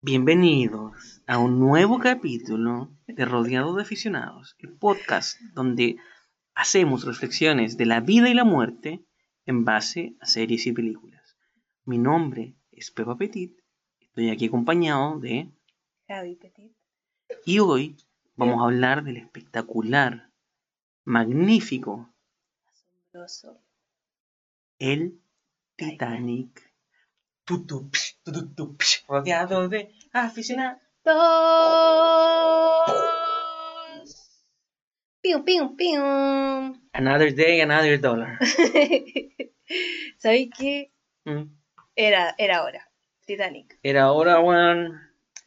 Bienvenidos a un nuevo capítulo de Rodeado de Aficionados, el podcast donde hacemos reflexiones de la vida y la muerte en base a series y películas. Mi nombre es Pepa Petit, estoy aquí acompañado de Javi Petit. y hoy vamos a hablar del espectacular, magnífico, Asombroso. el Titanic. Tu, tu, rodeado de aficionados. Dos. Pium, pium, pium. Another day, another dollar. ¿Sabéis qué? Mm. Era, era hora. Titanic. Era hora, weón.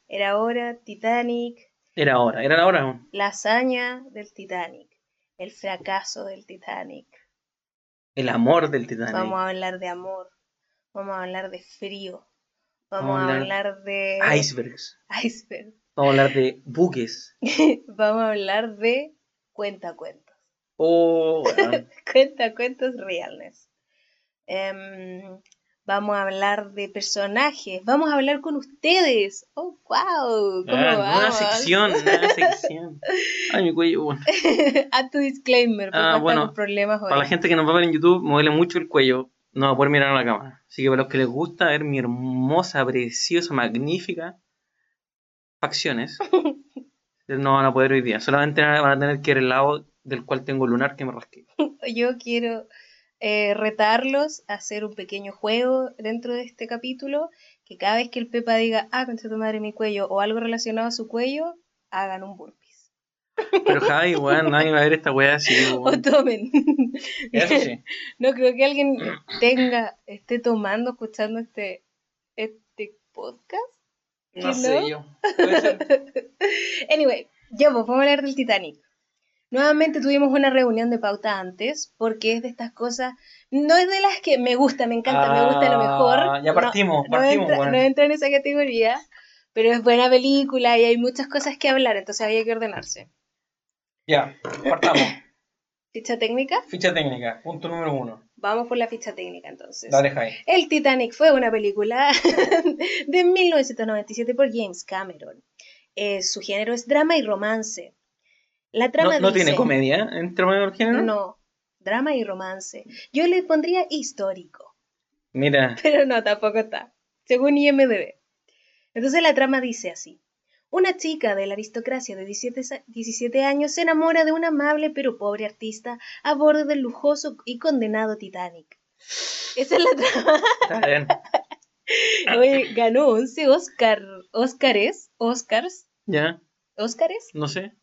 Era hora, Titanic. Era hora, era la hora. La hazaña del Titanic. El fracaso del Titanic. El amor del Titanic. Vamos a hablar de amor. Vamos a hablar de frío. Vamos, Vamos a a hablar- de Icebergs. iceberg. Vamos a hablar de buques. Vamos a hablar de cuentacuentos. Oh, weón. Cuentacuentos realness. Em, vamos a hablar de personajes. Vamos a hablar con ustedes. Oh, wow. ¿Cómo Ah, vamos? sección, nueva sección. Ay, mi cuello, weón. Haz tu disclaimer. porque Ah, bueno, problemas hoy. Para la gente que nos va a ver en YouTube, me duele mucho el cuello. No va a poder mirar a la cámara. Así que para los que les gusta ver mi hermosa, preciosa, magnífica facciones, no van a poder hoy día. Solamente van a tener que ver el lado del cual tengo lunar que me rasqué. Yo quiero eh, retarlos a hacer un pequeño juego dentro de este capítulo. Que cada vez que el Pepa diga, ah, concha tu madre mi cuello, o algo relacionado a su cuello, hagan un burpees. Pero Javi, weón, nadie va a ver esta weá así, O tomen. Eso sí. No creo que alguien tenga, esté tomando, escuchando este, este podcast. No ¿Que sé yo. Puede ser. Anyway, ya pues, vamos a hablar del Titanic. Nuevamente tuvimos una reunión de pauta antes, porque es de estas cosas, no es de las que me gusta, me encanta, me gusta a lo mejor. Ah, Ya No- partimos, no, partimos, entra, weón. no entra en esa categoría, pero es buena película y hay muchas cosas que hablar, entonces había que ordenarse. Ya, partamos. ¿Ficha técnica? Ficha técnica, punto número uno. Vamos por la ficha técnica entonces. Dale, Javi. El Titanic fue una película de 1997 por James Cameron. Eh, su género es drama y romance. La trama No, no dice- tiene comedia entre del género. No, drama y romance. Yo le pondría histórico, Mira, pero no, tampoco está. Según IMDb. Entonces la trama dice así. Una chica de la aristocracia de 17, sa- 17 años se enamora de un amable pero pobre artista a bordo del lujoso y condenado Titanic. Esa es la trama. está bien. Oye, ganó 11 Oscar, Oscars, Oscars, Ya, Oscars. no sé.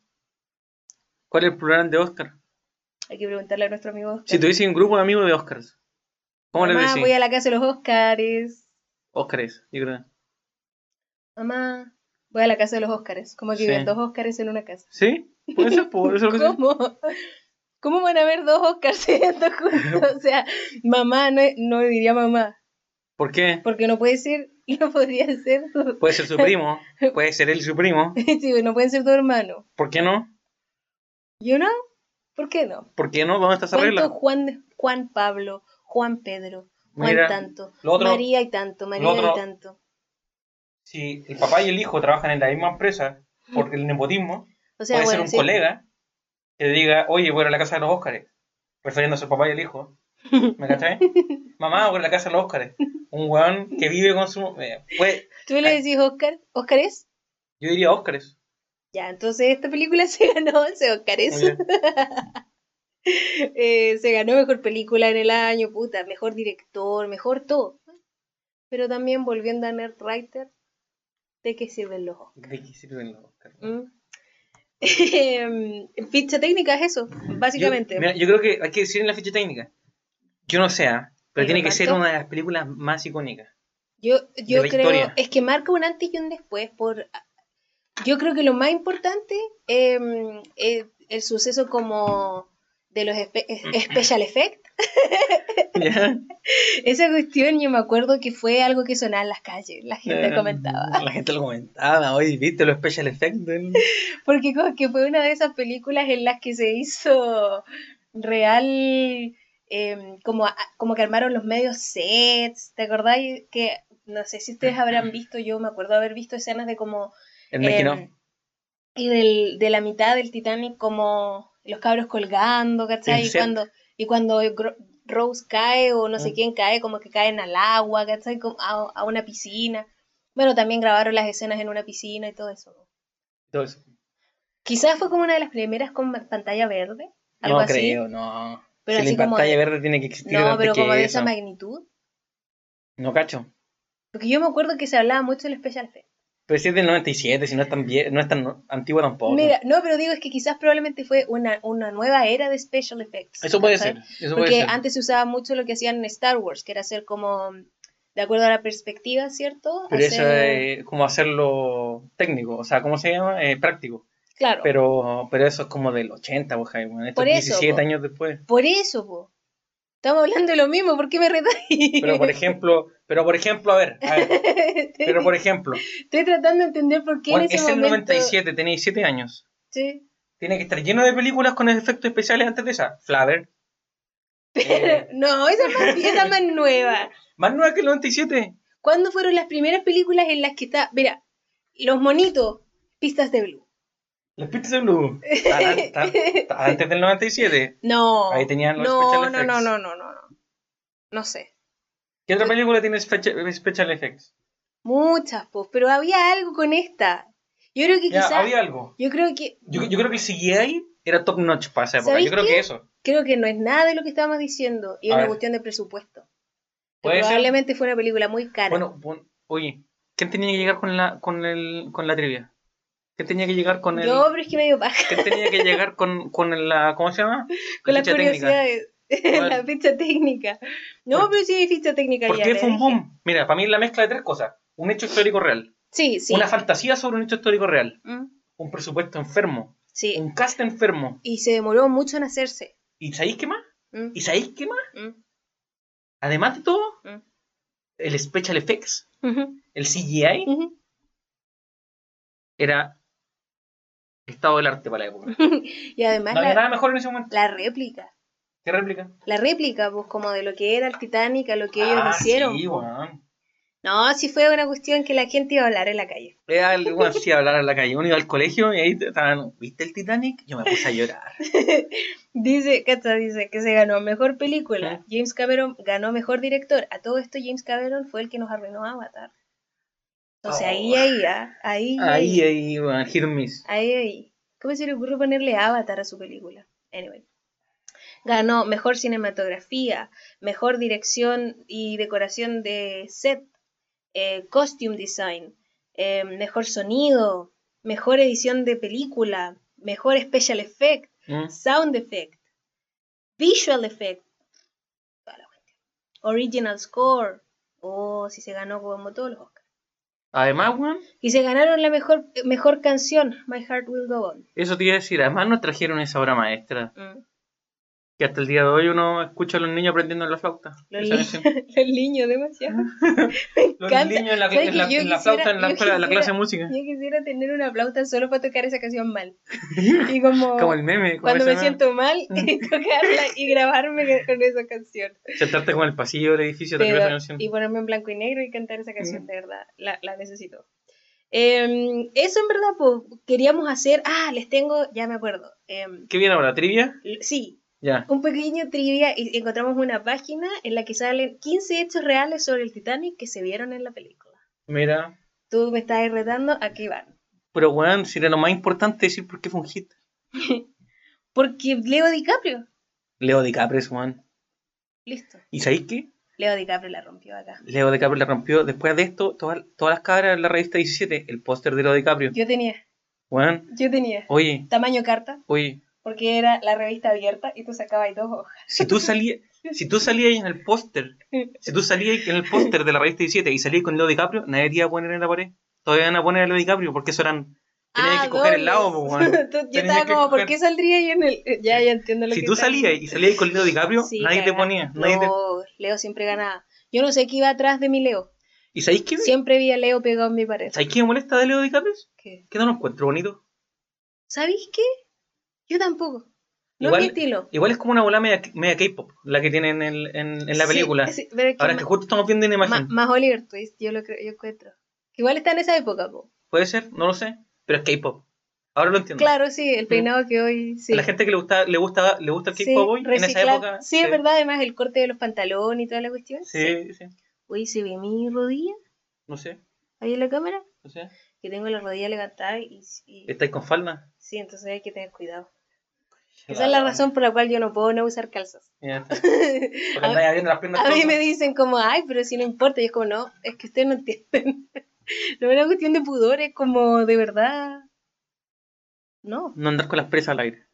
¿Cuál es el plural de Oscar? Hay que preguntarle a nuestro amigo Oscar. Si tuviese un grupo de amigos de Oscars, ¿cómo Mamá, decís? voy a la casa de los Oscars. Oscars, yo creo. Mamá, voy a la casa de los Óscares. Como que Sí. viven dos Óscares en una casa. ¿Sí? Puede ser, por eso lo que ¿Cómo? ¿Cómo van a haber dos Óscars viviendo juntos? O sea, mamá, no, no diría mamá. ¿Por qué? Porque no puede ser, no podría ser. Puede ser su primo, puede ser él su primo. Sí, no pueden ser dos hermanos. ¿Por qué no? ¿Yo no? ¿Por qué no? ¿Por qué no? ¿Dónde está esa ¿Cuánto regla? Juan, Juan Pablo, Juan Pedro, Juan Mira, tanto, otro- María y tanto, María otro- y tanto? Si el papá y el hijo trabajan en la misma empresa por el nepotismo, O sea, puede ser un sí. colega que diga, oye, voy a la casa de los Óscares, refiriéndose al papá y al hijo. ¿Me cachai? Mamá, voy a la casa de los Óscares. Un weón que vive con su... eh, puede- ¿Tú le decís Óscar? ¿Óscares? yo diría Óscares. Ya, entonces esta película se ganó 11 Óscares. Eh, se ganó mejor película en el año, puta, mejor director, mejor todo. Pero también volviendo a Nerdwriter, ¿de qué sirven los Oscars? ¿De qué sirven los Óscares? ¿Mm? Em, ficha técnica es eso, básicamente. Yo, mira, yo creo que hay que decir en la ficha técnica. Yo no sé, ¿ah? pero ¿El tiene que ser una de las películas más icónicas. Yo, yo creo, historia. es que marca un antes y un después por... Yo creo que lo más importante em, es el suceso como de los espe- es- special effects. ¿Ya? Esa cuestión yo me acuerdo que fue algo que sonaba en las calles, la gente Eh, comentaba. La gente lo comentaba. Oye, ¿viste los special effects? del- Porque como que fue una de esas películas en las que se hizo real, em, como, a- como que armaron los medios sets, ¿te acordáis? Que no sé si ustedes habrán visto, yo me acuerdo haber visto escenas de como... El em, y del, de la mitad del Titanic como los cabros colgando, ¿cachai? Y cuando, y cuando Rose cae o no sé Mm. quién cae, como que caen al agua, ¿cachai? A, a una piscina. Bueno, también grabaron las escenas en una piscina y todo eso. Todo eso. Quizás fue como una de las primeras con pantalla verde, algo No así. creo, no. Pero si así la como pantalla de- verde tiene que existir No, pero que como de esa magnitud. No cacho. Porque yo me acuerdo que se hablaba mucho del special effect. Pero si es del 97, si no es tan, vie- no es tan antiguo tampoco. Mira, no, pero digo es que quizás probablemente fue una, una nueva era de special effects. eso puede ser. Eso puede Porque ser. antes se usaba mucho lo que hacían en Star Wars, que era hacer como, de acuerdo a la perspectiva, ¿cierto? Pero eso es como hacerlo técnico, o sea, ¿cómo se llama? Eh, práctico. Claro, Pero, pero eso es como del 80, pues, Jaime. Por es eso, 17 po. años después. por eso, po. Estamos hablando de lo mismo, ¿por qué me retáis? Pero por ejemplo, pero por ejemplo, a ver, a ver, pero por ejemplo, Estoy tratando de entender por qué Juan, en ese es el momento... 97, tenéis 7 años. Sí. Tiene que estar lleno de películas con efectos especiales antes de esa. Flaver. Eh, No, esa es más, esa es más nueva. más nueva que el 97. ¿Cuándo fueron las primeras películas en las que está... Mira, los monitos, pistas de Blue. Pistas de Blue. Antes del 97. No. Ahí tenían los no, special no, effects. no, no, no, no, no. No sé. ¿Qué otra película tiene special, effects? Muchas, pues, pero había algo con esta. Yo creo que quizás... había algo. Yo creo que... Yo, yo creo que el CGI era top notch para esa época. ¿Sabéis Yo creo qué? que eso. Creo que no es nada de lo que estábamos diciendo. Y es una ver. cuestión de presupuesto. Puede ser. probablemente fue una película muy cara. Bueno, oye, ¿quién tenía que llegar con la, con el, con la trivia? ¿Quién tenía que llegar con el, Yo, pero es que medio. ¿quién tenía que llegar con, con la, ¿cómo se llama? con las ficha técnica. curiosidades. La ficha técnica. No, ¿Por- pero sí hay ficha técnica ¿Por ya, le fue un boom? Mira, para mí es la mezcla de tres cosas. Un hecho histórico real, Sí, sí. una fantasía sobre un hecho histórico real, Mm, un presupuesto enfermo, Sí. un cast enfermo. Y se demoró mucho en hacerse. ¿Y sabéis qué más? Mm, ¿Y sabéis qué más? mm, Además de todo, el special effects, el CGI, era estado del arte para la época. y además No había la, nada mejor en ese momento. la réplica. ¿Qué réplica? La réplica, pues como de lo que era el Titanic a lo que ellos Ah, hicieron. Sí, weón. No, sí fue una cuestión que la gente iba a hablar en la calle. Era algo así, hablar en la calle. Uno iba al colegio y ahí estaban, ¿viste el Titanic? Yo me puse a llorar. Dice, Cacha dice que se ganó mejor película. James Cameron ganó mejor director. A todo esto James Cameron fue el que nos arruinó Avatar. Entonces Oh. ahí, ahí, ah, ahí, Ahí, ahí, ahí, weón, hit and miss. ahí, ahí. ¿Cómo se le ocurre ponerle Avatar a su película? Anyway. Ganó mejor cinematografía, mejor dirección y decoración de set, eh, costume design, eh, mejor sonido, mejor edición de película, mejor special effect, ¿Mm? sound effect, visual effect, toda la cuestión. original score, oh, si se ganó como todos los. Además, weón, Y se ganaron la mejor, mejor canción, My Heart Will Go On. eso te iba a decir. Además, nos trajeron esa obra maestra. Mm. Que hasta el día de hoy uno escucha a los niños aprendiendo la flauta. Los, canción. los niños, demasiado. Me Los encanta. niños en la, ¿Sabes en la- flauta, en la, escuela- clase de música. Yo quisiera tener una flauta solo para tocar esa canción mal. Y como, Como el meme. como cuando me meme. siento mal, Mm. tocarla y grabarme con esa canción. Sentarte como en el pasillo del edificio Pero- esa canción. y ponerme en blanco y negro y cantar esa Mm. canción, de verdad, la, la necesito. Em, eso en verdad, pues, queríamos hacer, ah, les tengo, ya me acuerdo, em, ¿Qué viene ahora? ¿Trivia? sí, Ya. un pequeño trivia y encontramos una página en la que salen 15 hechos reales sobre el Titanic que se vieron en la película. Mira. Tú me estás retando, aquí van. Pero, weón, si era lo más importante decir por qué fue un hit. Porque Leo DiCaprio, Leo DiCaprio es weón. listo, ¿Y sabéis qué? Leo DiCaprio la rompió acá. Leo DiCaprio le rompió. Después de esto, todas, todas las cabras en la revista 17, el póster de Leo DiCaprio. Yo tenía, Weón, yo tenía oye, tamaño carta, oye, porque era la revista abierta y tú sacabas dos hojas. si tú salías, si tú salías en el póster, si tú salías en el póster de la revista 17 y salías con Leo DiCaprio, nadie te iba a poner en la pared. Todavía van a poner a Leo DiCaprio porque eso eran. Tenías que coger el lado. Ah, Tú- Yo estaba como, ¿por coger- qué saldría ahí en el...? Ya, ya entiendo lo Si que tú estás salías y salías con Leo DiCaprio, Sí, nadie te ponía. Nadie te... No, Leo siempre ganaba. Yo no sé qué iba atrás de mi Leo. ¿Y sabéis qué? Siempre vi a Leo pegado en mi pared. ¿Sabéis qué me molesta de Leo DiCaprio? ¿Qué? Que no lo encuentro bonito. ¿Sabéis qué? Yo tampoco. No Igual- es mi estilo. Igual es como una bola media, media K-pop, la que tienen en, en, en la película. sí, pero es que Ahora justo estamos viendo ma- imagen. más Oliver Twist, yo lo creo, yo encuentro. Igual está en esa época, po. Puede ser, no lo sé. Pero es K-pop. Ahora lo entiendo. Claro, sí, el peinado que hoy sí. A la gente que le gusta, le gusta, le gusta el Sí, K-pop hoy, en esa época. Sí, es verdad, además el corte de los pantalones y toda la cuestión. Sí, sí. Uy, ¿se ve mi rodilla No sé, ahí en la cámara? no sé. Que tengo la rodilla levantada y, y- ¿Estáis con falda? sí, entonces hay que tener cuidado. Esa es la razón por la cual yo no puedo no usar calzas. Porque a, andáis abriendo las piernas a mí me dicen como, ay, pero si no importa, y es como, no, es que ustedes no entienden. no es una cuestión de pudor, es como, de verdad, no. No andar con las presas al aire.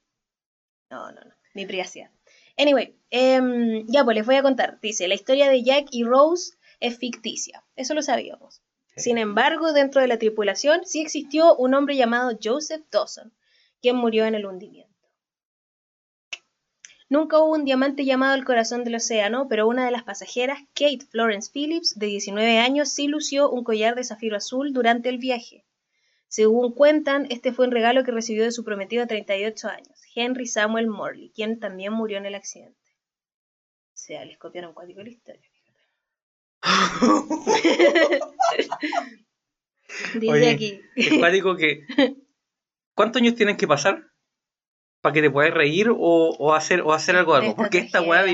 No, no, no. Mi privacidad. Anyway, em, ya pues les voy a contar. Dice, la historia de Jack y Rose es ficticia. Eso lo sabíamos. Sin embargo, dentro de la tripulación sí existió un hombre llamado Joseph Dawson, quien murió en el hundimiento. Nunca hubo un diamante llamado el corazón del océano, pero una de las pasajeras, Kate Florence Phillips, de 19 años, sí lució un collar de zafiro azul durante el viaje. Según cuentan, este fue un regalo que recibió de su prometido a 38 años, Henry Samuel Morley, quien también murió en el accidente. O sea, les copiaron cuático la historia. Dice Oye, aquí. Es cuático que. ¿Cuántos años tienen que pasar para que te puedas reír o, o hacer o hacer algo de algo? Porque esta weá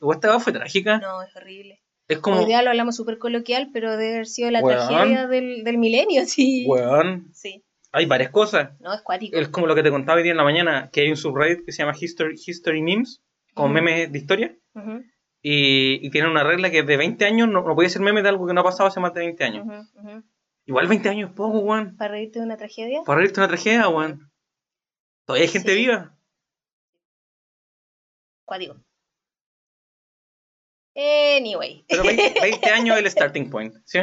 o esta weá fue trágica. No, es horrible. Es como. Hoy día lo hablamos súper coloquial, pero debe haber sido la tragedia del, del milenio, sí. Weón. Sí, Hay varias cosas. no, es cuático. Es como lo que te contaba hoy día en la mañana, que hay un subreddit que se llama History, History Memes, con memes de historia. Y, y tienen una regla que de 20 años no, no puede ser meme de algo que no ha pasado hace más de 20 años. Igual 20 años es poco, weón. ¿Para reírte de una tragedia? Para reírte de una tragedia, weón. Todavía hay gente Sí. viva. Cuático. Anyway. Pero 20, 20 años es el starting point, ¿sí?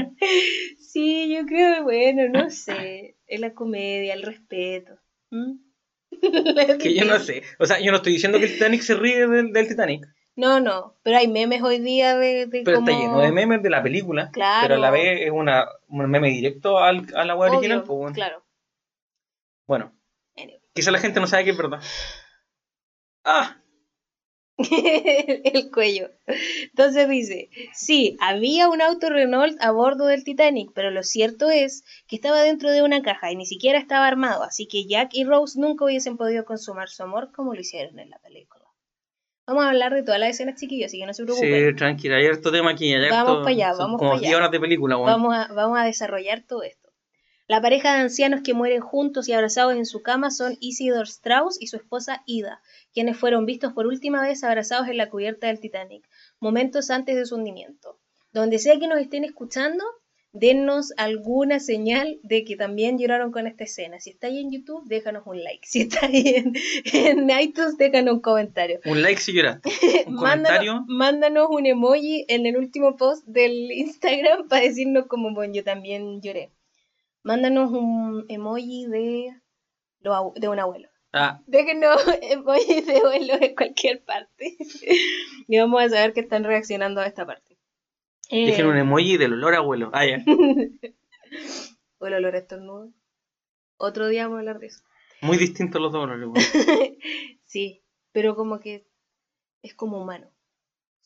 Sí, yo creo, bueno, no sé. Es la comedia, el respeto. ¿Mm? Que yo no sé. O sea, yo no estoy diciendo que el Titanic se ríe del, del Titanic. No, no, pero hay memes hoy día de, de Pero está lleno de memes de la película. Claro. Pero a la vez es una, un meme directo al, a la web Obvio, original. pues, weón. Claro. Bueno, Anyway. quizá la gente no sabe que es verdad. Ah, el cuello. Entonces dice, sí, había un auto Renault a bordo del Titanic, pero lo cierto es que estaba dentro de una caja y ni siquiera estaba armado, así que Jack y Rose nunca hubiesen podido consumar su amor como lo hicieron en la película. Vamos a hablar de todas las escenas, chiquillos, así que no se preocupen. sí, tranquila, hay harto tema aquí. Hay Vamos harto- pa' allá, vamos como pa' allá. 10 horas de película. Vamos a, vamos a desarrollar todo esto. La pareja de ancianos que mueren juntos y abrazados en su cama son Isidor Strauss y su esposa Ida, quienes fueron vistos por última vez abrazados en la cubierta del Titanic, momentos antes de su hundimiento. Donde sea que nos estén escuchando, dennos alguna señal de que también lloraron con esta escena. Si está ahí en YouTube, déjanos un like. Si está ahí en, en iTunes, déjanos un comentario. Un like si lloraste. Un Mándanos, comentario. mándanos un emoji en el último post del Instagram para decirnos como, bueno, yo también lloré. Mándanos un emoji de, de un abuelo. Ah, Déjenos emojis de abuelo de cualquier parte. y vamos a saber que están reaccionando a esta parte. Eh, dejen un emoji del olor a abuelo. Ah, ya. o el olor a estornudo. Otro día vamos a hablar de eso. Muy distintos los dos olores, sí, pero como que es como humano.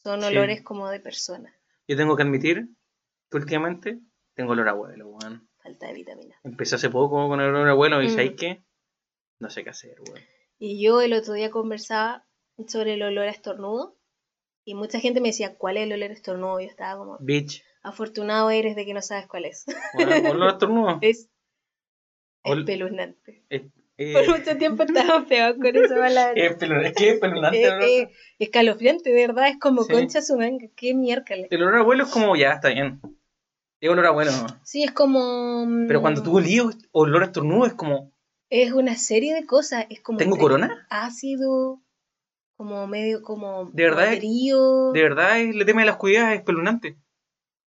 Son Sí. olores como de persona. Yo tengo que admitir que últimamente tengo olor a abuelo, weón. Falta de vitamina. Empecé hace poco con el olor abuelo y Mm. ¿sabes qué? No sé qué hacer, weón. Y yo el otro día conversaba sobre el olor a estornudo. Y mucha gente me decía, ¿cuál es el olor a estornudo? Yo estaba como, Bitch. afortunado eres de que no sabes cuál es. Weón, olor a estornudo. es espeluznante. Eh, eh, Por mucho tiempo estaba peor con esa palabra. es es que es espeluznante, Eh, eh, escalofriante, de verdad, es como Sí. concha su manga, qué miércoles. El olor a abuelo es como, ya, está bien. Es olor a abuelo, no. Sí, es como... mm, Pero cuando tú olías olor a estornudo es como, Es una serie de cosas, es como... ¿tengo corona? Ácido, como medio, como... ¿De verdad? frío, De verdad, el tema de la oscuridad es espeluznante.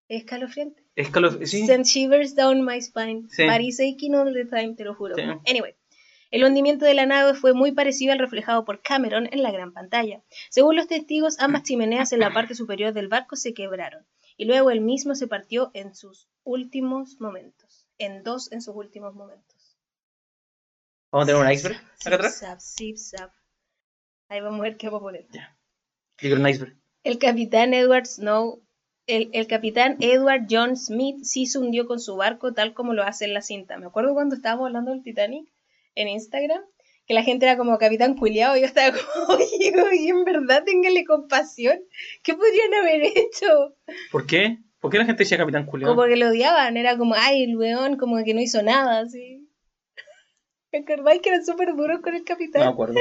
Es escalofriante. Es calo- sí. Send shivers down my spine. Sí. Body's aching all the time, te lo juro. Sí. Anyway, el hundimiento de la nave fue muy parecido al reflejado por Cameron en la gran pantalla. Según los testigos, ambas chimeneas en la parte superior del barco se quebraron y luego el mismo se partió en sus últimos momentos. En dos en sus últimos momentos. Vamos a tener un iceberg acá atrás. zap, zip, zap. Ahí vamos a ver qué vamos a poner. Ya. Digo un iceberg. El capitán Edward Snow, el, el capitán Edward John Smith sí se hundió con su barco tal como lo hace en la cinta. Me acuerdo cuando estábamos hablando del Titanic en Instagram, que la gente era como capitán culiao y yo estaba como, oye, oye, en verdad ténganle compasión. ¿Qué podrían haber hecho? ¿Por qué? ¿Por qué la gente decía Capitán Culeón? Como que lo odiaban, era como, ay, el weón como que no hizo nada, así. ¿Me acordáis que eran súper duros con el No capitán? me acuerdo.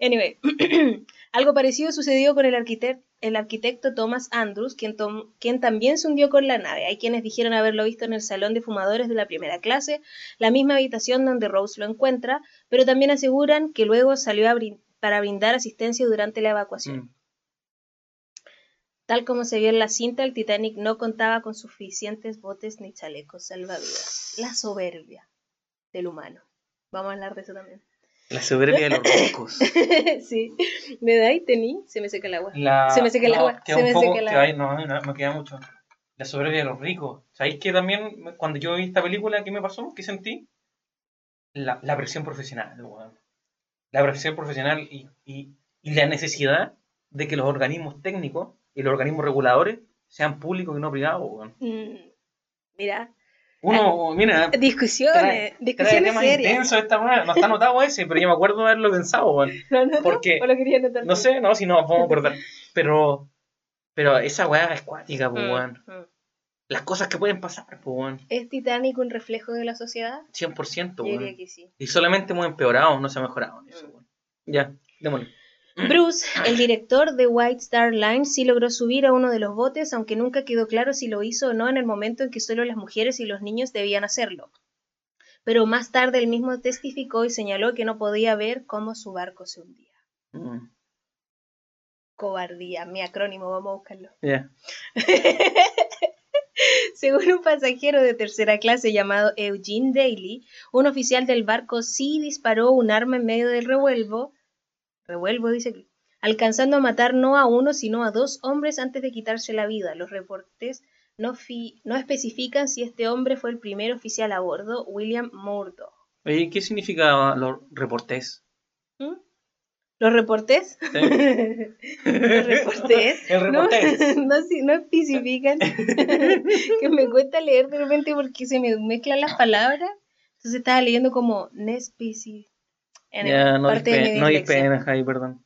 Anyway, algo parecido sucedió con el, arquitect- el arquitecto Thomas Andrews, quien, tom- quien también se hundió con la nave. Hay quienes dijeron haberlo visto en el salón de fumadores de la primera clase, la misma habitación donde Rose lo encuentra, pero también aseguran que luego salió a brin- para brindar asistencia durante la evacuación. Mm. Tal como se vio en la cinta, el Titanic no contaba con suficientes botes ni chalecos salvavidas. La soberbia del humano. Vamos a hablar de eso también. La soberbia de los ricos. sí, me da y tení, se me seca el agua. La- Se me seca el no, agua, queda se un me poco- seca el agua. no, no, me queda mucho. La soberbia de los ricos. ¿Sabéis que también cuando yo vi esta película, qué me pasó? ¿Qué sentí? La, la presión profesional. La presión profesional y, y, y la necesidad de que los organismos técnicos y los organismos reguladores sean públicos y no privados. Mm, mira, Uno, mira, discusiones, trae, trae discusiones temas serias. intensos esta weá. No está anotado ese, pero yo me acuerdo de haberlo pensado, weón. ¿Lo anotó porque- ¿O lo quería anotar? No sé, no, si no, vamos a acordar. Pero, pero esa weá es cuática, Mm, weón. mm. Las cosas que pueden pasar, weón. ¿Es Titanic un reflejo de la sociedad? 100%, Yo diría weón. que sí. Y solamente hemos empeorado, no se ha mejorado en eso, Mm. weón. Ya, démosle. Bruce, el director de White Star Line, sí logró subir a uno de los botes, aunque nunca quedó claro si lo hizo o no en el momento en que solo las mujeres y los niños debían hacerlo. Pero más tarde él mismo testificó y señaló que no podía ver cómo su barco se hundía. Mm, Cobardía, mi acrónimo, vamos a buscarlo. Según un pasajero de tercera clase llamado Eugene Daly, un oficial del barco sí disparó un arma en medio del revuelvo, revuelvo dice aquí, alcanzando a matar no a uno sino a dos hombres antes de quitarse la vida. Los reportes no, fi- no especifican si este hombre fue el primer oficial a bordo, William Murdoch. Oye, ¿qué significa los reportes? ¿Mm? ¿Los reportes? ¿Sí? ¿Los reportes? El reportés. No, no, especifican. que me cuesta leer de repente porque se me mezclan las palabras. Entonces estaba leyendo como no especi- en Ya, no parte de mi no dislexia. dispenas, Javi, perdón.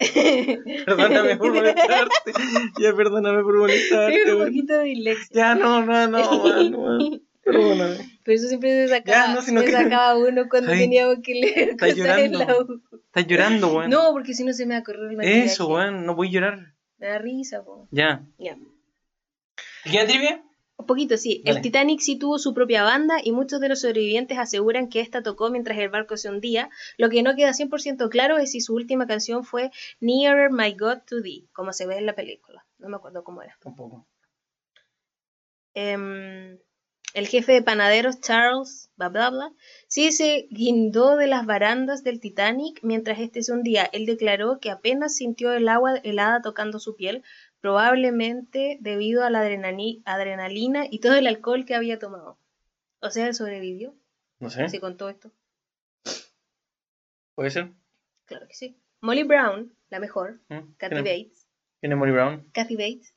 Perdóname por molestarte. Ya, perdóname por molestarte. Tengo un weón. poquito de dislexia. Ya, no, no, no, weón, weón. Perdóname. Pero eso siempre se sacaba, Ya, no, se que- sacaba uno cuando Ay, teníamos que leer cosas en la llorando. U. Estás llorando, weón. No, porque si no se me va a correr el maquillaje. Eso, weón, no voy a llorar. Me da risa, po. Ya. Ya. ¿Ya trivia? Un poquito, sí. El Titanic sí tuvo su propia banda y muchos de los sobrevivientes aseguran que esta tocó mientras el barco se hundía. Lo que no queda 100% claro es si su última canción fue Nearer My God to Thee, como se ve en la película. No me acuerdo cómo era. Tampoco. Em, el jefe de panaderos, Charles, bla bla bla, sí se guindó de las barandas del Titanic mientras este se hundía. Él declaró que apenas sintió el agua helada tocando su piel, probablemente debido a la adrenali- adrenalina y todo el alcohol que había tomado. O sea, él sobrevivió. No sé. ¿Se contó esto? ¿Puede ser? Claro que sí. Molly Brown, la mejor. ¿Mm? Kathy. Bates. ¿Quién es Molly Brown? Kathy Bates.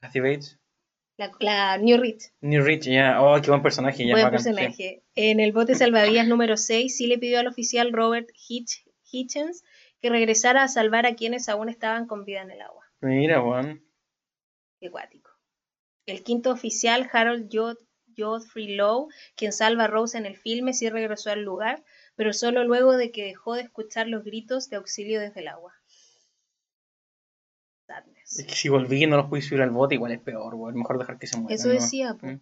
Kathy Bates. La, la New Rich. New Rich, ya. Oh, qué buen personaje. Ya, Buen bacán, sí. personaje. En el bote salvavidas número 6 sí le pidió al oficial Robert Hitch- Hitchens que regresara a salvar a quienes aún estaban con vida en el agua. Mira, weón. Qué guático. El quinto oficial, Harold Godfrey Lowe, quien salva a Rose en el filme, sí regresó al lugar, pero solo luego de que dejó de escuchar los gritos de auxilio desde el agua. Sadness. Es que si volví y no los pude subir al bote, igual es peor, weón. Mejor dejar que se mueran. Eso ¿no? decía, po. Mm.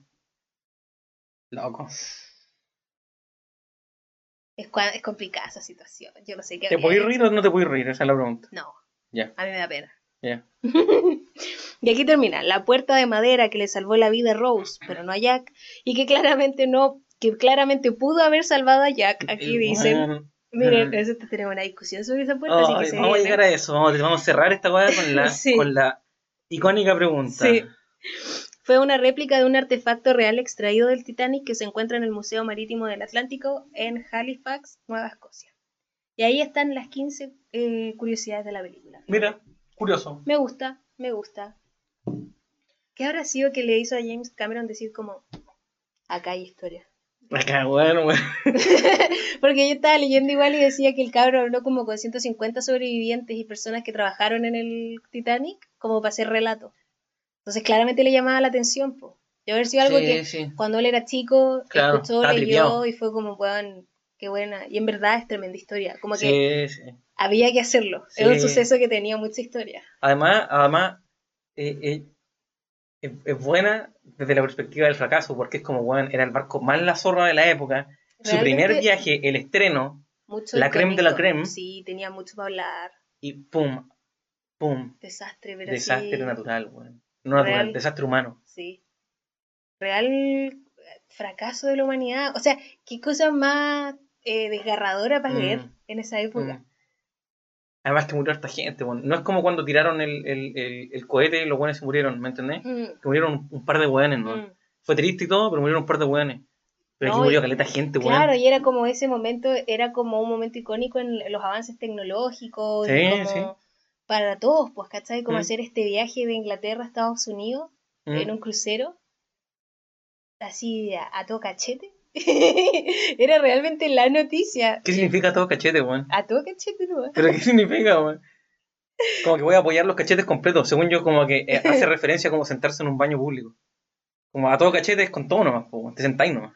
Loco. Es, es complicada esa situación. Yo no sé qué ¿Te hecho. reír o no te puedes reír? Esa es la pregunta. No, Ya, a mí me da pena. Y aquí termina, la puerta de madera que le salvó la vida a Rose, pero no a Jack, y que claramente no, que claramente pudo haber salvado a Jack. Aquí Eh, dicen, miren, nosotros tenemos una discusión sobre esa puerta, así que se vamos a llegar a eso. Vamos, vamos a cerrar esta weá con la, Sí. con la icónica pregunta. Sí. Fue una réplica de un artefacto real extraído del Titanic que se encuentra en el Museo Marítimo del Atlántico en Halifax, Nueva Escocia. Y ahí están las 15 eh, curiosidades de la película. Mira, curioso. Me gusta, me gusta. ¿Qué habrá sido que le hizo a James Cameron decir como, acá hay historia? Acá, bueno, bueno. Porque yo estaba leyendo igual y decía que el cabro habló como con 150 sobrevivientes y personas que trabajaron en el Titanic como para hacer relato. Entonces claramente le llamaba la atención, po. Debe haber sido algo Sí, que sí. cuando él era chico Claro, escuchó, leyó tripeado. y fue como, weón, qué buena. Y en verdad es tremenda historia. Como que Sí, sí. había que hacerlo. Sí. Es un suceso que tenía mucha historia. Además, además eh, eh, es, es buena desde la perspectiva del fracaso, porque es como, bueno, era el barco más la zorra de la época. Su primer viaje, el estreno, mucho la creme de la creme. Sí, tenía mucho para hablar. y pum, pum, Desastre, pero desastre natural, weón. No natural, Real. desastre humano. Sí. Real fracaso de la humanidad. O sea, qué cosa más eh, desgarradora para Mm. leer en esa época. Mm. Además que murió harta gente, weón. No es como cuando tiraron el, el, el, el cohete y los weones se murieron, ¿me entendés? Mm, Que murieron un, un par de weones, ¿no? Fue triste y todo, pero murieron un par de weones. Pero aquí No, murió y- caleta gente, weón. Claro, y era como ese momento, era como un momento icónico en los avances tecnológicos, y Sí, como sí. para todos, pues, ¿cachai? Como Mm. hacer este viaje de Inglaterra a Estados Unidos Mm. en un crucero, así a, a todo cachete. era realmente la noticia. ¿Qué significa todo cachete, weón? A todo cachete, ¿no? ¿Pero qué significa, weón? Como que voy a apoyar los cachetes completos. Según yo, como que eh, hace referencia a como sentarse en un baño público. Como a todo cachete es con todo nomás, po, weón. te sentáis nomás.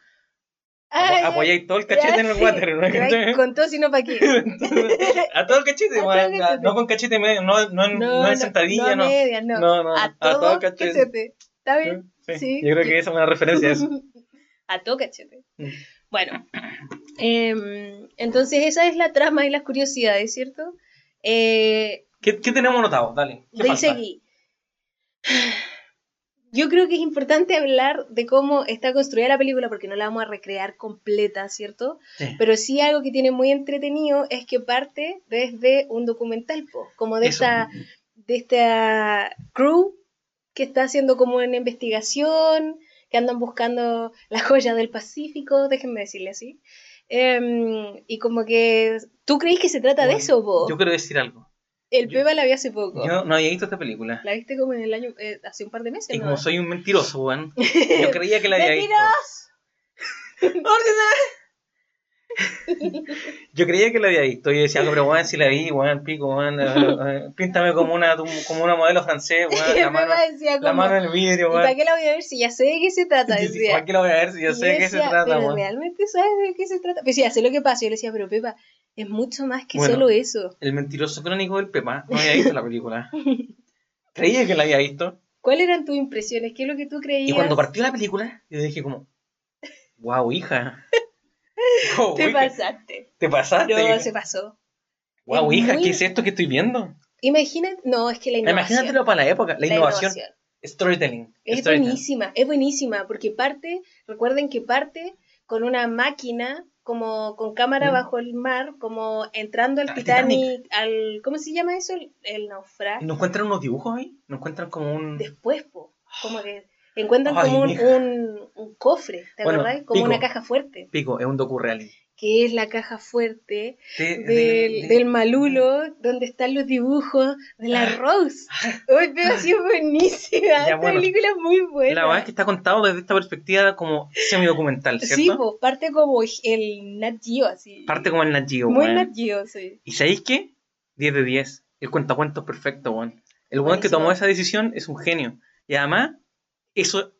Ah, apoyáis todo el cachete ya, en el sí. water, ¿no? Con todo, sino para qué. a todo el cachete, A todo weón. el cachete. No con cachete medio, no, no, en- no en sentadilla, no. no. a no. No, no, a todo, cachete. ¿Está bien? Sí, Sí. Yo creo que esa es una referencia a eso. A todo cachete. Mm. Bueno, em, entonces esa es la trama y las curiosidades, ¿cierto? Eh, ¿Qué, qué tenemos notado? Dale. ¿Qué dice falta? aquí. Yo creo que es importante hablar de cómo está construida la película porque no la vamos a recrear completa, ¿cierto? Sí. Pero sí algo que tiene muy entretenido es que parte desde un documental, po, como de Eso. esta, de esta crew que está haciendo como una investigación, que andan buscando las joyas del Pacífico, déjenme decirle así. Em, y como que tú creís que se trata de eso, po. Yo quiero decir algo. El yo- Peba la vi hace poco. Yo no había visto esta película. La viste como en el año, eh, hace un par de meses, Y ¿no? como soy un mentiroso, weón, yo creía que la había visto. ¡Mentiros! Yo creía que la había visto. Y yo decía, pero weón, si la vi, weón, pico, weón. píntame como una, como una modelo francés, weón. La mano, Peba decía la como, mano en el vidrio, ¿y para weón. qué la voy a ver si ya sé de qué se trata? Decía. ¿Para qué la voy a ver si yo Y sé de qué se trata, pero weón? realmente sabes de qué se trata. Pues sí, hace lo que pasa. Yo le decía, pero Pepa, es mucho más que Bueno. solo eso. El mentiroso crónico del Pepa no había visto la película. Creía que la había visto. ¿Cuáles eran tus impresiones? ¿Qué es lo que tú creías? Y cuando partió la película, yo dije como, wow, hija. Wow, Te hija, pasaste. ¿Te pasaste? No, se pasó. wow, es hija, muy- ¿qué es esto que estoy viendo? Imagínate, no, es que la innovación. Imagínatelo para la época, la, innovación, storytelling. Es storytelling. buenísima, es buenísima, porque parte, recuerden que parte con una máquina como con cámara Mm. bajo el mar, como entrando al Al Titanic, al ¿cómo se llama eso? El, el naufragio. ¿No encuentran unos dibujos ahí? ¿No encuentran como un...? Después, po, como que encuentran Ay, como un, mija. un, un cofre, ¿te Bueno, acordás? Como pico. una caja fuerte, Pico, es un docu-reality. que es la caja fuerte De- del, de- de- del Malulo, donde están los dibujos de la Ah. Rose. Uy, pero ha sido buenísima, esta bueno. película es muy buena. La verdad es que está contado desde esta perspectiva como semi-documental, ¿cierto? Sí, pues parte como el Nat Geo, así. Parte como el Nat Geo, Muy. Nat Geo, sí. ¿Y sabéis qué? 10 de 10. El cuentacuentos perfecto, weón. El weón que tomó esa decisión es un genio. Y además, eso,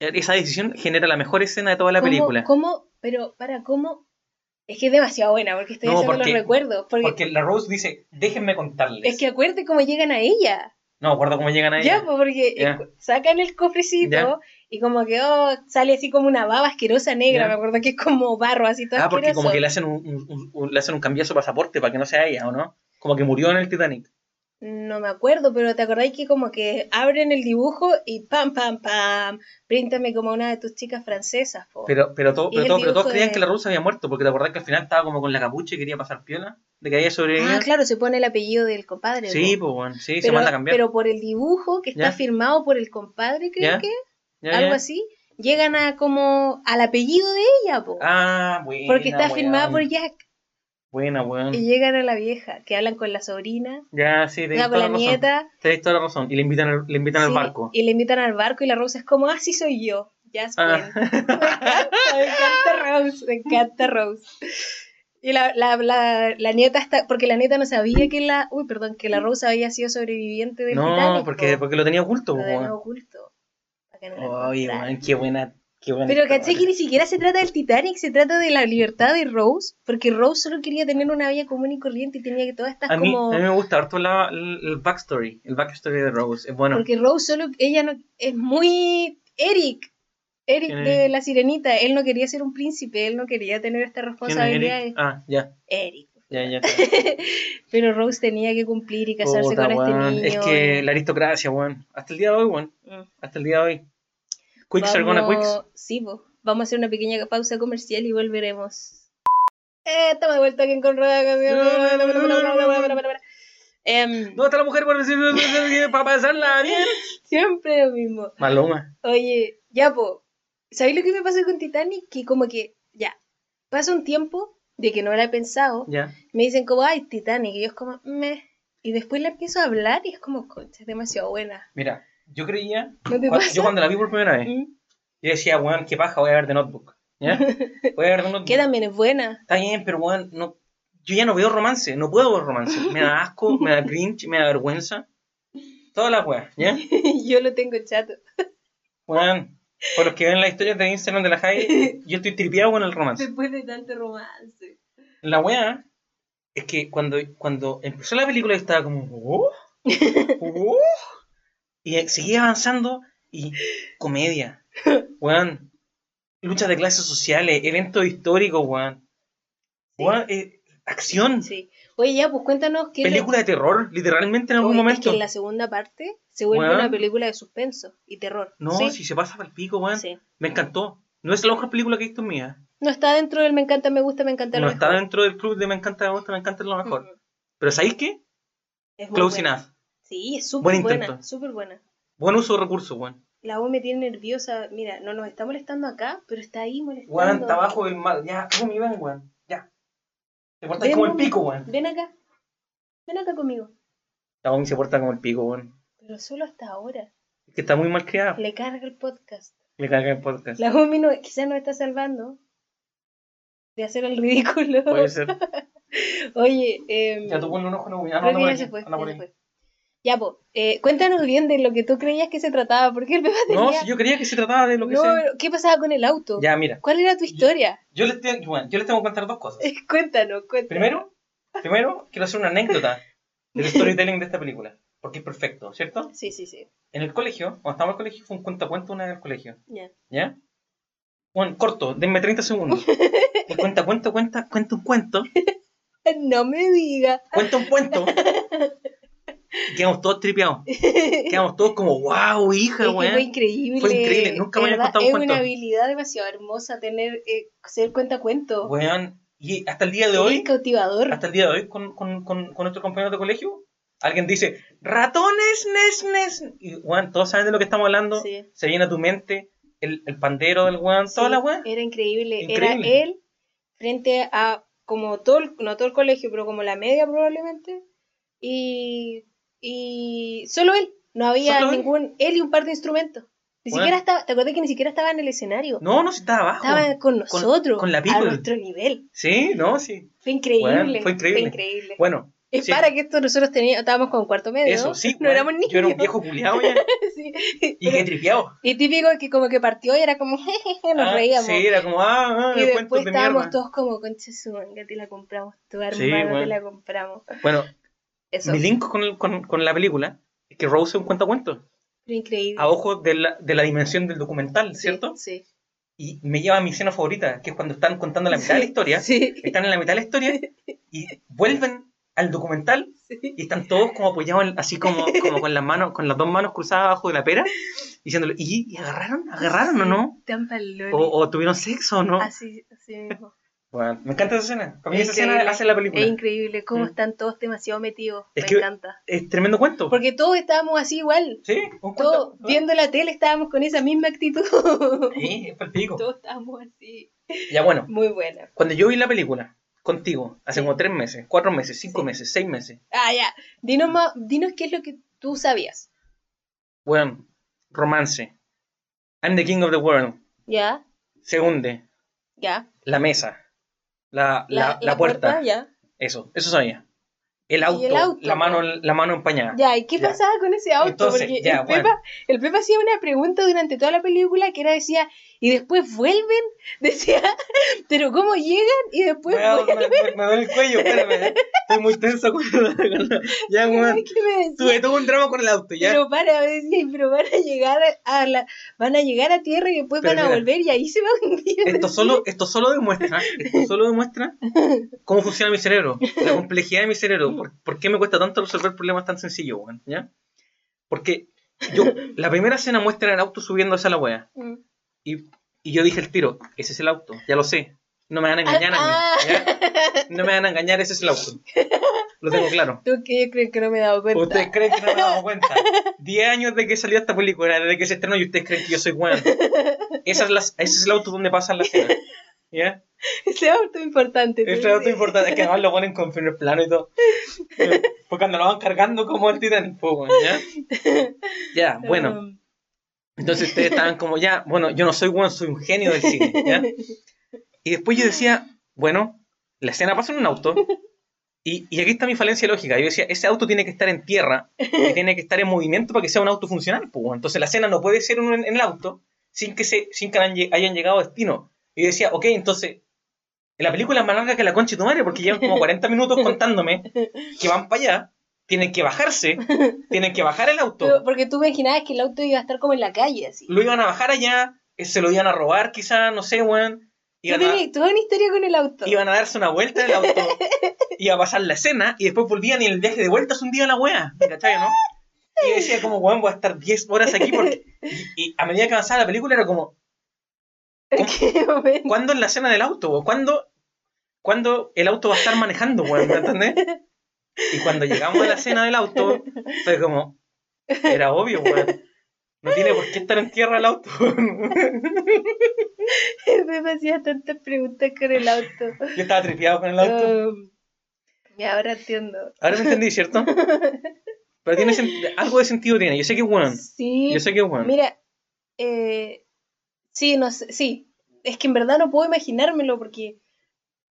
esa decisión genera la mejor escena de toda la ¿Cómo- película. ¿Cómo? Pero, para, ¿cómo? Es que es demasiado buena, porque estoy No, haciendo porque- los recuerdos. Porque, Porque la Rose dice, déjenme contarles. es que acuérdate cómo llegan a ella. No, acuerdo cómo llegan ahí. Ya, pues, porque Ya. eh, sacan el cofrecito y como que oh, sale así como una baba asquerosa negra, me acuerdo que es como barro, así todo Ah, porque asqueroso. como que le hacen un, un- un- un- le hacen un cambiazo de pasaporte para que no sea ella, ¿o no? Como que murió en el Titanic. No me acuerdo, pero ¿te acordáis que como que abren el dibujo y pam, pam, pam, príntame como una de tus chicas francesas, po. Pero, pero, todo, pero, todo- pero todos creían de- que la Rose había muerto, porque te acordás que al final estaba como con la capucha y quería pasar piola, de que había sobrevivido. Ah, claro, se pone el apellido del compadre. Sí, pues bueno, sí, se manda a cambiar. pero por el dibujo que está Ya. firmado por el compadre, creo Ya, que, Ya, algo así, llegan a como al apellido de ella, po. Ah, porque está firmada por Jack. Buena, weón. Y llegan a la vieja, que hablan con la sobrina, Ya, sí, sea, con la la razón. nieta. Tenés toda la razón. Y le invitan, al- le invitan al barco. Y le invitan al barco y la Rose es como, ah, sí soy yo. Jasmine. Ah. Me encanta, me encanta Rose, me encanta Rose. Y la, la, la, la nieta está, porque la nieta no sabía que la, uy, perdón, que la Rose había sido sobreviviente del no, Titanic. porque, po. porque lo tenía oculto, Lo tenía oculto. Oye, weón, qué buena, qué. Pero caché que ni siquiera se trata del Titanic, se trata de la libertad de Rose, porque Rose solo quería tener una vida común y corriente y tenía que todas estas A mí, como... a mí me gusta harto la, el, el backstory, el backstory de Rose. Es bueno. Porque Rose solo, ella no, es muy Eric, Eric ¿Quién es de la sirenita, él no quería ser un príncipe, él no quería tener estas ¿Quién es responsabilidades. Eric? Ah, ya, Eric. ya, ya. Pero Rose tenía que cumplir y casarse Puta, con este niño. Es que la aristocracia, weón. Hasta el día de hoy, weón. Mm. Hasta el día de hoy. Quicks are gonna quicks. Vamos- Sí, po. vamos a hacer una pequeña pausa comercial y volveremos. Eh, estamos de vuelta aquí en Conrada. Em, ¿Dónde está la mujer para pasarla bien? siempre lo mismo. Maloma. Oye, ya, po. ¿Sabéis lo que me pasó con Titanic? Que como que, ya, pasa un tiempo de que no la he pensado. Ya. Me dicen como, ay, Titanic. Y yo es como, me. Y después la empiezo a hablar y es como, concha, es demasiado buena. Mira, yo creía. ¿No te cua- pasa? Yo cuando la vi por primera vez, ¿Mm? yo decía, weón, qué paja, voy a ver The Notebook. ¿Ya? Voy a ver The Notebook. Que también es buena. Está bien, pero weón, no, yo ya no veo romance, no puedo ver romance. Me da asco, me da cringe, me da vergüenza. Todas las weas, ¿ya? yo lo tengo chato. Weón, por los que ven las historias de Instagram de la Jai, yo estoy tripeado con el romance. Después de tanto romance. La wea es que cuando, cuando empezó la película yo estaba como, "Oh, oh", y seguía avanzando y comedia, weón, luchas de clases sociales, eventos históricos, weón, Sí. Weón, eh, acción, Sí. Oye, ya, pues cuéntanos qué. película de terror, literalmente en algún Oye, momento. Es que en la segunda parte se vuelve Weón. una película de suspenso y terror. No, ¿sí? si se pasa para el pico, weón. Sí. Me encantó. No es la mejor película que he visto en vida. No está dentro del me encanta, me gusta, me encanta. No lo está mejor. dentro del club de Me encanta, me gusta, me encanta lo mejor. Ujú. Pero ¿sabéis qué? Es Close enough. Sí, es súper Buen buena. Súper buena. Buen uso de recursos, weón. La voz me tiene nerviosa. Mira, no nos está molestando acá, pero está ahí molestando. Weón, está abajo del mar. Ya, ¿cómo me ven, weón? Ya. Te portas Ven, como el pico, weón. Ven acá. Ven acá conmigo. La Omi se porta como el pico, weón. Pero solo hasta ahora. Es que está muy mal criado. Le carga el podcast. Le caga el podcast. La Omi no, quizás nos está salvando de hacer el ridículo. Puede ser. Oye, eh, Ya tú ponle un ojo, no, que por ya se fue. ya se fue. Ya, po, eh, cuéntanos bien de lo que tú creías que se trataba, porque el bebé tenía... No, si yo creía que se trataba de lo que No, sea. pero ¿qué pasaba con el auto? Ya, mira. ¿Cuál era tu historia? Yo les, tengo, bueno, yo les tengo que contar dos cosas. cuéntanos, cuéntanos. Primero, primero, quiero hacer una anécdota del storytelling de esta película. Porque es perfecto, ¿cierto? Sí, sí, sí. En el colegio, cuando estábamos en el colegio, fue un cuentacuento una vez en el colegio. Ya. ¿Ya? Bueno, corto, denme 30 segundos. El cuenta, cuenta, cuenta, cuenta un cuento, No me diga. cuenta un cuento. Quedamos todos tripeados. Quedamos todos como, wow, hija, Es weón. fue increíble. Fue increíble, nunca me habían contado un Es cuento. una habilidad demasiado hermosa tener, eh, ser cuentacuentos. Weón. Y hasta el día de Es hoy, cautivador. hasta el día de hoy, con, con, con, con nuestros compañeros de colegio, alguien dice, ratones, nes, nes. Y, weón, todos saben de lo que estamos hablando. Sí. Se viene a tu mente el, el pandero del weón, toda la weón. Era increíble. Increíble. Era él frente a como todo el, no todo el colegio, pero como la media probablemente. Y, y solo él. No había Solo ningún. Él y un par de instrumentos. Ni Bueno. siquiera estaba. ¿Te acuerdas que ni siquiera estaba en el escenario? No, no, estaba abajo. estaba con nosotros. con la a people. nuestro nivel. Sí, no, sí. Fue increíble. Bueno, fue increíble. increíble. Bueno, es sí. para que esto nosotros teníamos, estábamos con cuarto medio. eso, sí. No éramos niños. Yo era un viejo culiado ya. Sí. Y que tripeado. Y típico que como que partió y era como, jejeje, nos Ah, reíamos. Sí, era como, ah, ah, y después de estábamos todos como, concha su manga, te la compramos, tu hermano Sí, te la compramos. Bueno, Eso, mi link con, el- con, con la película es que Rose es un cuentacuentos. increíble. A ojos de la, de la dimensión del documental, ¿cierto? Sí. Y me lleva a mi escena favorita, que es cuando están contando la mitad de la historia. Sí. Están en la mitad de la historia y vuelven al documental y están todos como apoyados en- así como, como con las manos, con las dos manos cruzadas abajo de la pera, diciéndole, ¿y, y agarraron? ¿Agarraron o no? O, o tuvieron sexo o no? Así, así mismo. Bueno, me encanta esa escena. Para mí Es esa escena hace la película. Es increíble cómo Mm. están todos demasiado metidos. Es Me que- encanta. Es tremendo cuento. Porque todos estábamos así igual. Sí, un Todos cuento. viendo la tele estábamos con esa misma actitud. Sí, es todos estábamos así. Ya bueno, Muy buena. cuando yo vi la película, contigo, hace como tres meses, cuatro meses, cinco Sí. meses, seis meses. Ah, ya. Dinos, ma- dinos qué es lo que tú sabías. Bueno, romance. I'm the king of the world. Ya, Se hunde. ya. La mesa. La, la, la puerta. ya. Eso, eso sabía. El auto, el auto, la, mano, la mano empañada. Ya, ¿y qué Ya. pasaba con ese auto? Entonces, Porque ya, el, bueno. Pepa, el Pepa hacía una pregunta durante toda la película que era, decía, y después vuelven, decía, pero ¿cómo llegan? Y después vuelven. me- me- me duele el cuello, espérame. Estoy muy tenso con con la- Ya, weón. Tuve todo un drama con el auto, ya. Pero para, me decía, pero van a llegar a la, van a llegar a tierra y después Pero van a volver y ahí se va a hundir. Esto solo, esto solo demuestra, esto solo demuestra cómo funciona mi cerebro, la complejidad de mi cerebro, por, por qué me cuesta tanto resolver problemas tan sencillos, weón, ¿ya? Porque yo, la primera escena muestra el auto subiéndose a la wea, Mm. Y, y yo dije el tiro, ese es el auto, ya lo sé, no me van a engañar a Ah. mí, ¿ya? No me van a engañar, ese es el auto, lo tengo claro. ¿Tú qué crees que no me he dado cuenta? Ustedes creen que no me he dado cuenta. 10 años de que salió esta película, desde que se estrenó, y ustedes creen que yo soy weón. Esa es la- ese es el auto donde pasan las escenas. ¿Ya? Ese auto importante. Ese auto importante, es que además lo ponen con primer plano y todo. Porque cuando lo van cargando como el Titanic, pues, ¿ya? Ya, bueno. Entonces ustedes estaban como, ya, bueno, yo no soy soy un genio del cine. Y después yo decía, bueno, la escena pasa en un auto. Y, aquí está mi falencia lógica. Yo decía, ese auto tiene que estar en tierra, tiene que estar en movimiento para que sea un auto funcional. Pues. Entonces la escena no puede ser en, el auto sin que, se, sin que hayan llegado a destino. Y yo decía, ok, entonces, la película es más larga que la concha de tu madre, porque llevan como 40 minutos contándome que van para allá, tienen que bajarse, tienen que bajar el auto. Pero- porque tú imaginabas que el auto iba a estar como en la calle, así. Lo iban a bajar allá, eh, se lo iban a robar quizá, no sé, weón. Tú tenías toda una historia con el auto. iban a darse una vuelta en el auto, iba a pasar la escena y después volvían y en el viaje de vuelta se hundía la wea, ¿me ¿cachai, no? Y yo decía como, weón, voy a estar 10 horas aquí porque... Y, y a medida que avanzaba la película era como. ¿cuándo es la escena del auto, weón? ¿Cuándo, ¿Cuándo el auto va a estar manejando, weón? ¿Me entendés? Y cuando llegamos a la escena del auto, fue como, era obvio, weón. No tiene por qué estar en tierra el auto. Me hacía tantas preguntas con el auto. Yo estaba tripeado con el auto. Um, y ahora entiendo. Ahora me entendí, ¿cierto? Pero tiene algo de sentido tiene. Yo sé que es weón. Sí. Yo sé que es weón. Mira, eh, sí, no sé, sí. Es que en verdad no puedo imaginármelo porque,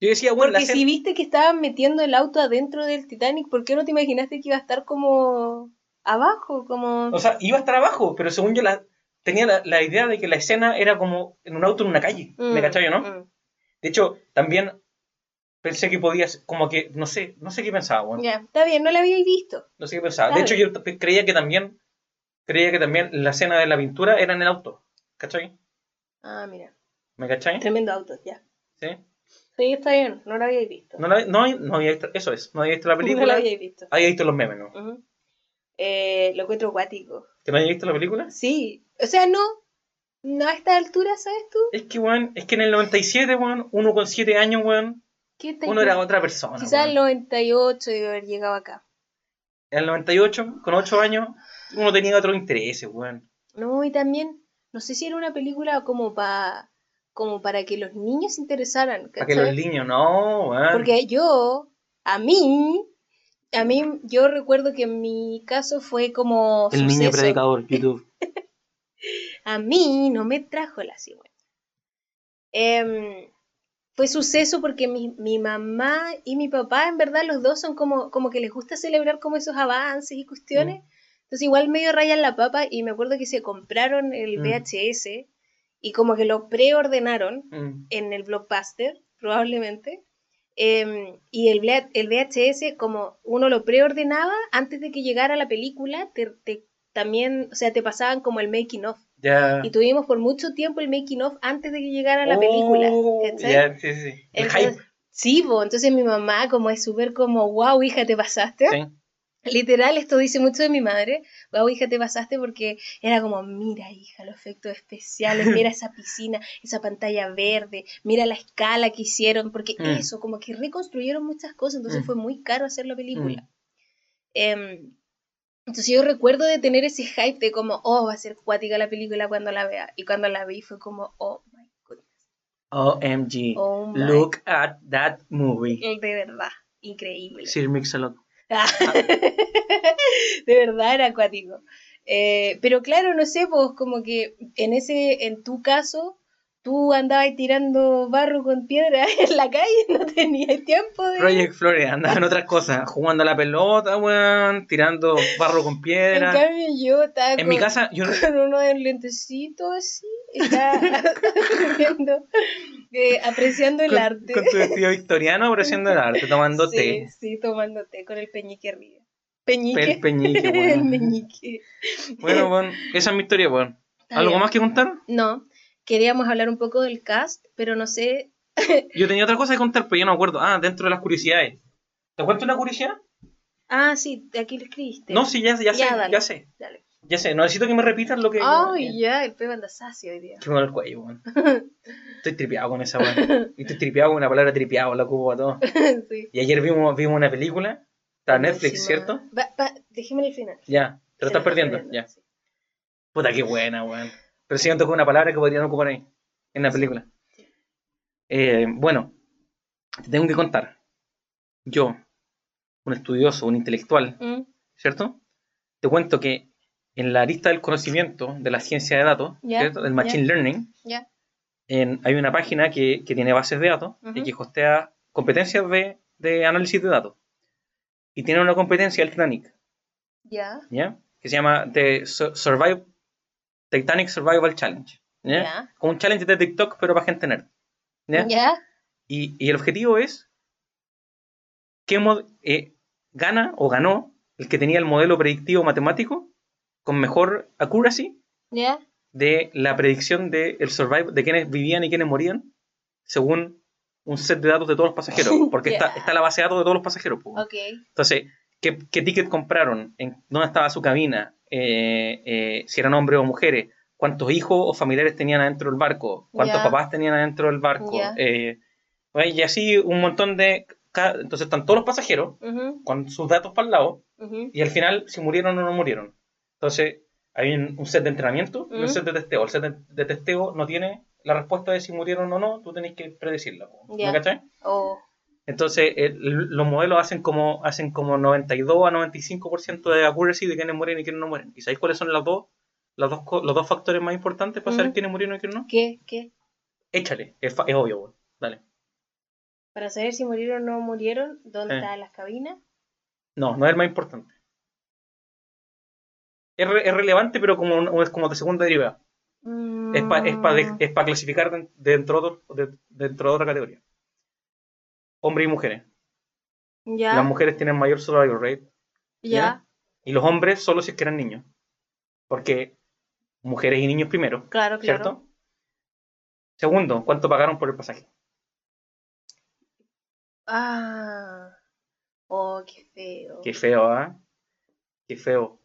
Yo decía, la porque si viste que estaban metiendo el auto adentro del Titanic, ¿por qué no te imaginaste que iba a estar como abajo? Como... O sea, iba a estar abajo, pero según yo la, tenía la, la idea de que la escena era como en un auto en una calle. ¿Me Mm, cachai o no? mm. De hecho, también pensé que podía ser, como que, no sé, no sé qué pensaba, weón. Ya, está bien, no la había visto. No sé qué pensaba. Está De hecho, yo creía que también, creía que también la escena de la pintura era en el auto. ¿Cachai? Ah, mira, ¿Me cachai? tremendo auto, ya. Sí. Sí, está bien, no la había visto. No, la- no, no había visto, eso es, no había visto la No la película. había visto. Había visto los memes, ¿no? Ujú. Eh, lo encuentro acuático. ¿Que no había visto la película? Sí, o sea, no, no a esta altura, ¿sabes tú? Es que, weón, es que en el 97, weón, uno con 7 años, weón, ¿Qué te uno era otra persona. Quizás el weón. 98 debe haber llegado acá. En el 98, con 8 años, uno tenía otros intereses, weón. No, y también, no sé si era una película como para como para que los niños se interesaran, Para que ¿cachai? los niños, no, weón. Porque yo, a mí, a mí, yo recuerdo que en mi caso fue como El niño suceso. predicador, YouTube. A mí no me trajo la cigüeña. Em, fue suceso porque mi, mi mamá y mi papá, en verdad, los dos son como, como que les gusta celebrar como esos avances y cuestiones. Entonces igual medio rayan la papa y me acuerdo que se compraron el Mm. VHS y como que lo preordenaron Mm. en el blockbuster, probablemente. Em, y el, el VHS, como uno lo preordenaba antes de que llegara la película, te, te- también, o sea, te pasaban como el making of. Ya. Y tuvimos por mucho tiempo el making of antes de que llegara la película. Oh, ¿cachai? ya, sí, sí. El Entonces, hype. Sí, po, entonces mi mamá como es súper como, wow, hija, te pasaste. Sí. Literal, esto dice mucho de mi madre. Wow, hija, te pasaste porque era como, mira, hija, los efectos especiales, mira esa piscina, esa pantalla verde, mira la escala que hicieron, porque Mm. eso, como que reconstruyeron muchas cosas, entonces Mm. fue muy caro hacer la película. Em, entonces yo recuerdo de tener ese hype de como, oh, va a ser cuática la película cuando la vea. Y cuando la vi fue como, oh my goodness. OMG. Oh my. Look at that movie. De verdad, increíble. Sir Mix-a-Lot. de verdad era acuático. Eh, pero claro, no sé, pues como que en ese, en tu caso, tú andabas tirando barro con piedra en la calle, no tenías tiempo de... Project Florida, andaba en otras cosas, jugando a la pelota, weón, tirando barro con En piedra. cambio yo estaba En con, mi casa, yo no- con uno de lentecitos así, estaba viendo, eh, apreciando el con, arte. con tu vestido victoriano apreciando el arte, tomando sí, té. Sí, tomando té con el peñique arriba. ¿Peñique? El peñique, el weón. meñique. Bueno, weón, esa es mi historia, weón. ¿Algo más que contar? No, queríamos hablar un poco del cast, pero no sé. Yo tenía otra cosa que contar, pero yo no me acuerdo. Ah, dentro de las curiosidades. ¿Te cuento una curiosidad? Ah, sí, aquí lo escribiste. No, sí, ya, ya sé, Ya, dale. ya sé. Dale. Ya sé, no necesito que me repitas lo que... Ay, ya, el pego anda sacio hoy día. Me duele el cuello, weón. Estoy tripeado con esa weón. Y estoy tripeado con una palabra tripeado, la ocupo a todo. sí. Y ayer vimos, vimos una película. Está en Netflix. ¿cierto? Va, va, déjeme el final. Ya, te lo estás perdiendo. Ya. sí. Puta, qué buena, weón. Pero siento que una palabra que podrían ocupar ahí, en la película. Eh, bueno, te tengo que contar. Yo, un estudioso, un intelectual, Mm, ¿cierto? Te cuento que en la lista del conocimiento de la ciencia de datos. Del Machine Learning, en- hay una página que, que tiene bases de datos y que hostea competencias de, de análisis de datos. Y tiene una competencia, el Titanic, Ya. Que se llama The Su- Survive, Titanic Survival Challenge. ¿ya? Como un challenge de TikTok, pero para gente nerd. ¿ya? Y, y el objetivo es qué mod- eh, gana o ganó el que tenía el modelo predictivo matemático con mejor accuracy de la predicción de el survive, de quienes vivían y quienes morían según un set de datos de todos los pasajeros. Porque está, está la base de datos de todos los pasajeros. Entonces, ¿qué, qué ticket compraron? ¿En ¿Dónde estaba su cabina? Eh, eh, si eran hombres o mujeres. ¿Cuántos hijos o familiares tenían adentro del barco? ¿Cuántos Ya. papás tenían adentro del barco? Ya. Eh, y así un montón de... Entonces están todos los pasajeros Ujú, con sus datos para el lado ujú. y al final si murieron o no murieron. Entonces hay un, un set de entrenamiento y un Mm. set de testeo. El set de, de testeo no tiene la respuesta de si murieron o no, tú tenés que predecirla. Ya. ¿Me cachai? Oh, Entonces, el- los modelos hacen como, hacen como 92 a 95% de accuracy de quiénes mueren y quiénes no mueren. ¿Y sabéis cuáles son los dos, los dos, los dos factores más importantes para saber Mm. quiénes murieron y quiénes no? ¿Qué? ¿Qué? Échale, es, es obvio. Dale. Para saber si murieron o no murieron, ¿dónde Eh. estaban las cabinas? No, no es el más importante. Es, re- es relevante, pero como, un- es como de segunda derivada. Es para es pa de- Mm, es pa clasificar den- dentro, de- dentro de otra categoría. Hombres y mujeres. Ya. Las mujeres tienen mayor survival rate. ya. Y los hombres solo si es que eran niños. Porque mujeres y niños primero, Claro, claro. ¿cierto? Segundo, ¿cuánto pagaron por el pasaje? Ah. Oh, qué feo. Qué feo, ¿ah? Qué feo.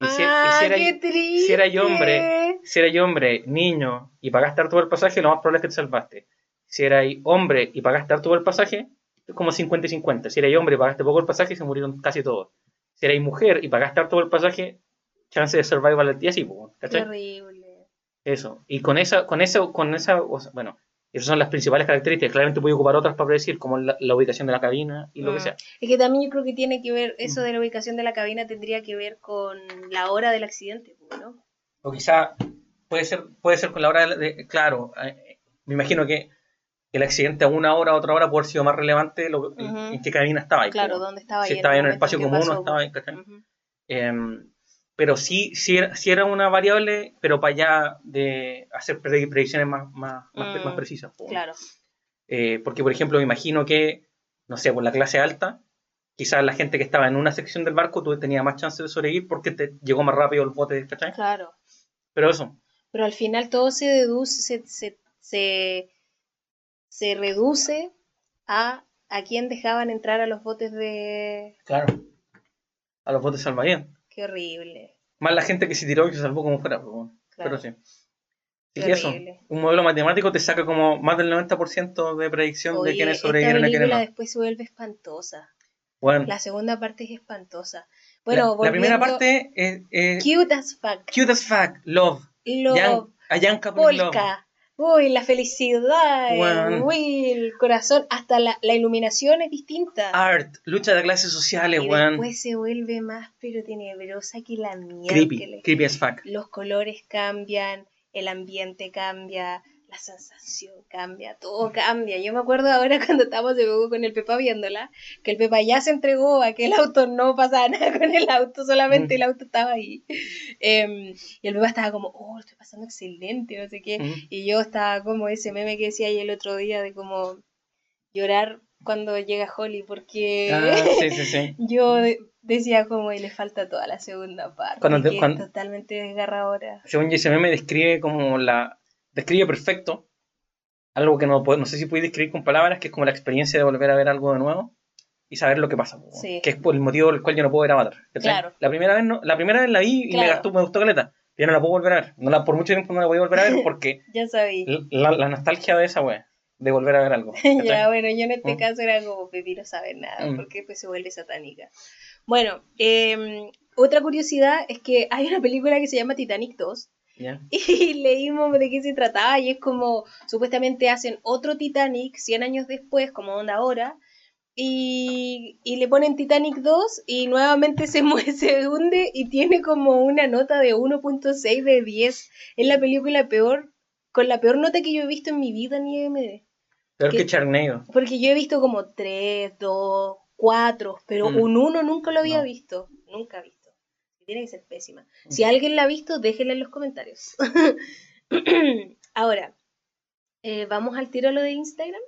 Y si, y ah, si era, qué triste. si era yo hombre, si eras hombre, niño, y pagaste harto por el pasaje, lo más probable es que te salvaste. Si eras hombre y pagaste harto por el pasaje, es como 50 y 50. Si eras hombre y pagaste poco el pasaje, se murieron casi todos. Si eras mujer y pagaste harto por el pasaje, chance de survival al día sí, ¿cachai? horrible. Eso. Y con esa, con eso, con esa, o sea, bueno, esas son las principales características. Claramente puede ocupar otras para predecir, como la, la ubicación de la cabina y lo que Mm. sea. Es que también yo creo que tiene que ver, eso de la ubicación de la cabina tendría que ver con la hora del accidente, ¿no? O quizá puede ser, puede ser con la hora de, de- claro, eh, me imagino que el accidente a una hora, a otra hora puede haber sido más relevante lo, en qué cabina estaba. ahí, Claro. ¿dónde estaba si estaba en el espacio común o estaba ahí, ¿cachai? Ujú. Em, pero sí, sí era, sí era una variable, pero para allá de hacer pre- predicciones más, más, más, Mm, más precisas. Claro. Eh, porque, por ejemplo, me imagino que, no sé, por la clase alta, quizás la gente que estaba en una sección del barco tú tenías más chance de sobrevivir porque te llegó más rápido el bote, ¿cachai? Claro. Pero eso, Pero al final todo se deduce, se, se, se, se reduce a a quién dejaban entrar a los botes de... claro, a los botes salvavidas. Qué horrible. Más la gente que se tiró y se salvó como fuera, pero, bueno, Claro. pero sí. Que eso, un modelo matemático te saca como más del 90% de predicción de Oye, quiénes esta sobrevivieron y quiénes no. después se vuelve espantosa. Bueno, La segunda parte es espantosa. la- Bueno, la, primera volviendo- parte es, es Cute as fuck. cute as fuck, love, Love. A couple in love. Uy, la felicidad, Weón. uy, el corazón, hasta la, la iluminación es distinta. Art, lucha de clases sociales, y weón. después se vuelve más pero tenebrosa que la mierda. Creepy, creepy as fuck. Los colores cambian, el ambiente cambia, la sensación cambia, todo cambia. Yo me acuerdo ahora cuando estábamos de nuevo con el Pepa viéndola, que el Pepa ya se entregó a que el auto no pasaba nada con el auto, solamente Mm. el auto estaba ahí. Em, y el Pepa estaba como, oh, estoy pasando excelente, no sé qué. Mm. Y yo estaba como ese meme que decía ahí el otro día de como llorar cuando llega Holly, porque Ah, sí, sí, sí. yo de- decía como y le falta toda la segunda parte, Cuando te- que cuando- es totalmente desgarradora. Según yo, ese meme describe como la. Describe perfecto algo que no, puedo- no sé si puedes describir con palabras, que es como la experiencia de volver a ver algo de nuevo y saber lo que pasa. Sí. Que es por el motivo por el cual yo no puedo ver Avatar. Claro. La primera vez no, la primera vez la vi y me, gastó, me gustó caleta. Ya no la puedo volver a ver. No la, por mucho tiempo no la voy a volver a ver porque Ya sabí. la, la nostalgia de esa wea, de volver a ver algo. ya, bueno, yo en este Mm. caso era como Pepi no sabe nada, Mm. porque pues se vuelve satánica. Bueno, em, otra curiosidad es que hay una película que se llama Titanic 2 Ya. y leímos de qué se trataba y es como supuestamente hacen otro Titanic 100 años después, como onda ahora, y, y le ponen Titanic 2 y nuevamente se, se hunde y tiene como una nota de 1.6 de 10. Es la película peor, con la peor nota que yo he visto en mi vida en IMD. Peor ¿Qué? que Charneido. Porque yo he visto como 3, 2, 4, pero Mm. un 1 nunca lo había No. visto. Nunca visto. Tiene que ser pésima. Si alguien la ha visto, déjenla en los comentarios. Ahora, eh, ¿vamos al tiro a lo de Instagram?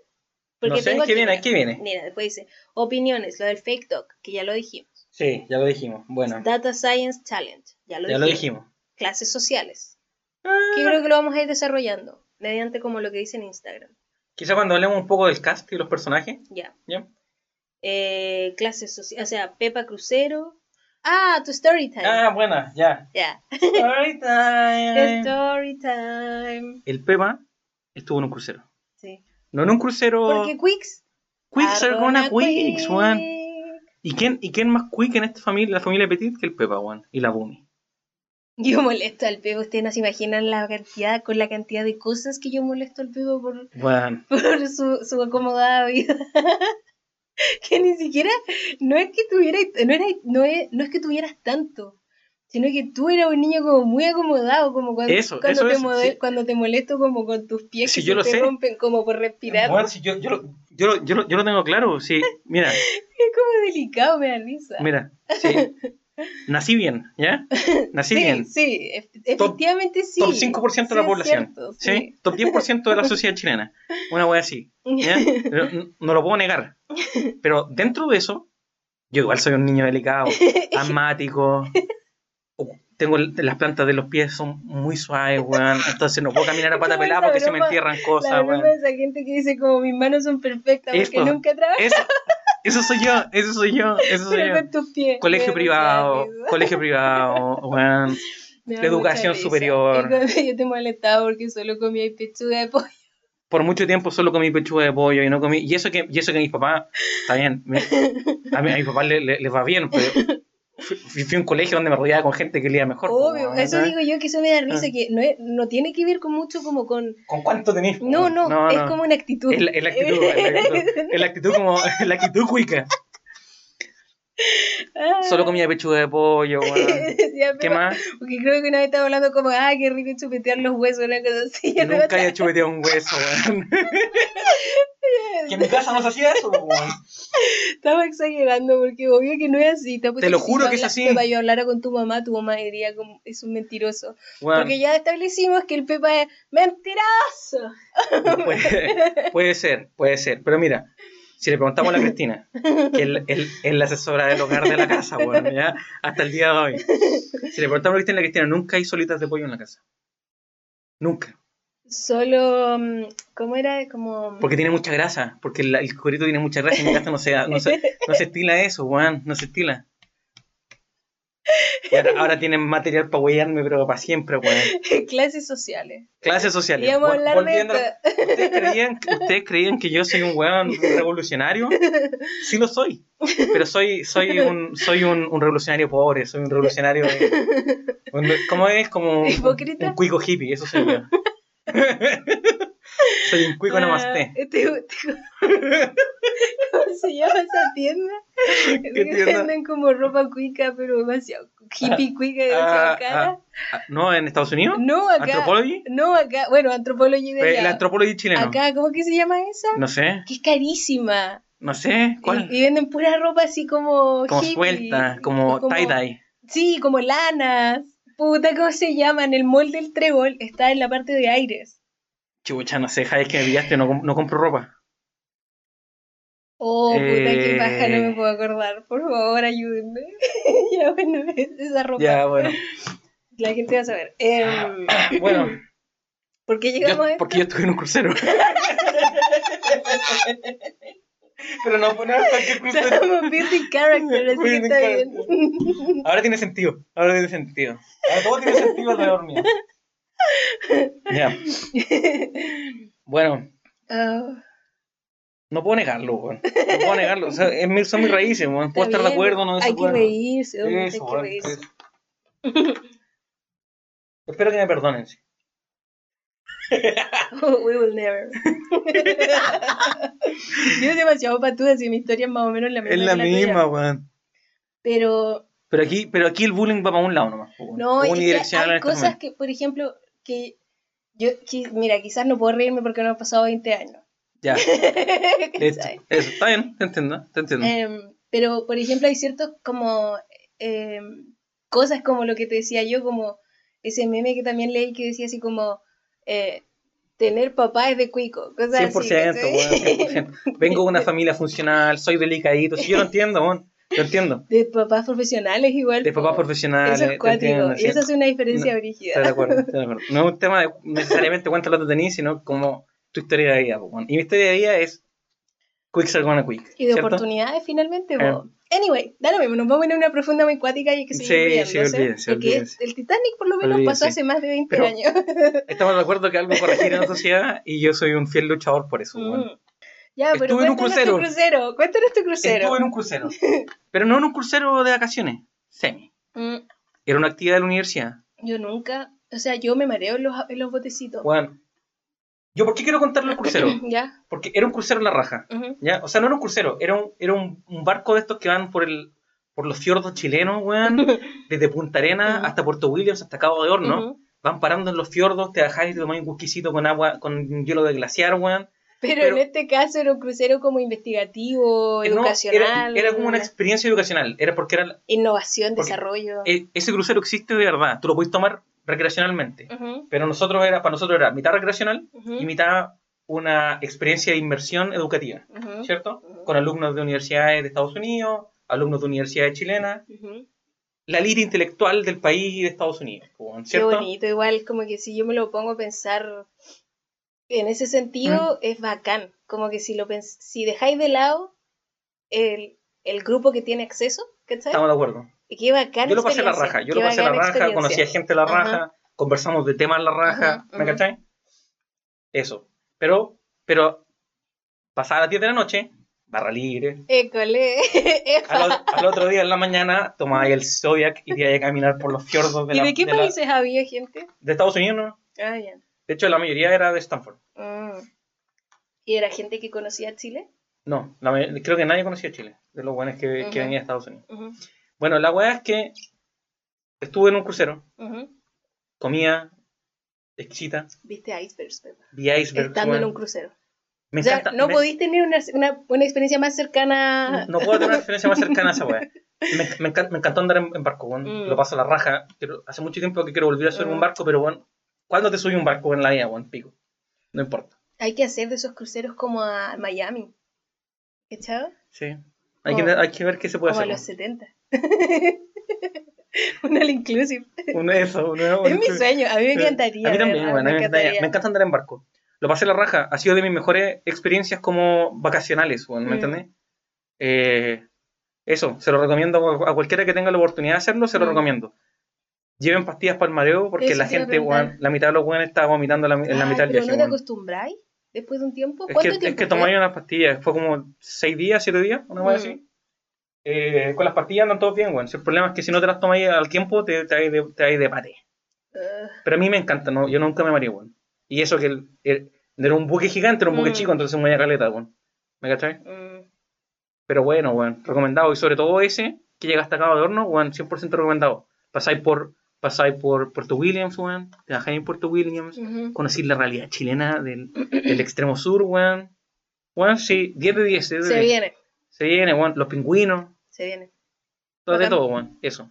No sé, tengo ¿qué viene? ¿Qué viene? Mira, después dice, opiniones, lo del fake talk, que ya lo dijimos. Sí, ya lo dijimos. Bueno, Data Science Challenge, ya lo ya dijimos. lo dijimos. Clases sociales, Ah, que yo creo que lo vamos a ir desarrollando, mediante como lo que dice en Instagram. Quizá cuando hablemos un poco del cast y los personajes. Ya. Eh, clases sociales, o sea, Pepa Crucero. Ah, tu story time. Ah, buena, ya. Ya. Story time. Story time. El Pepa estuvo en un crucero. Sí. No en un crucero. Porque Quicks. Quicks gonna Quicks, weón. ¿Y quién, ¿Y quién más quick en esta familia, la familia Petit, que el Pepa, weón? Y la Bumi. Yo molesto al Pepa. Ustedes no se imaginan la cantidad, con la cantidad de cosas que yo molesto al Pepa por, por su, su acomodada vida. que ni siquiera, no es que tuvieras, no, era, no, es, no es que tuvieras tanto, sino que tú eras un niño como muy acomodado, como cuando, Eso, cuando, eso te, es, mode- sí. cuando te molesto como con tus pies Sí, que yo se lo te sé. rompen como por respirar. Weón, si yo, yo, lo, yo, lo, yo, lo, yo lo tengo claro. Sí, mira, Es como delicado, me da risa. mira. Sí. Nací bien, ¿ya? Nací sí, bien. sí, ef- Top- efectivamente sí. Top 5% de Sí, la es población. cierto, ¿sí? Top 10% de la sociedad chilena. Una wea así. no lo puedo negar. Pero dentro de eso, yo igual soy un niño delicado, asmático. Tengo las plantas de los pies son muy suaves, weón. Entonces no puedo caminar a pata pelada porque se me entierran La cosas, broma weón. esa gente que dice como mis manos son perfectas porque nunca trabajo Eso, eso soy yo, eso soy yo, eso soy pero yo. con tus pies. Colegio privado, colegio privado, weón. Educación superior. Yo te molestaba porque solo comía pechuga de pollo. Por mucho tiempo solo comí pechuga de pollo y no comí. Y eso que, y eso que mis papás, está bien. a, mí, a mis papás le- le- les va bien, pero fui, fui a un colegio donde me rodeaba con gente que leía mejor. po, Obvio, eso digo yo que eso me da risa, Ah. que no, es- no tiene que ver con mucho como con... ¿Con cuánto tenés? No, no, es como una actitud. Es la, es la actitud, es la actitud, es la actitud como, la actitud cuica. Solo comía pechuga de pollo. Decía, ¿Qué más? Porque creo que una vez estaba hablando como, ah, qué rico chupetear los huesos, una cosa así. Nunca haya chupeteado un hueso, weón. que en mi casa no se hacía eso, weón. Estaba exagerando porque obvio que no es así. Te, Te lo juro que es así. Pepa, yo hablara con tu mamá, tu mamá diría como, es un mentiroso. Weón, Porque ya establecimos que el Pepa es mentiroso. puede, puede ser, puede ser. Pero mira, si le preguntamos a la Cristina, que es la asesora del hogar de la casa, weón, ¿ya? hasta el día de hoy. Si le preguntamos a la Cristina, la Cristina nunca hay solitas de pollo en la casa. Nunca. Solo, mm, ¿cómo era? Como... Porque tiene mucha grasa. Porque el, el cuerito tiene mucha grasa y en mi casa no se, no se, no se estila eso, weón. No se estila. Ahora, ahora tienen material para huellarme, pero para siempre, weón. clases sociales. Clases sociales. Vol- volviendo. ¿Ustedes creían, ¿Ustedes creían que yo soy un weón revolucionario? Sí lo soy. Pero soy, soy un, soy un, un revolucionario pobre, soy un revolucionario. ¿Cómo es? Como un, un cuico hippie, eso soy yo. Soy un cuico Ah, namaste. este- este- ¿Cómo se llama esa tienda? ¿Qué Que venden como ropa cuica, pero demasiado hippie cuica y demasiado Ah, cara. ah, ¿No en Estados Unidos? No, acá. ¿Anthropology? No, acá. Bueno, Anthropology de allá. La antropología chileno. Acá, ¿cómo que se llama esa? No sé, Que es carísima. no sé. ¿Cuál? Y, y venden pura ropa así como. como hippie, suelta, como, tie-dye. Sí, como lanas. Puta, ¿cómo se llama? En el mall del Trébol está en la parte de aires. Chucha, no sé, es que me pillaste, no, no compro ropa. Oh, puta, qué Eh. paja, no me puedo acordar. Por favor, ayúdenme. ya, bueno, esa ropa. Ya, bueno. La gente va a saber. Em, Bueno, ¿Por qué yo- llegamos a esto? porque yo estuve en un crucero. Pero no poner cualquier crucero. Estamos building character, así que está bien. Ahora tiene sentido. Ahora tiene sentido. Ahora todo tiene sentido alrededor mío. Ya. Bueno, Ah, no puedo negarlo, weón. No puedo negarlo. O sea, es son mis raíces, weón. Puedo estar de acuerdo no Hay que reírse, hombre, hay que reírse. Espero que me perdonen. sí. We will never. Yo soy demasiado patuda, si mi historia es más o menos la misma. Es la misma, weón. Pero Pero aquí, pero aquí el bullying va para un lado nomás. no, es que hay este cosas momento. que, por ejemplo, que yo, mira, quizás no puedo reírme porque no han pasado 20 años. Ya. Eso, está bien, te entiendo, te entiendo. Em, pero, por ejemplo, hay ciertos como em, cosas como lo que te decía yo, como ese meme que también leí que decía así como eh, tener papá es de cuico, cosas 100%, así. ¿cachai? weón, 100%. Vengo de una familia funcional, soy delicadito. Si yo lo entiendo, weón. Lo entiendo. De papás profesionales igual. De papás profesionales. Eso es te cuático. y hace una diferencia No, brígida. Estoy de acuerdo, estoy de acuerdo. No es un tema de necesariamente cuánto lo tenés, sino como tu historia de vida. po. Y mi historia de vida es quick are gonna quick. Y de ¿cierto? oportunidades finalmente. Eh. Anyway, da lo mismo, nos vamos a ir a una profunda muy cuática y que Sí, seguir sí, olvídense, porque olvídense. el Titanic por lo menos pasó hace más de 20 Pero- años. Estamos de acuerdo que algo corregir en la sociedad y yo soy un fiel luchador por eso. Mm. Ya, pero Estuve en un cuéntanos tu crucero. Cuéntanos tu crucero. Estuve en un crucero. Pero no en un crucero de vacaciones. Semi. Mm, Era una actividad de la universidad. Yo nunca, o sea, yo me mareo en los, en los botecitos. Bueno, ¿yo por qué quiero contarle el crucero? Ya. Porque era un crucero en la raja. ¿ya? O sea, no era un crucero, era un, era un, un barco de estos que van por el por los fiordos chilenos, weón, desde Punta Arenas hasta Puerto Williams, hasta Cabo de Horno. Van parando en los fiordos, te bajáis y te tomáis un whiskycito con agua, con hielo de glaciar, weón. Pero, Pero- en este caso era un crucero como investigativo, Eh, no, educacional. era, era como una experiencia educacional. Era porque era Innovación, porque- desarrollo. eh, ese crucero existe de verdad. Tú lo puedes tomar recreacionalmente. Pero nosotros era, para nosotros era mitad recreacional ujú, y mitad una experiencia de inmersión educativa, ujú, ¿cierto? Ujú. Con alumnos de universidades de Estados Unidos, alumnos de universidades chilenas, la lira intelectual del país y de Estados Unidos, Qué ¿cierto? bonito, igual como que si yo me lo pongo a pensar en ese sentido, es bacán. Como que si lo pens- si dejáis de lado el, el grupo que tiene acceso, ¿cachai? Estamos de acuerdo. Qué bacán Yo lo pasé a la raja, yo qué lo pasé a la raja, conocí a gente a la Ajá. raja, conversamos de temas la raja, Ajá, ¿me cachai? Eso. Pero, pero, pasada las 10 de la noche, barra libre. École. Al, al otro día en la mañana tomaba el Zodiac y iba a caminar por los fiordos de, ¿Y la- de qué de la- países había gente? de Estados Unidos, ¿no? Ah, ya. De hecho, la mayoría era de Stanford. Mm. ¿Y era gente que conocía Chile? No, la creo que nadie conocía Chile, de los buenos que, que Ujú. venía de Estados Unidos. Ujú, Bueno, la weá es que estuve en un crucero, ujú. comía exquisita, Viste icebergs, Pepa. vi icebergs. Estando en weón. un crucero. Me o sea, encanta. no me- podís tener una, una, una experiencia más cercana. no puedo tener una experiencia más cercana a esa weá. Me, me encan- me encantó andar en, en barco, weón. Mm. Lo paso a la raja. Quiero- hace mucho tiempo que quiero volver a subir Mm. un barco, pero bueno, ¿cuándo te subí un barco en la vida, weón? Pico. No importa. Hay que hacer de esos cruceros como a Miami. ¿Cachado? Sí. Hay, Como- que, hay que ver qué se puede Como a hacer. los 70. un all inclusive. Un eso, un- un- Es mi sueño, a mí me encantaría. A mí también, bueno, me a encantaría. Me encanta andar en barco. Lo pasé a la raja. Ha sido de mis mejores experiencias como vacacionales, bueno, ¿me Mm. entendés? Eh, eso, se lo recomiendo a cualquiera que tenga la oportunidad de hacerlo, se lo Mm. recomiendo. Lleven pastillas para el mareo porque Eso la a gente, weón, la mitad de los weones está vomitando la- en la Ay, mitad del pero viaje. ¿no te acostumbráis después de un tiempo? Es ¿Cuánto que, es tiempo que fue? tomáis unas pastillas, fue como seis días, siete días, una cosa Mm. así. Eh, con las pastillas andan todos bien, weón. Si El problema es que si no te las tomáis al tiempo, te, te, hay de, te hay de pate. Pero a mí me encanta, ¿no? yo nunca me mareé, weón. Y eso que el, el- era un buque gigante, era un buque Mm. chico, entonces muy caleta, weón. ¿Me cachai? Mm, Pero bueno, weón, recomendado. Y sobre todo ese, que llega hasta Cabo de Horno, weón, 100% recomendado. Pasáis por, pasáis por Puerto Williams, weón. Te bajáis en Puerto Williams. Conocís la realidad chilena del, del extremo sur, weón. Weón, sí, 10 de 10. 10 de Se 10. viene, Se viene, weón. Los pingüinos. se viene. Todo de todo, weón. Eso.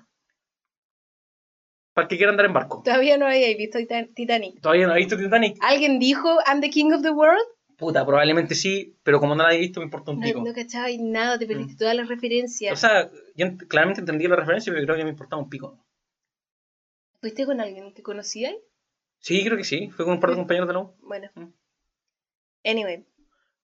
Para el que quiera andar en barco. Todavía no había visto Titan- Titanic. ¿Todavía no ha visto Titanic? ¿Alguien dijo I'm the king of the world? Puta, probablemente sí, pero como no la he visto, me importa un No, pico. no cachaba y nada, te perdiste Mm. todas las referencias. O sea, yo ent- claramente entendí la referencia, pero creo que me importaba un pico. ¿Fuiste con alguien que conocías? Sí, creo que sí. Fue con un par de compañeros de la U. Bueno. Mm. Anyway,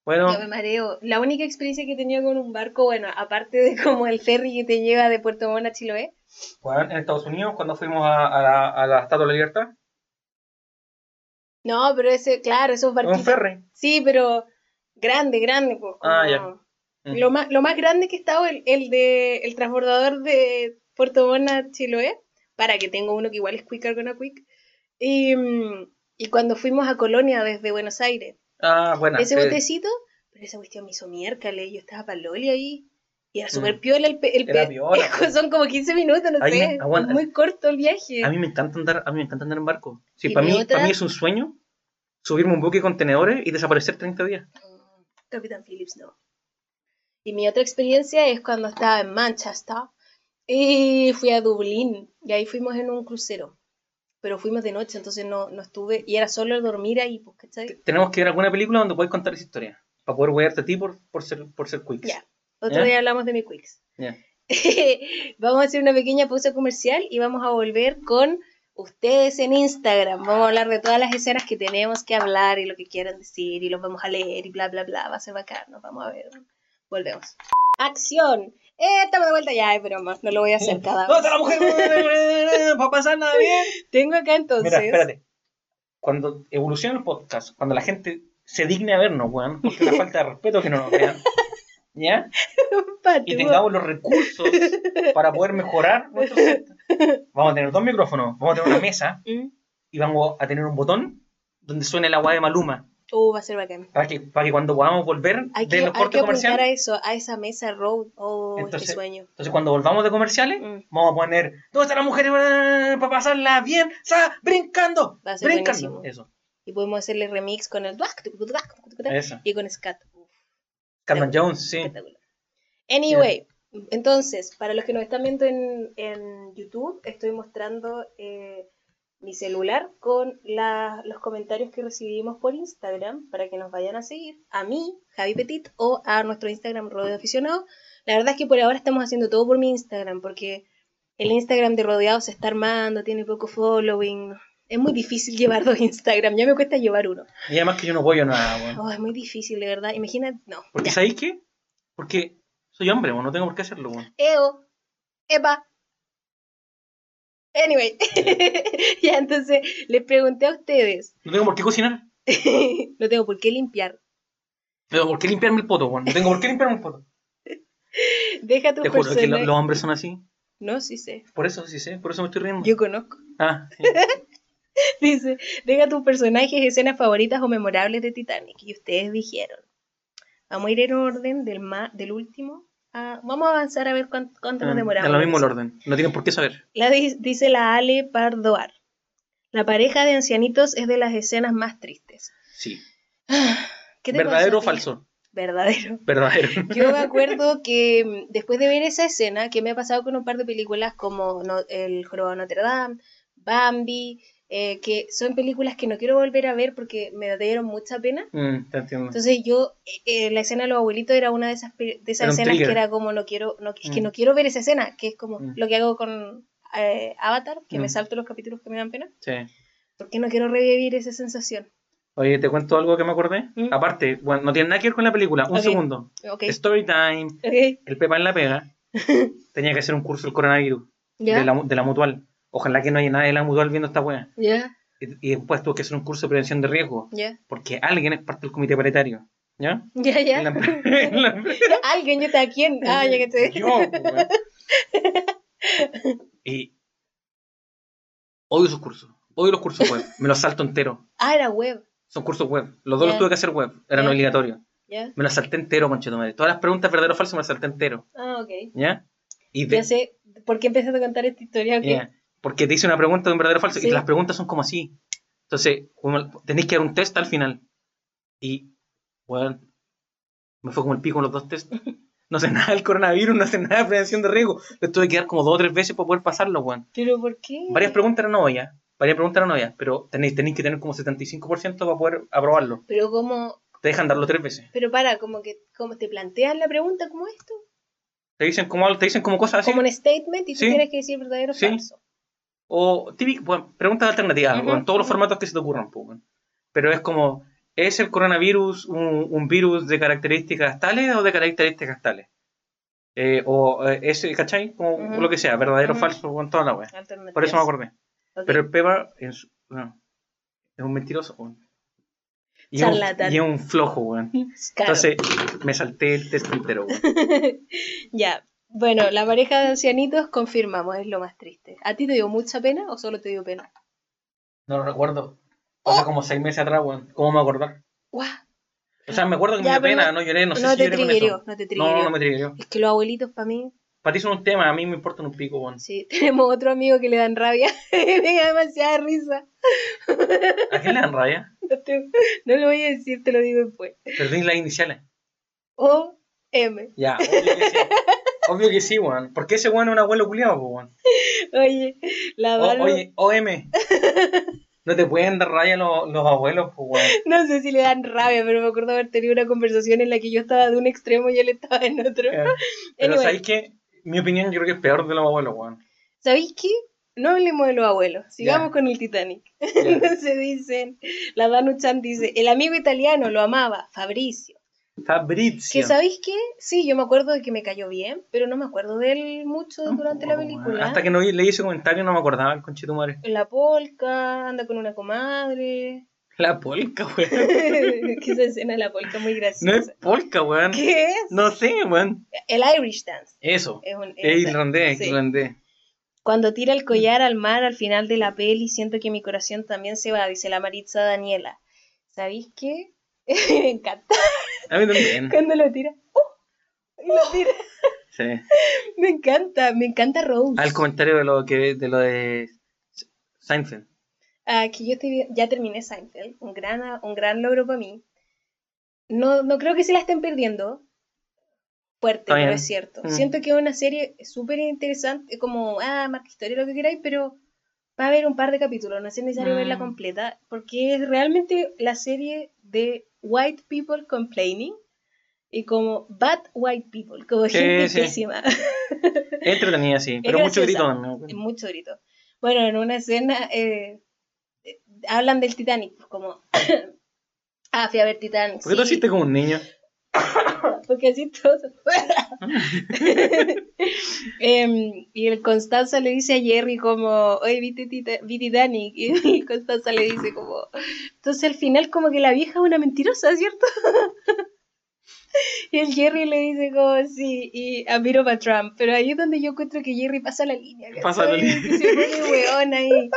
Bueno, yo me mareo. La única experiencia que he tenido con un barco, bueno, aparte de como el ferry que te lleva de Puerto Montt a Chiloé, weón, en Estados Unidos, cuando fuimos a, a la, a la Estatua de la Libertad, no, pero ese, claro, esos un barquitos. ferry. Sí, pero grande, grande. Pues, Ah, ya. Mm. Lo más, lo más grande que estaba el, el de el transbordador de Puerto Montt a Chiloé, para que tengo uno que igual es Quick Cargo Quick. Y, y cuando fuimos a Colonia desde Buenos Aires, Ah, bueno. ese sí. botecito, pero esa cuestión me hizo miércoles, yo estaba para Loli ahí. Y era súper Mm. piola el, pe- el Era pe- piola, pues. Son como 15 minutos, no sé. aguanta. Es muy corto el viaje. A mí me encanta andar, a mí me encanta andar en barco. Sí, ¿Y para mí, otra? para mí es un sueño subirme un buque de contenedores y desaparecer 30 días. Mm, Capitán Phillips, no. Y mi otra experiencia es cuando estaba en Manchester y fui a Dublín y ahí fuimos en un crucero. Pero fuimos de noche, entonces no, no estuve y era solo dormir ahí, pues, ¿cachai? Tenemos que ver alguna película donde puedes contar esa historia. Para poder wearte a ti por, por ser, por ser quicks. Ya. Otro ¿Ya? día hablamos de mi Quicks. Ya. vamos a hacer una pequeña pausa comercial y vamos a volver con ustedes en Instagram. Vamos a hablar de todas las escenas que tenemos que hablar y lo que quieran decir y los vamos a leer y bla, bla, bla. Va a ser bacán, nos vamos a ver. Volvemos. ¡Acción! Eh, estamos de vuelta ya, pero más, no lo voy a hacer cada ¿Dónde vez. está la mujer? ¿Para pasar nada bien? Tengo acá entonces. Mira, espérate. Cuando evoluciona el podcast, cuando la gente se digne a vernos, weón, porque es una falta de respeto que no nos vean, ¿ya? Y tengamos los recursos para poder mejorar nuestro set. Vamos a tener dos micrófonos, vamos a tener una mesa Mm. y vamos a tener un botón donde suene el agua de Maluma. Uh, va a ser bacán. Para que, para que cuando podamos volver Hay de los cortes a comerciales, eso, a esa mesa road. Oh, Entonces, qué sueño. entonces cuando volvamos de comerciales, Mm. vamos a poner ¿Dónde está la mujer para pasarla bien? ¡Sa! ¡Brincando! Va a ser ¡Brincando! buenísimo. Eso, Y podemos hacerle remix con el eso. y con Scat. Carmen Jones, sí. Anyway, entonces, para los que nos están viendo en, en YouTube, estoy mostrando eh, mi celular con la- los comentarios que recibimos por Instagram para que nos vayan a seguir. A mí, Javi Petit, o a nuestro Instagram Rodeo Aficionado. La verdad es que por ahora estamos haciendo todo por mi Instagram, porque el Instagram de Rodeado se está armando, tiene poco following. Es muy difícil llevar dos Instagram, ya me cuesta llevar uno. Y además que yo no voy a nada, weón. Oh, es muy difícil, de verdad. Imagina, no. Porque ya. ¿sabéis qué? Porque soy hombre, no tengo por qué hacerlo, weón. Eo, Epa. Anyway, ya entonces les pregunté a ustedes, No tengo por qué cocinar. no tengo por qué limpiar. No tengo por qué limpiarme el poto, weón. No tengo por qué limpiarme el poto. Deja tu Te juro que lo- los hombres son así. No, sí sé. Por eso, sí sé, por eso me estoy riendo. Yo conozco. Ah, sí. Dice, deja tus personajes, escenas favoritas o memorables de Titanic. Y ustedes dijeron. Vamos a ir en orden del ma- del último. A- vamos a avanzar a ver cuánto, cuánto nos Ah, demoramos. Da lo mismo el orden. No tienen por qué saber. La di- dice la Ale Pardoar. La pareja de ancianitos es de las escenas más tristes. Sí. ¿Qué te ¿Verdadero o falso? Verdadero. Verdadero. Yo me acuerdo que mm, después de ver esa escena, que me ha pasado con un par de películas como no- El Jorobado de Notre Dame, Bambi, eh, que son películas que no quiero volver a ver porque me dieron mucha pena. Mm, te entiendo. Entonces yo, eh, eh, la escena de los abuelitos era una de esas, de esas escenas que era como no quiero, no, es que Mm. no quiero ver esa escena, que es como Mm. lo que hago con eh, Avatar, que me Mm. salto los capítulos que me dan pena, Sí. porque no quiero revivir esa sensación. Oye, ¿te cuento algo que me acordé? Mm. Aparte, bueno, no tiene nada que ver con la película. Un Ok. segundo. Ok, Story time. ok, El Pepa en la pega. Tenía que hacer un curso del coronavirus. ya, De, la, de la mutual. Ojalá que no haya nadie de la mutual viendo esta ya, Y, y después tuvo que hacer un curso de prevención de riesgo. Porque alguien es parte del comité paritario. ¿Ya? ya, ya. Alguien, yo está quién. Ah, ya que te. Yo, pues. Y odio esos cursos. Odio los cursos web. Me los salto entero. Ah, era web. Son cursos web. Los dos los tuve que hacer web. Eran obligatorios. Me las salté entero, conchetumare. Todas las preguntas verdadero o falso me las salté entero. Ah, ok. ¿Ya? Y de- Ya sé por qué empezaste a contar esta historia. ok. Porque te hice una pregunta de un verdadero o falso Sí. y las preguntas son como así. Entonces, tenéis que dar un test al final. Y, bueno, me fue como el pico en los dos test. No sé nada del coronavirus, no sé nada de prevención de riesgo. Les tuve que dar como dos o tres veces para poder pasarlo, weón. ¿Pero por qué? Varias preguntas eran obvias. Varias preguntas eran obvias, pero tenéis, tenéis que tener como 75% para poder aprobarlo. Pero como... Te dejan darlo tres veces. Pero para, como que como te plantean la pregunta como esto. Te dicen como, te dicen como cosas así. Como un statement y tú Sí. tienes que decir verdadero o Sí. falso. O típico, bueno, preguntas alternativas, o en todos los formatos que se te ocurran. pues. Pero es como, ¿es el coronavirus un, un virus de características tales o de características tales? Eh, o eh, es, ¿cachai? Como Ujú. lo que sea, verdadero o falso, con toda la wea. Alternativas. Por eso me acordé. Pero el Pepa es, un mentiroso, weón. Y un, y es un flojo, weón. Claro. Entonces, me salté el test entero, weón. ya. Bueno, la pareja de ancianitos confirmamos, es lo más triste. ¿A ti te dio mucha pena o solo te dio pena? No lo recuerdo. Hace como seis meses atrás, weón. ¿Cómo me acordar? ¡Guau! O sea, me acuerdo que Ya, me dio pena, no- no lloré, no sé No si te lloré con eso. no te No, triguerió. no me triguerió. Es que los abuelitos para mí, Para ti son un tema, a mí me importan un pico, weón. sí. Tenemos otro amigo que le dan rabia. me da demasiada risa. ¿A quién le dan raya? No, te- no lo voy a decir, te lo digo después. Pero las iniciales. O M. Ya, sí. Obvio que sí, weón. ¿Por qué ese weón es un abuelo culiado, weón? Oye, la Valo, oye, OM. No te pueden dar raya los, los abuelos, pues, weón. no sé si le dan rabia, pero me acuerdo haber tenido una conversación en la que yo estaba de un extremo y él estaba en otro. Eh, Pero Anyway. ¿sabéis qué? Mi opinión yo creo que es peor de los abuelos, weón. ¿Sabéis qué? No hablemos de los abuelos, sigamos con el Titanic. Ya. Entonces dicen, la Danu Chan dice, el amigo italiano lo amaba, Fabricio. Fabrizio. Que sabéis qué? Sí, yo me acuerdo de que me cayó bien, pero no me acuerdo de él mucho durante la película. Hasta que no leí ese comentario no me acordaba el conchetumare. La polca, anda con una comadre. La polca, weón. que esa escena de la polca muy No graciosa. es polka, weón. ¿Qué es? No sé, weón. El Irish Dance. Eso. Es un, Es es- irlandés, sí. irlandés. Cuando tira el collar al mar al final de la peli, siento que mi corazón también se va, dice la Maritza Daniela. ¿Sabéis qué? me encanta A mí también. cuando lo tira. ¡Oh! Y lo tira. Sí. Me encanta, me encanta Rose. El comentario de lo que de lo de Seinfeld. Ah, que yo estoy, ya terminé Seinfeld, un gran, un gran logro para mí. No, no creo que se la estén perdiendo. Fuerte, pero es cierto. Mm. Siento que es una serie súper interesante, como, ah, marca historia, lo que queráis, pero va a haber un par de capítulos, no es necesario Mm. verla completa, porque es realmente la serie de white people complaining y como bad white people, como gente sí. pésima. Entretenida, sí. Pero mucho grito también. mucho grito. Bueno, en una escena eh, eh, hablan del Titanic, como, ah, fui a ver Titanic. ¿Por qué tú sí, hiciste como un niño? porque así todo. Em, y el Constanza le dice a Jerry como, oye, ¿viste Tita- vi Titanic? Y Constanza le dice como, entonces al final como que la vieja es una mentirosa, ¿cierto? y el Jerry le dice como, sí, y a Miro para Trump. Pero ahí es donde yo encuentro que Jerry pasa la línea. Pasa la línea. Se pone weón ahí.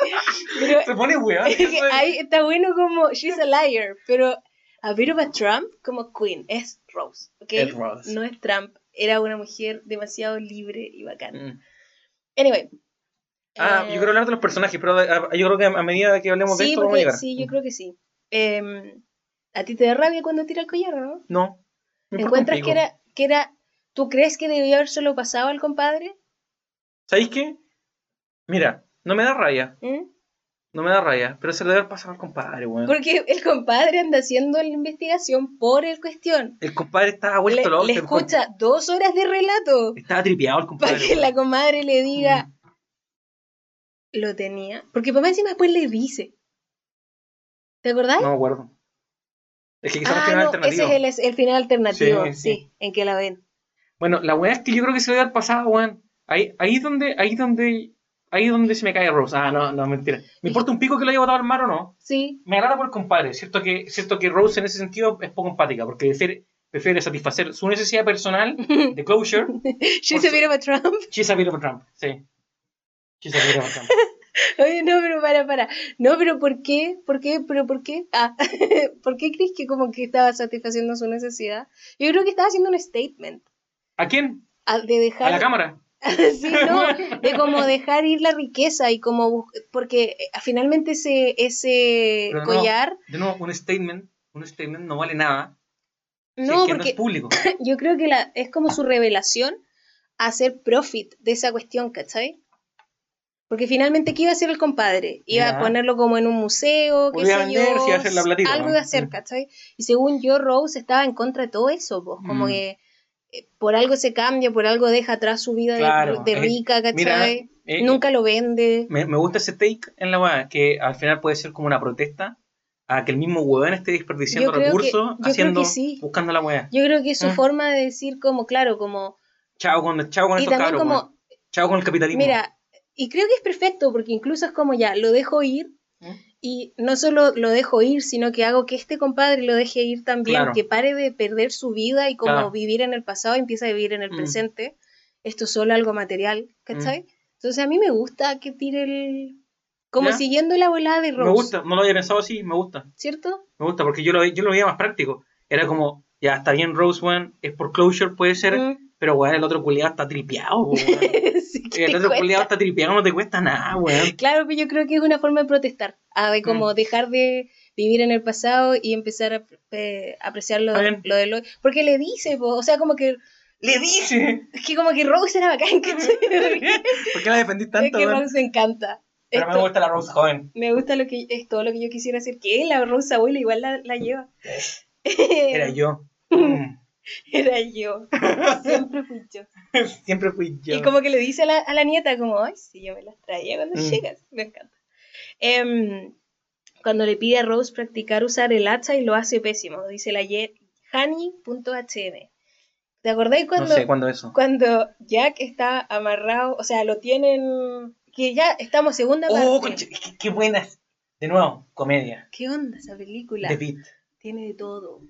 Pero Se pone weón. es que ahí está bueno como she's a liar, pero a bit of a Trump como Queen es Rose, ¿ok? Rose. No es Trump, era una mujer demasiado libre y bacana. Mm. Anyway. Ah, eh, yo quiero hablar de los personajes, pero yo creo que a medida que hablemos de esto vamos a porque, llegar. sí, yo creo que sí. Em, ¿A ti te da rabia cuando tira el collar, no? No. me ¿Encuentras que era, que era, tú crees que debió habérselo pasado al compadre? ¿Sabéis qué? Mira, no me da raya. ¿Mm? No me da raya, pero se le debe pasado al compadre, weón. Porque el compadre anda haciendo la investigación por el cuestión. El compadre estaba vuelto Le, loco. le el escucha dos horas de relato. Estaba tripeado el compadre. para que la comadre le diga, Mm. lo tenía. Porque papá encima después le dice. ¿Te acordás? No me acuerdo. Es que quizás el ah, final no, alternativo. ese es el, el final alternativo, sí, Sí, sí. en que la ven. Bueno, la weá es que yo creo que se debe haber pasado, weón. Ahí, ahí donde, ahí donde, ahí donde se me cae Rose. Ah, no, no, mentira. Me importa un pico que lo haya botado al mar o no. Sí, Me agrada por el compadre. Cierto que, cierto que Rose en ese sentido es poco empática, porque prefiere, prefiere satisfacer su necesidad personal de closure. she's a bit of a Trump. She's a bit of a Trump, sí. She's a bit of a Trump. Oye, no, pero para, para. No, pero ¿por qué? ¿Por qué? ¿Pero por qué? Ah, ¿por qué crees que como que estaba satisfaciendo su necesidad? Yo creo que estaba haciendo un statement. ¿A quién? a- de dejar... ¿A la cámara? sí, no, de como dejar ir la riqueza y como... Porque eh, finalmente ese, ese Pero no, collar... De nuevo, un statement, un statement no vale nada. si No, es que no porque es público. yo creo que la, es como su revelación a hacer profit de esa cuestión, ¿cachai? Porque finalmente, ¿qué iba a hacer el compadre? Iba a ponerlo como en un museo, qué sé vender, yo, sí, hacer la platita, algo ¿no? a hacer. ¿cachai? Y según yo, Rose estaba en contra de todo eso, pues, como Mm. que por algo se cambia, por algo deja atrás su vida de- Claro, de, eh, rica, ¿cachai? eh, Nunca lo vende. Me, me gusta ese take en la weá, que al final puede ser como una protesta a que el mismo weón esté desperdiciando que- recursos yo creo haciendo, sí. buscando la weá. Yo creo que es su Mm. forma de decir como, claro, como... Chao con, chao con Y estos cabros, como. Chao con el capitalismo. Mira, y creo que es perfecto porque incluso es como ya, lo dejo ir ¿Mm? Y no solo lo dejo ir, sino que hago que este compadre lo deje ir también, Claro. que pare de perder su vida y como Claro. vivir en el pasado empieza a vivir en el Mm. presente. Esto es solo algo material, ¿cachai? Entonces a mí me gusta que tire el... Como Ya. siguiendo la volada de Rose, me gusta, no lo había pensado así, me gusta. ¿cierto? Me gusta porque yo lo, yo lo veía más práctico. Era como, ya está bien Rose, weón, es por closure, puede ser, Mm. pero weón, el otro culiado está tripeado, que el otro cuesta. culiado está tripeado, no te cuesta nada, weón. Claro, pero yo creo que es una forma de protestar, a de Mm. como dejar de vivir en el pasado y empezar a eh, apreciar lo, lo de lo... Porque le dice, po, o sea, como que Le dice. Es que como que Rose era bacán, ¿cachai? ¿Por qué la defendí es tanto, que weón? Rose me encanta. Pero me gusta la Rose joven. me gusta lo que es todo lo que yo quisiera hacer. Que la Rose abuela igual la, la lleva. Era yo. Mm. Era yo. Siempre fui yo. Siempre fui yo. Y como que le dice a la, a la nieta, como, ay, sí, yo me las traía cuando Mm. llegas. Me encanta. Em, cuando le pide a Rose practicar usar el hacha y lo hace pésimo, dice la Hani.hm. ¿Te acordáis No cuando, sé cuándo eso. cuando Jack está amarrado? O sea, lo tienen. Que ya estamos segunda parte. Oh, qué, qué buenas. De nuevo, comedia. ¿Qué onda esa película? De Beat. Tiene de todo.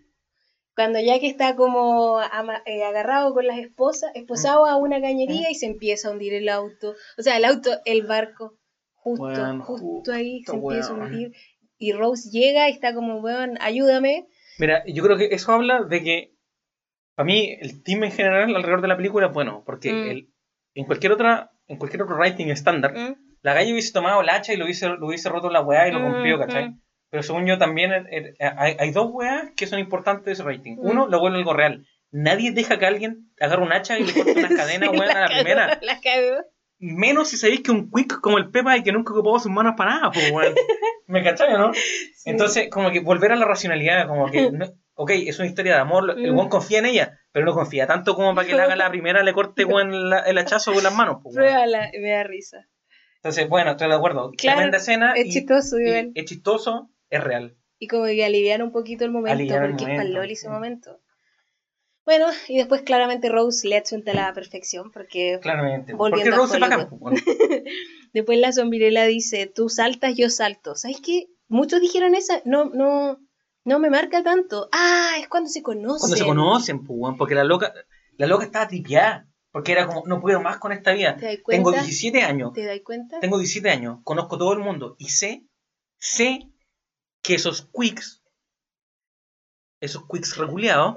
Cuando Jack está como eh, agarrado con las esposas, esposado a una cañería y se empieza a hundir el auto. O sea, el auto, el barco, justo, justo justo, ahí se empieza a hundir. Y Rose llega y está como, weón, ayúdame. Mira, yo creo que eso habla de que, para mí, el team en general alrededor de la película es bueno, porque Mm. el- en cualquier otra en cualquier otro writing estándar, ¿Mm? la galla hubiese tomado el hacha y lo hubiese, lo hubiese roto la weá y lo Mm, rompió, ¿cachai? Mm. Pero según yo también eh, eh, hay, hay dos weas que son importantes de ese rating. Mm. Uno, lo vuelve algo real. Nadie deja que alguien agarre un hacha y le corte unas cadenas, Sí, weón, a la cagó, primera. La cagó. Menos si sabéis que un quick como el Pepa y que nunca ocupó sus manos para nada, pues, weón. ¿Me cachai, no? Sí. Entonces, como que volver a la racionalidad, como que, no- ok, es una historia de amor, el Mm. weón confía en ella, pero no confía tanto como para que le haga la primera, le corte, la- el hachazo con las manos, pues. Pruébala, y me da risa. Entonces, bueno, estoy de acuerdo. Claro, Tremenda escena. es y- chistoso, y. Es chistoso, es real. Y como que aliviar un poquito el momento, Aliviar el porque es para Loli ese sí. momento. Bueno, y después claramente Rose le achunta a la perfección, porque Claramente. Volviendo Porque a Rose es bacán, pues, después la zombirela dice, tú saltas, yo salto. ¿Sabes qué? Muchos dijeron esa, no, no, no me marca tanto. Ah, es cuando se conocen. Cuando se conocen, pues, porque la loca, la loca estaba tripeada. Porque era como, no puedo más con esta vida. Tengo 17 años. ¿Te das cuenta? Tengo 17 años. Conozco todo el mundo. Y sé, sé que esos quicks, esos quicks reculeados,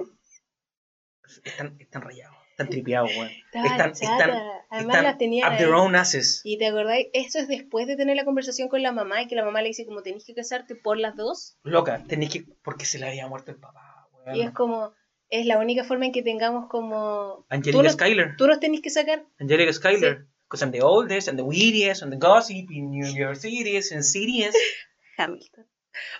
están, están rayados. Están tripeados, weón. Están, están, Además están tenía up their own asses. Y te acordáis, eso es después de tener la conversación con la mamá y que la mamá le dice como tenés que casarte por las dos. Loca, tenés que. Porque se le había muerto el papá, weón. Y es como, es la única forma en que tengamos como... tú Angelica Schuyler. Tú los tenés que sacar. Angelica Schuyler. Because I'm the oldest and the wittiest and the gossip in New York City and cities. Hamilton.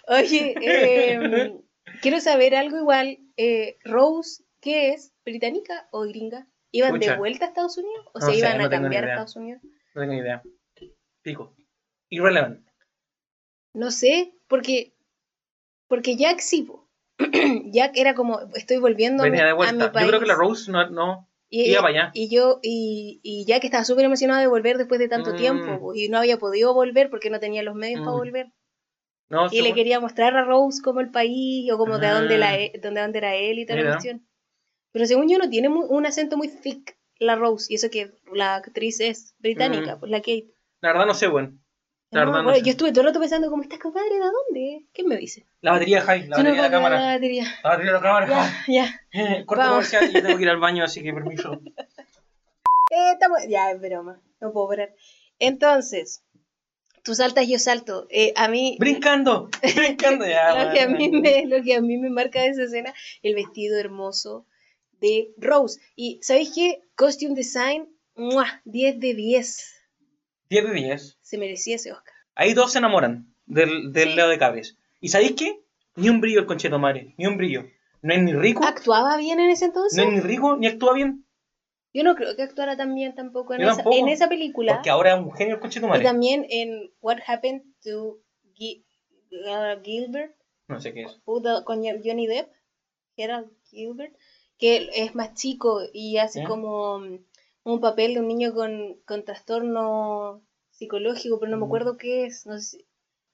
Oye, eh, quiero saber algo igual. eh, Rose, ¿qué es? ¿Británica o gringa? ¿Iban de vuelta a Estados Unidos? ¿O No se sé, iban no a cambiar a. Estados Unidos? No tengo ni idea. Pico. Irrelevant. No sé, porque, porque Jack sí. Jack era como, estoy volviendo a mi, Venía de a mi vuelta. país. Yo creo que la Rose no. no y, iba para allá. y yo, y, y Jack estaba súper emocionado de volver después de tanto Mm. tiempo, po, y no había podido volver porque no tenía los medios para Mm. volver. No Y le quería mostrar a Rose como el país o como de Ah. dónde, la, e- dónde, dónde era él y toda la cuestión. Pero según yo no tiene mu- un acento muy thick la Rose, y eso que la actriz es británica, Mm. pues la Kate. La verdad no sé, weón. No me verdad, no acuerdo. sé. Yo estuve todo el rato pensando, ¿cómo estás, compadre? ¿De dónde? ¿Qué me dice? La batería, Jai, la Yo no batería de la cámara. la batería. La batería de la cámara, Ya, ya. Corte Vamos. comercial y yo tengo que ir al baño, así que permiso. Eh, estamos... Ya, es broma. No puedo parar. Entonces, tú saltas, yo salto. Eh, a mí... Brincando, brincando ya. lo, que a mí me, lo que a mí me marca de esa escena, el vestido hermoso de Rose. Y, ¿sabéis qué? Costume design, ¡mua! 10 de 10. 10 de 10. Se merecía ese Oscar. Ahí todos se enamoran del, del Sí. Leo de Cabres. ¿Y sabéis qué? Ni un brillo el concheto madre, ni un brillo. No es ni rico, ¿Actuaba bien en ese entonces? no es ni rico, ni actúa bien. Yo no creo que actuara tan bien tampoco en, esa, tampoco, en esa película. Porque ahora es un genio el concheto Y madre. también en What Happened to Gi- uh, Gilbert, No sé qué es. con Johnny Depp, Gerald Gilbert, que es más chico y hace ¿Ya? como mm, un papel de un niño con, con trastorno psicológico, pero no me Mm. acuerdo qué es. No sé si-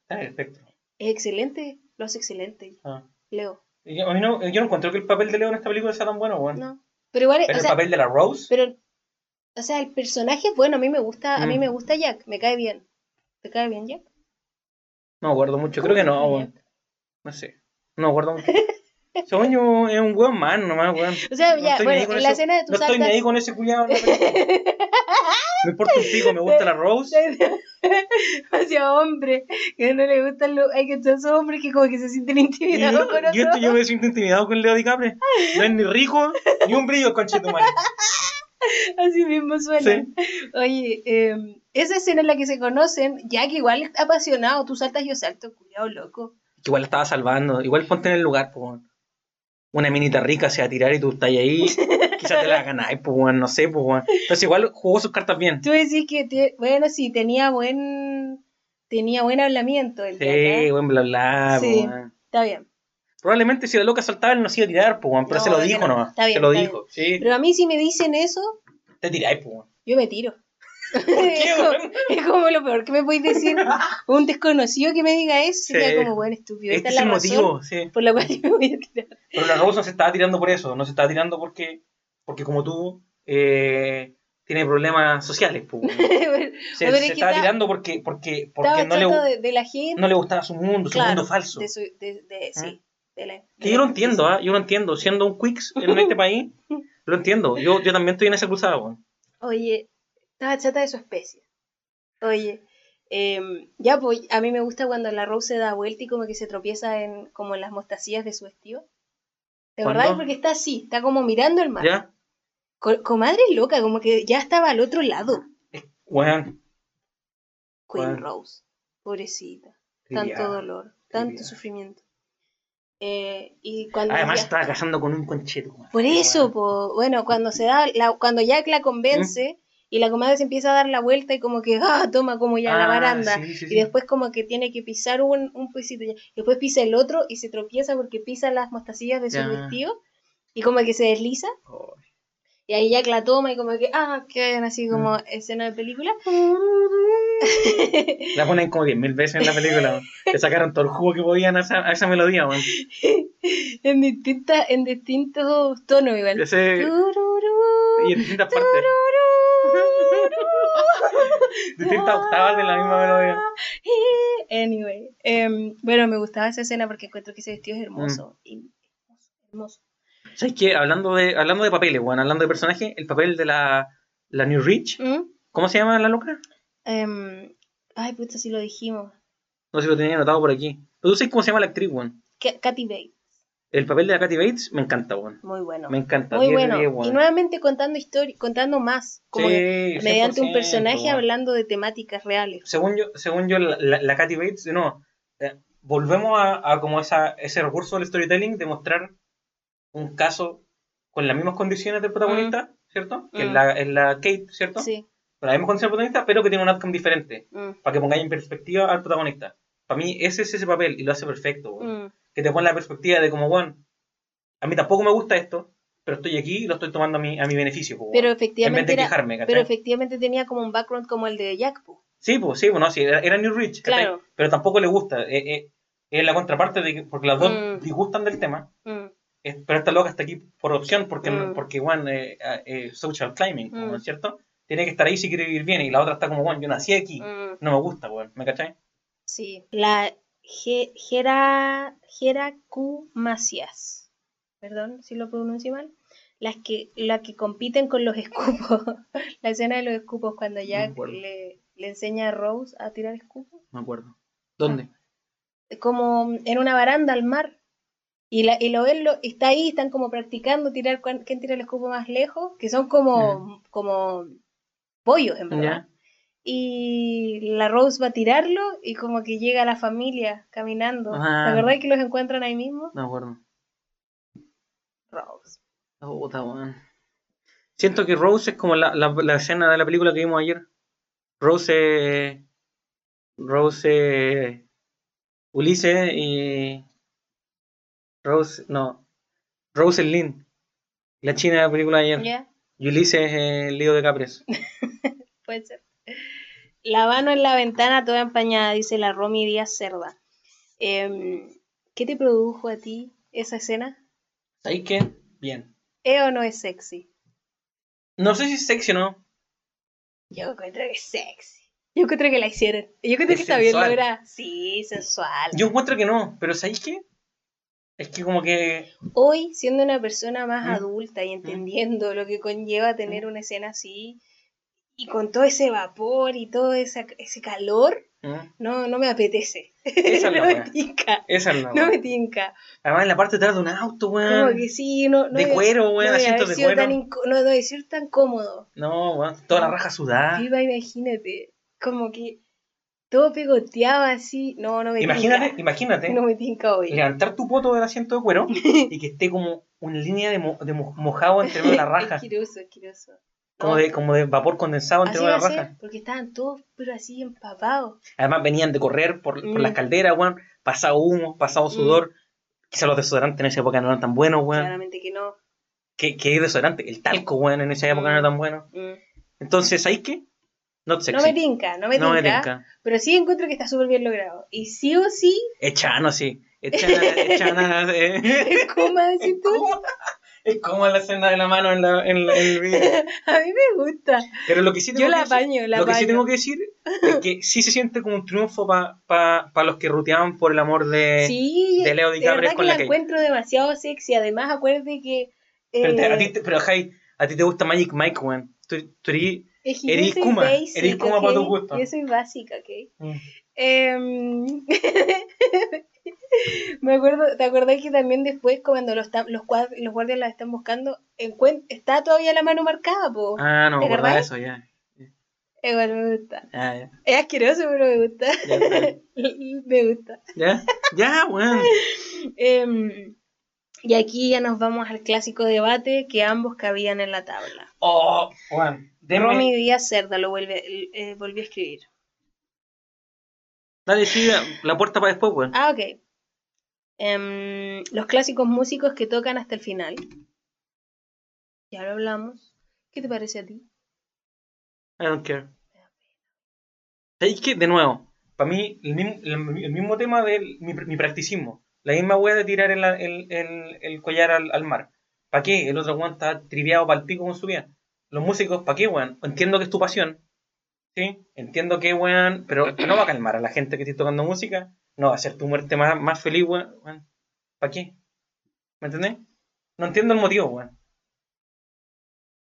en el espectro. es excelente, lo hace excelente, Ah. Leo. Y Yo, a mí no, yo no encuentro que el papel de Leo en esta película sea tan bueno, weón. No. Pero igual, Pero o el sea, papel de la Rose, pero, o sea, el personaje es bueno, a mí me gusta, a mí Mm. me gusta Jack, me cae bien. ¿Te cae bien Jack? no acuerdo mucho. Creo que no, weón. No sé. No acuerdo mucho. Yo, es un weón man nomás, weón. O sea, No ya, bueno, en la escena de tus No estoy ni ahí con ese culiado. Me importa un pico, me gusta la Rose. Hacia hombre, que no le gustan los. Hay que esos hombres que como que se sienten Y intimidados yo, con yo, otros. yo me siento intimidado con Leo DiCaprio. No es ni rico, ni un brillo, conchito madre. Así mismo suena. Oye, eh, esa escena en la que se conocen, ya que igual es apasionado, tú saltas, yo salto, cuidado loco. Que igual la estaba salvando. Igual ponte en el lugar, pues. Una minita rica se va a tirar y tú estás ahí. Quizás te la ganáis, pues, weón, no sé, pues, weón. Entonces igual jugó sus cartas bien. Tú decís que, te- bueno, sí, tenía buen. Tenía buen hablamiento el Sí, buen bla bla, pues, Sí. weón. Está bien. Probablemente si la loca saltaba, él no se iba a tirar, pues, weón, pero No, se lo dijo no. nomás. Está bien, se lo dijo, sí. Pero a mí si me dicen eso, Te tiráis, pues, weón. yo me tiro. ¿Por qué, es, como, weón? es como lo peor que me podéis decir. Un desconocido que me diga eso sería Sí. como, bueno, estúpido. Este Esta es es el la razón motivo, sí. por la cual yo me voy a tirar. Pero la Rose no se estaba tirando por eso, no se estaba tirando porque, porque como tú, eh, tiene problemas sociales, pues, weón. Se, Pero se es que estaba está- tirando porque, porque, porque Estaba no, le, chato de, de la gente. no le gustaba su mundo, su claro, mundo falso. De su, de, de- sí, de la- Que yo lo entiendo, ¿ah? Yo lo entiendo. Siendo un Quicks en este país, lo entiendo. Yo, yo también estoy en esa cruzada, weón. Oye, estaba chata de su especie. Oye, em, ya pues a mí me gusta cuando la Rose se da vuelta y como que se tropieza en como en las mostacillas de su vestido. ¿De ¿Cuándo? verdad? Porque está así, está como mirando el mar. ¿Ya? Co- comadre loca, como que ya estaba al otro lado. Weón. Queen Bueno. Rose, pobrecita. Tanto dolor, tanto sufrimiento. Eh, y cuando Además ya- estaba casando con un concheto. weón. Por eso, po, bueno, cuando se da, la, cuando Jack la convence y la comadre se empieza a dar la vuelta y como que, ah, toma como ya la Ah, baranda. sí, sí, Y después como que tiene que pisar un, un pisito ya. Después pisa el otro y se tropieza porque pisa las mostacillas de su vestido y como que se desliza. Oh. Y ahí Jack la toma y como que, ah, quedan así como Mm. escena de película. La ponen como 10.000 veces en la película. Le sacaron todo el jugo que podían a esa, a esa melodía, weón. en, distintas en distintos tonos igual. Y en distintas partes. Distintas octavas de la misma melodía. Anyway, em, bueno, me gustaba esa escena porque encuentro que ese vestido es hermoso. Mm. y- hermoso. ¿Sabes qué? Hablando de, hablando de papeles, weón, hablando de personaje, el papel de la, la New Rich, ¿Mm? ¿cómo se llama la loca? Em, ay, puta, sí lo dijimos. No sé si lo tenía anotado por aquí. Pero tú sabes cómo se llama la actriz, weón. Ka- Kathy Bates, El papel de la Kathy Bates me encanta, weón. muy bueno. Me encanta. Muy 10 de bueno. 10, y nuevamente contando historia, contando más, como Sí, mediante un 100%, personaje weón. hablando de temáticas reales. Según yo, según yo la, la, la Kathy Bates, no. eh, volvemos a, a como esa, ese recurso del storytelling de mostrar un caso con las mismas condiciones del protagonista, ¿cierto? Que es, Mm. la, es la Kate, ¿cierto? Sí. Con las mismas condiciones del protagonista, pero que tiene un outcome diferente. mm, Para que pongáis en perspectiva al protagonista. Para mí ese es ese papel y lo hace perfecto. weón. Mm. Que te pone la perspectiva de como, bueno, a mí tampoco me gusta esto, pero estoy aquí y lo estoy tomando a mi, a mi beneficio. po, Pero weón. en vez efectivamente, de era- quejarme, pero efectivamente tenía como un background como el de Jack. po. Sí, pues sí, pues no, sí, era, era New Rich. Claro. pero tampoco le gusta. eh, eh, es la contraparte de que, porque las dos Mm. disgustan del tema, Mm, es- pero esta loca está aquí por opción, porque, Mm. porque bueno, eh, eh, social climbing, Mm. ¿no es cierto? tiene que estar ahí si quiere vivir bien. Y la otra está como, bueno, yo nací aquí. Mm, No me gusta. ¿Me cachai? sí. La Geracumacias. Perdón si lo pronuncio mal. Las que, las que compiten con los escupos. la escena de los escupos cuando Jack le, le enseña a Rose a tirar escupos. Me acuerdo. ¿Dónde? como en una baranda al mar. Y, la, y lo ven, lo, está ahí, están como practicando tirar quién tira el escupo más lejos, que son como, como pollos en verdad. Y la Rose va a tirarlo y como que llega la familia caminando. ¿La verdad que los encuentran ahí mismo? No acuerdo. Rose. Oh. Siento que Rose es como la, la, la escena de la película que vimos ayer. Rose. Rose. Ulises y. Rose. No. Rose es Lynn. La china de la película de ayer. Y Ulises es el lío de Capres. Puede ser. La mano en la ventana toda empañada, dice la Romy Díaz Cerda. Em, ¿Qué te produjo a ti esa escena? ¿Sabéis qué? Bien. ¿Es o no es sexy? No sé si es sexy o no. Yo encuentro que es sexy. Yo encuentro que la hicieron. Yo encuentro Es que está bien lograda. Sí, sensual. Yo encuentro que no, pero ¿sabéis qué? Es que como que. Hoy, siendo una persona más Mm. adulta y entendiendo lo que conlleva tener una escena así, y con todo ese vapor y todo esa- ese calor, ¿Mm? no, no me apetece. Esa es la no me wea. tinca. Esa es la No weá. me tinca. Además en la parte de atrás de un auto, Como weón. que sí, no, no De cuero, weón, no asientos de cuero. tan no debe ser tan cómodo. No, weón. Toda la raja sudada. Viva, imagínate. Como que todo pegoteaba así. No, no me Imagínate, tinca. imagínate. No me tinca hoy. levantar tu poto del asiento de cuero y que esté como una línea de, mo- de mo- mojado entre medio de la raja. Asqueroso, asqueroso. Como, de, como de vapor condensado entre así medio va de a la ser, raja. porque estaban todos, pero así empapados. Además venían de correr por, por Mm. las calderas, weón. Pasado humo, pasado sudor. Quizá los desodorantes en esa época no eran tan buenos, weón. Claramente que no. ¿Qué, qué desodorante? El talco, weón, en esa época Mm. no era tan bueno. Mm. Entonces, ¿sabes qué? Not sexy. No me tinca, no me No tinca. me tinca. Pero sí encuentro que está súper bien logrado. Y sí o sí, Echano, sí. Echana, echana. eh. ¿cómo decir tú? ¿Cómo? Es como la escena de la mano en, la, en, la- en el video. A mí me gusta. Pero lo que sí tengo Yo que la decir- apaño, la Lo que sí tengo que decir es que sí se siente como un triunfo para pa, pa los que ruteaban por el amor de, sí, de Leo de DiCaprio verdad que la la encuentro demasiado sexy. Además, acuérdate que... Pero, te- a ti, eh, pero Jai, a ti te gusta Magic Mike, weón. Tú, tú eres- es que eres Kuma, basic, eres Kuma ¿ok? para tu gusto. Yo soy básica, ¿ok? Mm. Em, Me acuerdo, ¿te acordás que también después cuando los, los, cuad- los guardias la están buscando, está todavía la mano marcada, po? Ah, no me ¿Te acordaba eso, ya. Igual me gusta. Ya, ya. Es asqueroso, pero me gusta. Ya, me gusta. Ya, ya, weón. Em, y aquí ya nos vamos al clásico debate que ambos cabían en la tabla. Oh, weón. Deme- Romy Díaz Cerda lo vuelve, eh, volvió a escribir. Dale, sí, la puerta para después, weón. Ah, ok. Em, los clásicos músicos que tocan hasta el final. Ya lo hablamos. ¿Qué te parece a ti? I don't care. ¿Sabéis qué? De nuevo, para mí, el mismo, el, el mismo tema de mi, mi practicismo. La misma wea de tirar el, el, el, el collar al, al mar. ¿Para qué? El otro weón está triviado para el pico con su vida. Los músicos, ¿para qué, weón? Entiendo que es tu pasión. ¿Sí? Entiendo que, weón. Pero no va a calmar a la gente que esté tocando música. No va a hacer tu muerte más, más feliz, weón. ¿Para qué? ¿Me entendés? No entiendo el motivo, weón.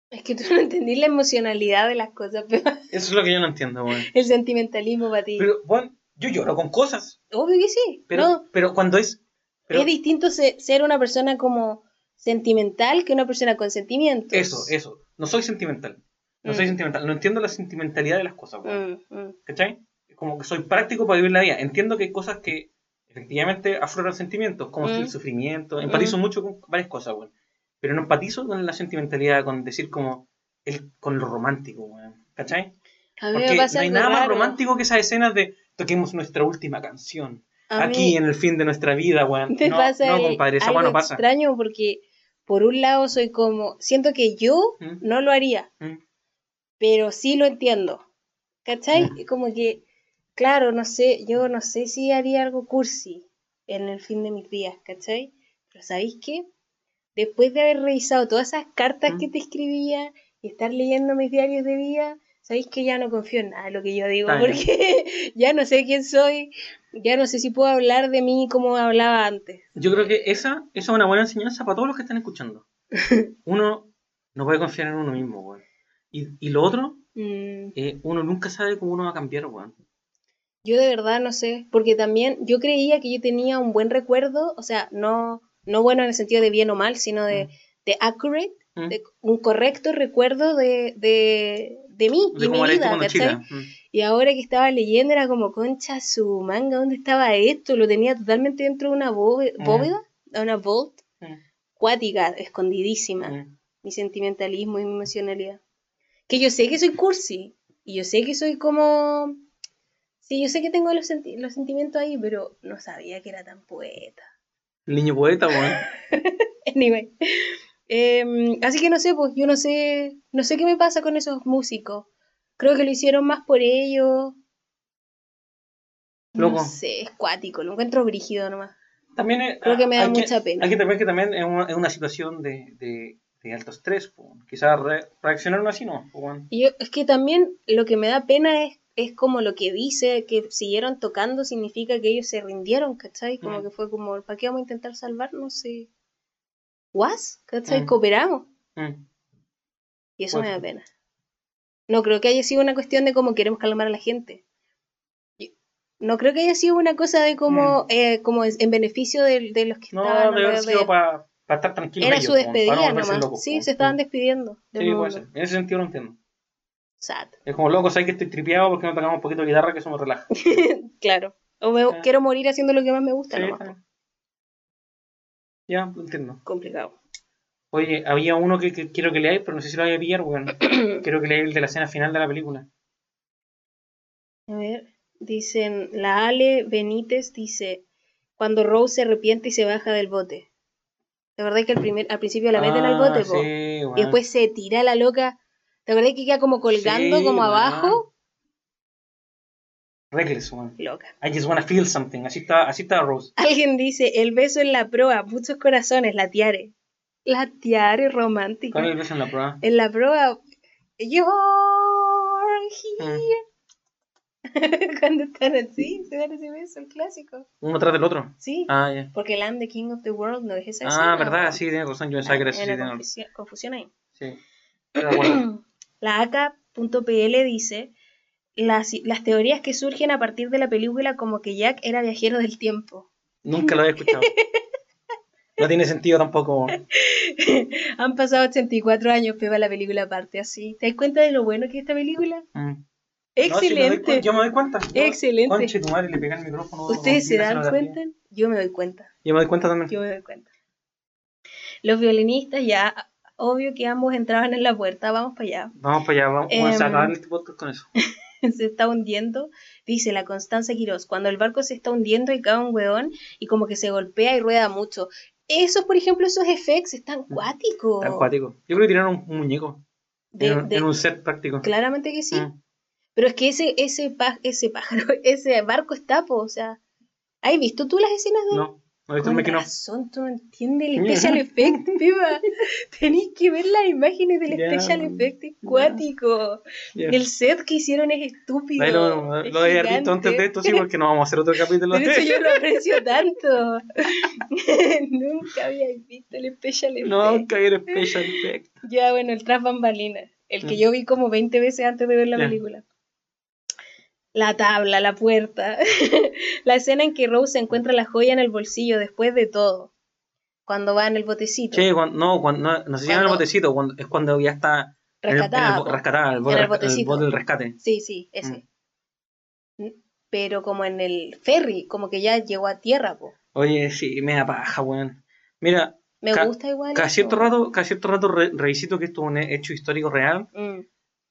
Es que tú no entendí la emocionalidad de las cosas, pero Eso es lo que yo no entiendo, weón. el sentimentalismo para ti. Pero, weón, yo lloro con cosas. Obvio que sí. Pero, no, pero cuando es. pero- es distinto se- ser una persona como sentimental que una persona con sentimientos. Eso, eso. No soy sentimental. No soy Mm. sentimental. No entiendo la sentimentalidad de las cosas, weón. Mm, mm. ¿Cachai? Es como que soy práctico para vivir la vida. Entiendo que hay cosas que efectivamente afloran sentimientos, como Mm. el sufrimiento. Empatizo mucho con varias cosas, weón. Pero no empatizo con la sentimentalidad, con decir como el, con lo romántico, weón. ¿Cachai? A mí Porque me pasa no hay nada más raro. romántico que esas escenas de toquemos nuestra última canción. A Aquí mí en el fin de nuestra vida, weón. me no, pasa no, compadre, esa algo no pasa. extraño porque por un lado soy como siento que yo Mm. no lo haría, Mm. Pero sí lo entiendo. ¿Cachai? Mm. Y Como que, claro, no sé, yo no sé si haría algo cursi en el fin de mis días, ¿cachai? Pero ¿sabéis qué? Después de haber revisado todas esas cartas Mm. que te escribía y estar leyendo mis diarios de vida, sabéis que ya no confío en nada de lo que yo digo, porque ya no sé quién soy, ya no sé si puedo hablar de mí como hablaba antes. Yo creo que esa, esa es una buena enseñanza para todos los que están escuchando. Uno no puede confiar en uno mismo, weón. Y, y lo otro, Mm, eh, uno nunca sabe cómo uno va a cambiar, weón. yo de verdad no sé, porque también yo creía que yo tenía un buen recuerdo, o sea, no, no bueno en el sentido de bien o mal, sino de, Mm. de accurate, ¿Mm? de un correcto recuerdo de, de, de mí De y mi vida. Mm. Y ahora que estaba leyendo era como, concha su manga, ¿dónde estaba esto? Lo tenía totalmente dentro de una bóve- bóveda, de una vault, cuática, escondidísima. Mi sentimentalismo y mi emocionalidad. Que yo sé que soy cursi, y yo sé que soy como... Sí, yo sé que tengo los, senti- los sentimientos ahí, pero no sabía que era tan poeta. El niño poeta, weón. Anyway. Em, así que no sé, pues yo no sé, no sé qué me pasa con esos músicos. Creo que lo hicieron más por ellos. Loco. No sé, es cuático, lo encuentro brígido nomás. También es- Creo que me da mucha pena. Hay que también que también es una, es una situación de, de, de alto estrés, po. quizás re- reaccionaron así, ¿no? Y yo, es que también lo que me da pena es, es como lo que dice, que siguieron tocando significa que ellos se rindieron, ¿cachai? Como Mm. que fue como, ¿para qué vamos a intentar salvarnos si... ¿Was? ¿Cachai? Mm. Cooperamos. Mm. Y eso me da pena. No creo que haya sido una cuestión de cómo queremos calmar a la gente. No creo que haya sido una cosa de como, eh, como en beneficio de, de los que Mm. No, estaban debe haber sido él. Para estar tranquilos. Era ellos, su despedida nomás. locos, sí, se estaban despidiendo del Sí, mundo. puede ser. En ese sentido lo entiendo. Sad. Es como loco, sabes que estoy tripeado porque no tocamos un poquito de guitarra que eso me relaja. Claro. O me- Ah. quiero morir haciendo lo que más me gusta Sí, nomás. Ya, lo entiendo. Complicado. Oye, había uno que, que quiero que leáis, pero no sé si lo voy a pillar, weón. quiero que leáis el de la escena final de la película. A ver, dicen, la Ale Benítez dice, cuando Rose se arrepiente y se baja del bote. ¿Te acordás que al, primer, al principio la meten al Ah, bote, po? sí, Y después se tira la loca. ¿Te acordás que queda como colgando, Sí, como abajo? Reckless, weón. Loca. I just wanna feel something. Así está, así está Rose. Alguien dice, el beso en la proa, muchos corazones, la tiare. La tiare romántica. ¿Cuál es el beso en la prueba? En la proa, you're Mm. Cuando están así, se dan ese beso, el clásico. Uno tras del otro. Sí, Ah, ya. porque el I'm the king of the world no es esa Ah, escena, verdad, sí, tiene razón. Yo pensaba que era Hay así. una tiene- confusión, confusión ahí. Sí. De acuerdo. La AK.pl dice las, las teorías que surgen a partir de la película como que Jack era viajero del tiempo. Nunca lo había escuchado. No tiene sentido tampoco. Han pasado 84 años, peba la película parte así. ¿Te das cuenta de lo bueno que es esta película? Mm. No, doy Excelente. cuen- yo me doy cuenta. Excelente. Conche, tu madre le pega el micrófono. ¿Ustedes se no, dan no, no, cuenta? Yo me doy cuenta. Yo me doy cuenta también. Yo me doy cuenta. Los violinistas ya, obvio que ambos entraban en la puerta, vamos para allá. Vamos para allá, vamos, vamos a Em, acabar este podcast con eso. se está hundiendo, dice la Constanza Quirós, cuando el barco se está hundiendo y cae un weón y como que se golpea y rueda mucho. Esos, por ejemplo, esos efectos están cuáticos. Está acuático. Yo creo que tiraron un muñeco. De- en, un- de- en un set práctico. Claramente que sí. Mm. Pero es que ese, ese, pá- ese pájaro, ese barco está, po, o sea. ¿Has visto tú las escenas de No, no he visto el Con of. razón, tú no entiendes el special effect, piba. Tenéis que ver las imágenes del Ya, special effect, es cuático. Ya. El set que hicieron es estúpido. Ahí lo, es lo había visto antes de esto, sí, porque no vamos a hacer otro capítulo Por de eso yo lo aprecio tanto. Nunca había visto el special effect. No, caer en special effect. Ya, bueno, el tras bambalinas. El que yo vi como 20 veces antes de ver la película. La tabla, la puerta. la escena en que Rose encuentra la joya en el bolsillo después de todo. Cuando va en el botecito. Che, cuando, no, cuando, no, no se llama el Cuando- botecito, cuando, es cuando ya está en el- en el, Rescatada. el bote, En el el botecito. bote del rescate. Sí, sí, ese. N- Pero como en el ferry, como que ya llegó a tierra, po. Oye, sí, me da paja, weón. Mira, Me gusta igual. cada cierto rato, cada cierto rato re- revisito que esto es un hecho histórico real Mm,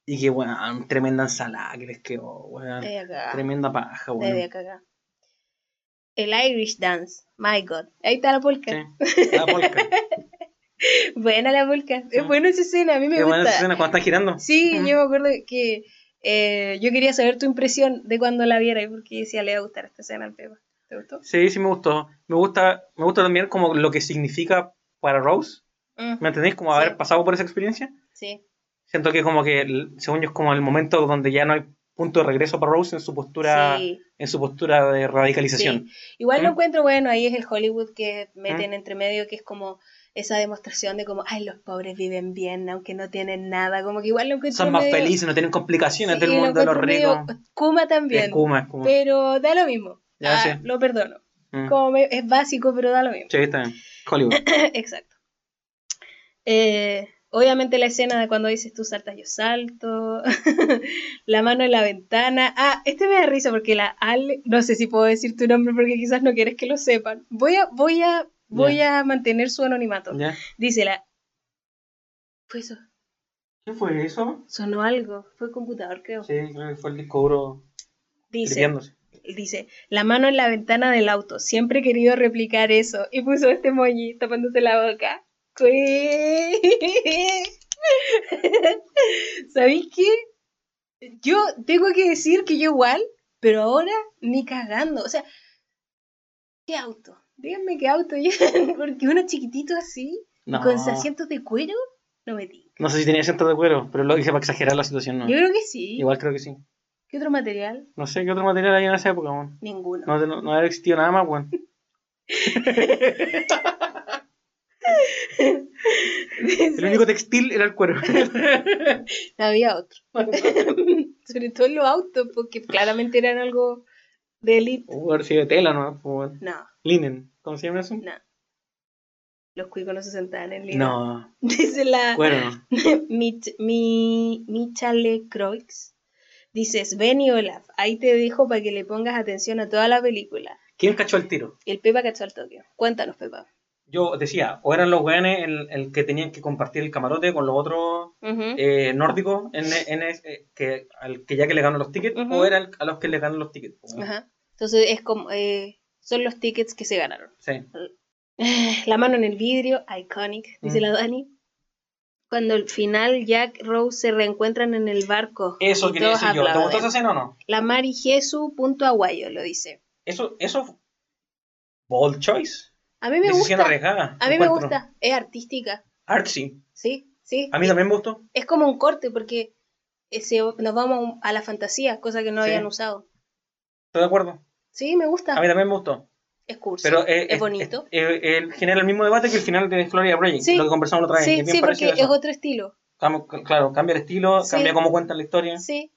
y que, weón, tremenda ensalada que les quedó, weón. Tremenda paja, weón. El Irish Dance. My God. Ahí está la polka. Sí, la polka. Buena la polka. Es buena esa escena, a mí me Qué buena gusta. esa escena cuando están girando. Sí, yo me acuerdo que eh, yo quería saber tu impresión de cuando la viera y porque decía le va a gustar esta escena al Pepa. ¿Te gustó? Sí, sí me gustó. Me gusta, me gusta también como lo que significa para Rose. Mm, ¿Me entendéis? Como Sí. haber pasado por esa experiencia. sí. Siento que como que, según yo, es como el momento donde ya no hay punto de regreso para Rose en su postura, Sí. en su postura de radicalización. Igual lo ¿Mm? encuentro bueno, ahí es el Hollywood que meten entre medio, que es como esa demostración de como, ay, los pobres viven bien, aunque no tienen nada, como que igual lo encuentro Son más medio- felices, no tienen complicaciones Sí, del mundo de los ricos. Kuma también, Es Kuma, es Kuma. pero da lo mismo. Ya Ah. Lo perdono. Mm. Como me- es básico, pero da lo mismo. Sí, está bien. Hollywood. Exacto. Eh, obviamente la escena de cuando dices tú saltas, yo salto. la mano en la ventana. Ah, este me da risa porque la Ale, no sé si puedo decir tu nombre porque quizás no quieres que lo sepan. Voy a, voy a, voy a mantener su anonimato. ¿Ya? Dice la. Fue eso. ¿Qué fue eso? Sonó algo. Fue el computador, creo. Sí, creo que fue el disco duro Dice. Dice, la mano en la ventana del auto. Siempre he querido replicar eso. Y puso este emoji tapándose la boca. ¿Sabéis qué? Yo tengo que decir que yo igual, pero ahora ni cagando. O sea, ¿qué auto? Díganme qué auto. Yo- Porque uno chiquitito así, No. con asientos de cuero, no me diga. No sé si tenía asiento de cuero, pero lo dije para exagerar la situación, ¿no? Yo creo que sí. Igual creo que sí. ¿Qué otro material? No sé qué otro material hay en esa época, weón. Ninguno. No, no, no había existido nada más, weón. El único textil era el cuero. Había otro. Sobre todo en los autos, porque claramente eran algo de élite. Haber sido de tela, ¿no? No, Linen. ¿Cómo se llama eso? no. Los cuicos no se sentaban en línea. No, Dice la no. Mich- mi, Michale Croix. Dices, ven y Olaf, ahí te dejo para que le pongas atención a toda la película. ¿Quién cachó el tiro? El Pepa cachó al toque. Cuéntanos, Pepa. Yo decía, o eran los weones el, el que tenían que compartir el camarote con los otros eh, nórdicos en, en eh, que, al que ya que le ganan los tickets, o eran a los que le ganan los tickets. pues, Ajá. Entonces es como, eh, son los tickets que se ganaron. Sí. La mano en el vidrio, iconic, dice la Dani. Cuando al final Jack Rose se reencuentran en el barco. Eso quería decir yo. ¿Te gustó esa escena o no? La Mari Jesu punto aguayo lo dice. Eso, eso, bold choice. A mí me Decisión gusta. arriesgada. A mí me gusta. Es artística. Artsy. Sí, sí. A mí también me gustó. Es como un corte porque ese- nos vamos a la fantasía, cosa que no Sí. habían usado. Estoy de acuerdo. Sí, me gusta. A mí también me gustó. Es cursi. Pero eh, es bonito. eh, eh, genera el mismo debate que el final de Florida Project, Sí. lo que conversamos la otra vez. sí, es sí, porque es otro estilo. Claro, cambia el estilo, Sí. cambia cómo cuentan la historia. Sí,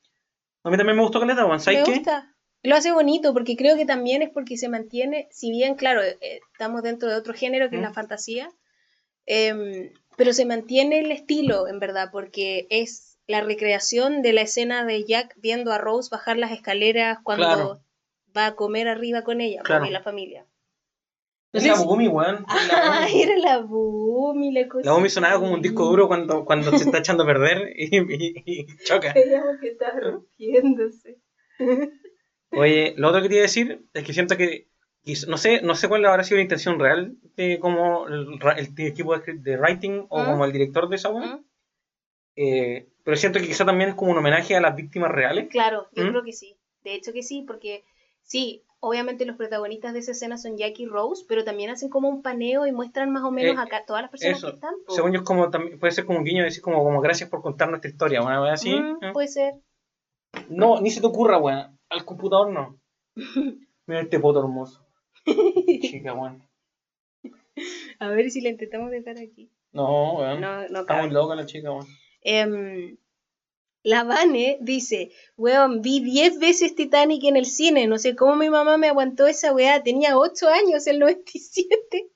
A mí también me gustó Caleta, me ¿Sabes qué? gusta. Lo hace bonito porque creo que también es porque se mantiene, si bien, claro, eh, eh, estamos dentro de otro género que es la fantasía, em, pero se mantiene el estilo, en verdad, porque es la recreación de la escena de Jack viendo a Rose bajar las escaleras cuando Claro. va a comer arriba con ella, Claro. y la familia. Es la Bumi, weón. Ah, era la Bumi, la cosa. La Bumi sonaba como un disco duro cuando, cuando se está echando a perder y, y- y choca. Creíamos que estaba rompiéndose. Oye, lo otro que te iba a decir es que siento que, no sé, no sé cuál habrá sido la intención real de como el, equipo de, de writing o ¿Mm? como el director de esa ¿Mm? eh, pero siento que quizá también es como un homenaje a las víctimas reales. Claro, yo ¿Mm? creo que sí. De hecho que sí, porque sí, obviamente los protagonistas de esa escena son Jack y Rose, pero también hacen como un paneo y muestran más o menos Eh, acá todas las personas eso, que están. po. Según yo es como también puede ser como un guiño decir como, como gracias por contar nuestra historia, una vez así. Mm, ¿eh? Puede ser. No, ni se te ocurra, weón. Al computador no. Mira este poto hermoso. Chica, weón. A ver si la intentamos dejar aquí. No, weón. No, no Está muy loca la chica, weón. Em, la Vane dice, weón, vi 10 veces Titanic en el cine, no sé cómo mi mamá me aguantó esa weá, tenía 8 años, el 97.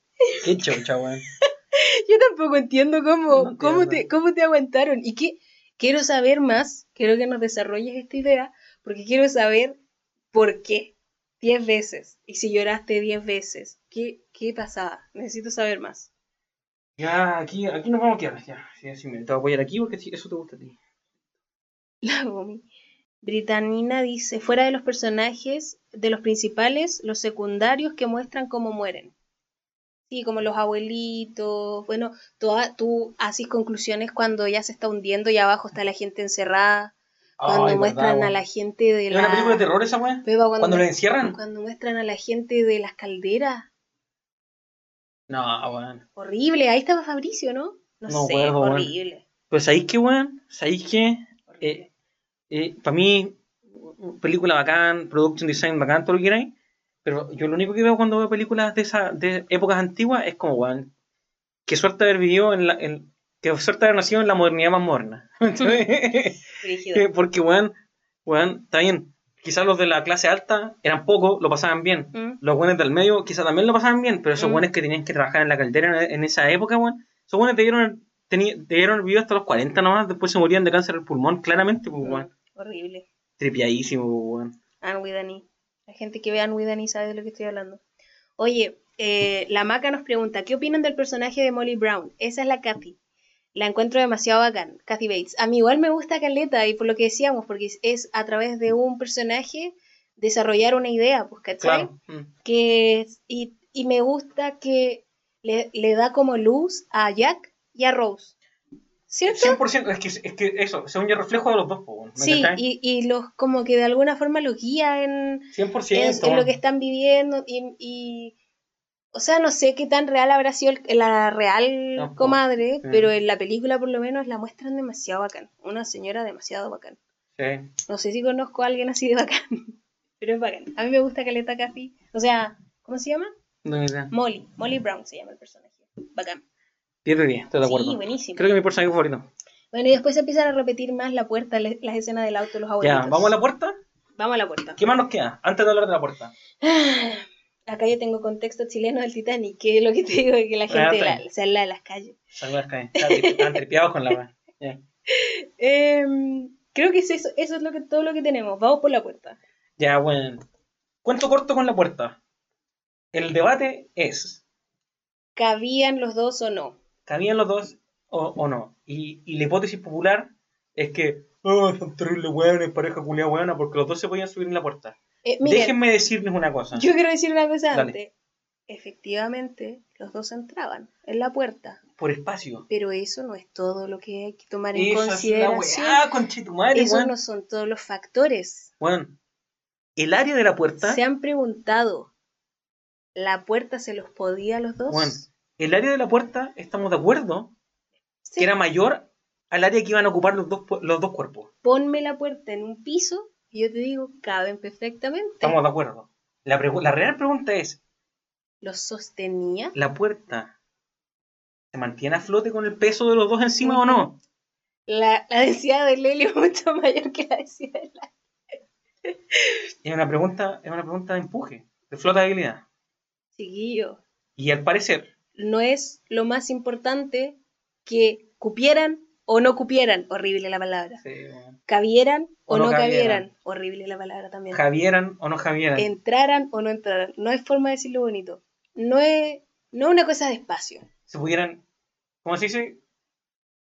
Qué chocha, weón. Yo tampoco entiendo cómo, No cómo, te, cómo te aguantaron. Y que quiero saber más, quiero que nos desarrolles esta idea, porque quiero saber por qué. Diez veces. Y si lloraste diez veces, ¿qué, qué pasaba? Necesito saber más. Ya, aquí, aquí nos vamos a quedar. Ya, sí, sí, me te voy a apoyar aquí porque eso te gusta a ti. La Gomi. Britanina dice, fuera de los personajes, de los principales, los secundarios que muestran cómo mueren. Sí, como los abuelitos. Bueno, tú, ha- tú haces conclusiones cuando ya se está hundiendo y abajo está la gente encerrada. Cuando Ay, muestran verdad, a weón. la gente de ¿Es la... una película de terror esa, weón? Beba, cuando, ¿Cuando muest- encierran? Cuando muestran a la gente de las calderas. No, weón. Horrible. Ahí estaba Fabricio, ¿no? No, No sé, weón. horrible. Pues ahí que, weón, sabéis que eh, eh, para mí, película bacán, production design bacán, todo lo que queráis. Pero yo lo único que veo cuando veo películas de esa, de épocas antiguas es como, weón, qué suerte haber vivido en la. En, qué suerte haber nacido en la modernidad más moderna. Porque, weón, weón, está bien. Quizás los de la clase alta eran pocos, lo pasaban bien. Mm. Los buenos del medio quizás también lo pasaban bien, pero esos Mm. buenos que tenían que trabajar en la caldera en, esa época, weón, esos buenos teni- debieron haber vivido hasta los 40 nomás, después se morían de cáncer del pulmón, claramente, pues, weón. Mm, Horrible. Tripiadísimo, pues, weón. Anne with. La gente que ve Anne with sabe de lo que estoy hablando. Oye, eh, la Maca nos pregunta, ¿qué opinan del personaje de Molly Brown? Esa es la Kathy. La encuentro demasiado bacán, Kathy Bates. A mí igual me gusta Caleta y por lo que decíamos, porque es, a través de un personaje desarrollar una idea, pues, ¿cachai? Claro. Mm. Que, y, y me gusta que le, le da como luz a Jack y a Rose. ¿Cierto? 100%, es que, es que eso, según yo reflejo de los dos, pues, weón. ¿me Sí, y, y los como que de alguna forma los guía en, 100%. en, en lo que están viviendo y, y- o sea, no sé qué tan real habrá sido el- la real comadre, sí. pero en la película por lo menos la muestran demasiado bacán, una señora demasiado bacán. Sí. No sé si conozco a alguien así de bacán, pero es bacán. A mí me gusta Caleta Cathy, o sea, ¿cómo se llama? No. Molly, Molly Brown se llama el personaje. Bacán. 10 de 10, estoy de acuerdo. Sí, buenísimo. Creo que mi personaje favorito. Bueno, y después se empiezan a repetir más la puerta, las escenas del auto, los abuelitos. Ya, ¿vamos a la puerta? Vamos a la puerta. ¿Qué más nos queda? Antes de hablar de la puerta. Acá yo tengo contexto chileno del Titanic, que es lo que te digo, que la Ah, gente la- bien. se habla de las calles. Saludos, Kai. Están tripeados con la. Ya. Em, creo que es eso, eso es lo que, todo lo que tenemos. Vamos por la puerta. Ya, bueno. Cuento corto con la puerta. El debate es, ¿Cabían los dos o no? ¿cabían los dos o, o no? Y, y la hipótesis popular es que, oh, son terribles weones, pareja culiada weona, porque los dos se podían subir en la puerta. Eh, Déjenme decirles una cosa. yo quiero decir una cosa Dale. antes. Efectivamente, los dos entraban en la puerta, Por espacio. pero eso no es todo lo que hay que tomar en Esa es consideración. weá, conchetumare, Esos weón. no son todos los factores. Weón, El área de la puerta, Se han preguntado, ¿la puerta se los podía a los dos? Bueno, el área de la puerta, estamos de acuerdo, Sí. que era mayor al área que iban a ocupar los dos, los dos cuerpos. Ponme la puerta en un piso y yo te digo, caben perfectamente. Estamos de acuerdo. La, la real pregunta es, ¿Los sostenía? ¿la puerta se mantiene a flote con el peso de los dos encima o no? La, la densidad del helio es mucho mayor que la densidad del aire. Es una pregunta, es una pregunta de empuje, de flotabilidad. Chiquillo, Y al parecer, no es lo más importante que cupieran o no cupieran, horrible la palabra. Cabieran o, O no no cabieran, cabieran. horrible la palabra también. Javieran o no Javieran. Entraran o no entraran. No hay forma de decirlo bonito. No es, no es una cosa de espacio. Se pudieran, ¿cómo se dice?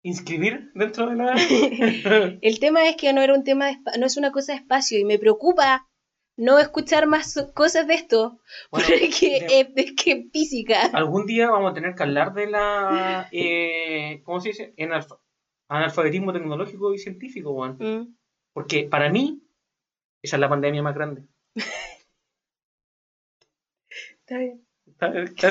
Inscribir dentro de la... El tema es que no era un tema de no es una cosa de espacio y me preocupa no escuchar más cosas de esto Bueno, porque de- es, es que física. Algún día vamos a tener que hablar de la. eh, ¿Cómo se dice? Analfa- analfabetismo tecnológico y científico, weón. Mm. Porque para mí, esa es la pandemia más grande. Está bien. ¿Está- está-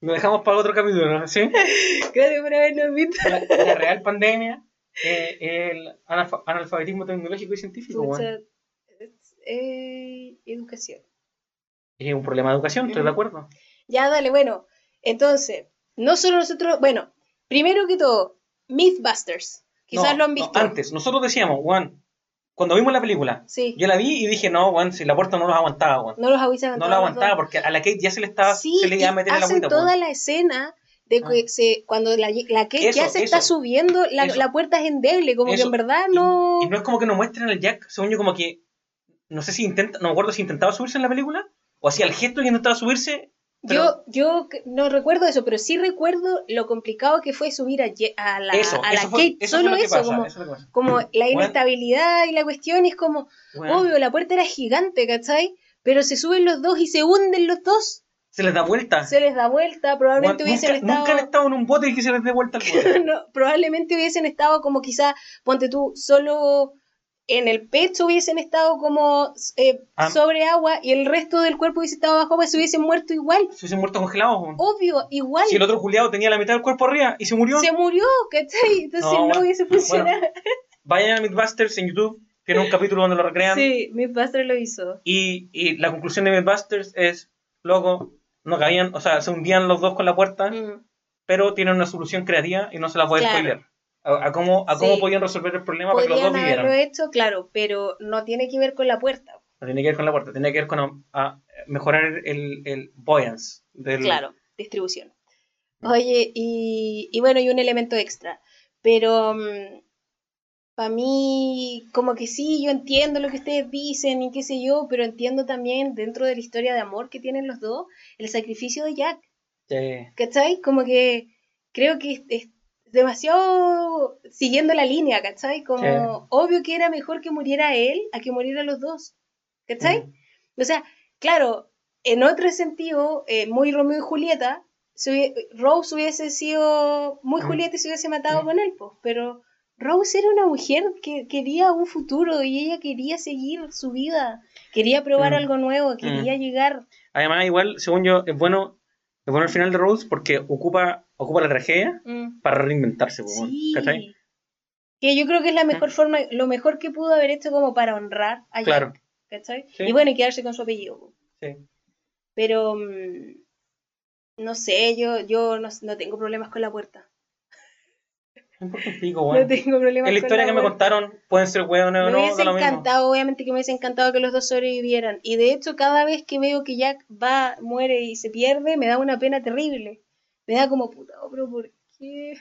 Lo dejamos para otro capítulo, ¿no? ¿Sí? Gracias por habernos visto. La, la real pandemia, eh, el analfa- analfabetismo tecnológico y científico, es- eh, educación. Es un problema de educación, estoy de acuerdo. Ya, dale, bueno. Entonces, no solo nosotros, bueno, primero que todo, Mythbusters. Quizás No, lo han no, visto. antes, nosotros decíamos, weón, cuando vimos la película, Sí. yo la vi y dije, no, weón, si la puerta no los aguantaba, weón. No los avisaban. No la aguantaba porque a la Kate ya se le estaba Sí, se le iba a meter en la agüita. toda la escena de que Ah. se, cuando la, la Kate Eso, ya se está subiendo, la, la puerta es endeble, como que Eso. en verdad Y- no... Y, no es como que nos muestren al Jack, según yo, como que. No sé si intenta, no me acuerdo si intentaba subirse en la película o hacía el gesto que intentaba subirse. Pero- Yo, yo no recuerdo eso, pero sí recuerdo lo complicado que fue subir a, a la, eso, a la eso fue, Kate. eso Solo eso, pasa, como, eso como la Bueno. inestabilidad y la cuestión, es como, Bueno, obvio, la puerta era gigante, ¿cachai? Pero se suben los dos y se hunden los dos, se les da vuelta. se les da vuelta, probablemente Bueno, hubiesen nunca, estado... nunca han estado en un bote y que se les dé vuelta el bote. no, probablemente hubiesen estado como quizá, ponte tú, solo en el pecho hubiesen estado como eh, Ah. sobre agua y el resto del cuerpo hubiese estado bajo agua, se hubiesen muerto igual. Se hubiesen muerto congelados. Obvio, igual. Si el otro Juliado tenía la mitad del cuerpo arriba y se murió. Se murió, ¿cachai? Entonces No, hubiese funcionado. Vayan a Mythbusters en YouTube, tiene un capítulo donde lo recrean. Sí, Mythbusters lo hizo. Y, y la conclusión de Mythbusters es, loco, no cabían, o sea, se hundían los dos con la puerta, Mm. pero tienen una solución creativa y no se la a Claro. spoiler. A, a cómo, a cómo Sí. podían resolver el problema para que los dos haberlo vivieran. hecho, claro, pero no tiene que ver con la puerta. No tiene que ver con la puerta, tiene que ver con a- a mejorar el, el buoyance del... Claro, distribución. Oye, y, y bueno, y un elemento extra. Pero para mí, como que sí, yo entiendo lo que ustedes dicen y qué sé yo, pero entiendo también dentro de la historia de amor que tienen los dos, el sacrificio de Jack. Sí. ¿Cachai? Como que creo que es, es demasiado siguiendo la línea, ¿cachai? Como Sí. obvio que era mejor que muriera él a que muriera los dos. ¿Cachai? Mm. O sea, claro, en otro sentido, eh, muy Romeo y Julieta, Rose hubiese sido muy Mm. Julieta y se hubiese matado Mm. con él, pues, pero Rose era una mujer que quería un futuro y ella quería seguir su vida, quería probar Mm. algo nuevo, quería llegar. Además, igual, según yo, es bueno, es bueno el final de Rose porque ocupa, ocupa la tragedia mm, para reinventarse, Sí. ¿cachai? Que yo creo que es la mejor forma, lo mejor que pudo haber hecho como para honrar a Jack, Claro. ¿cachai? Sí. Y bueno, y quedarse con su apellido. Sí. Pero mm, no sé, yo, yo no, no tengo problemas con la puerta. No importa un pico, No tengo problemas En la historia que me contaron, pueden ser weones o Me no, hubiese lo mismo. encantado, obviamente que me hubiese encantado que los dos sobrevivieran. Y de hecho, cada vez que veo que Jack va, muere y se pierde, me da una pena terrible. Me da como, puta, pero ¿por qué?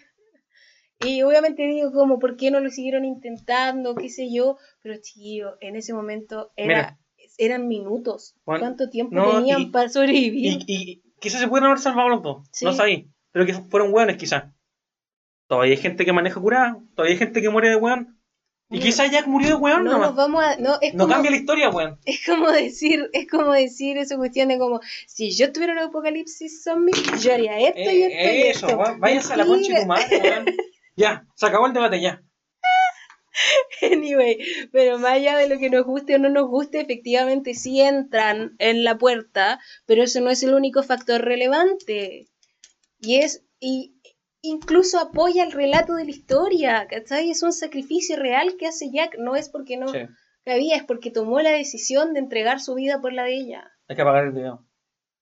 Y obviamente digo como, ¿por qué no lo siguieron intentando? ¿Qué sé yo? Pero tío, en ese momento era, Mira. eran minutos. Bueno, ¿Cuánto tiempo no, tenían y- para sobrevivir? Y, y quizás se pueden haber salvado los dos, Sí. no sabí. Pero que fueron weones, quizás. Todavía hay gente que maneja curada, todavía hay gente que muere de weón. Y No, quizás Jack murió de weón, no nomás. nos vamos a... No, es No como, cambia la historia, weón. Es como decir, es como decir esa cuestión de como, si yo tuviera un apocalipsis zombie, yo haría esto y esto y Eh, eso, esto. weón. Váyanse a la concha de tu madre, weón. Ya, se acabó el debate, ya. Anyway, pero más allá de lo que nos guste o no nos guste, efectivamente sí entran en la puerta, pero eso no es el único factor relevante. Y es, y incluso apoya el relato de la historia, ¿cachai? Es un sacrificio real que hace Jack, no es porque no Sí, cabía, es porque tomó la decisión de entregar su vida por la de ella. hay que apagar el video.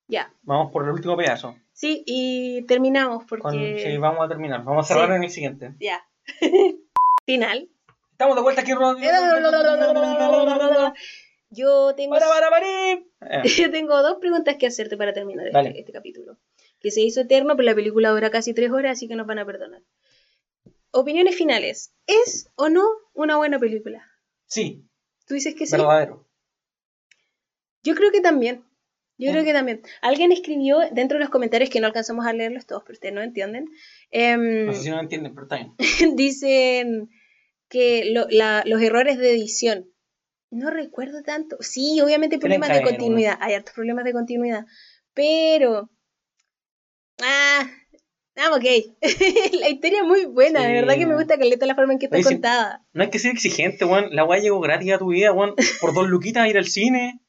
Ya, Vamos por el último pedazo. sí, y terminamos porque... Con, sí, vamos a terminar. Vamos a cerrar Sí. en el siguiente. Ya. Final. Estamos de vuelta aquí. Yo tengo, Para, para, para. Eh, yo tengo dos preguntas que hacerte para terminar este, este capítulo. Que se hizo eterno, pero la película dura casi tres horas, así que nos van a perdonar. Opiniones finales. ¿Es o no una buena película? Sí, ¿Tú dices que sí? verdadero. Yo creo que también. Yo Mm. creo que también. Alguien escribió dentro de los comentarios que no alcanzamos a leerlos todos, pero ustedes no entienden. em, No sé si no entienden, pero bien. dicen que lo- la- los errores de edición. No recuerdo tanto. Sí, obviamente problemas de continuidad. Hay hartos problemas de continuidad. Pero. Ah. Ah, ok. la historia es muy buena. De verdad que me gusta Caleta la forma en que está Oye, contada. No hay que ser exigente, weón. La weá llegó gratis a tu vida, weón. Por dos luquitas a ir al cine.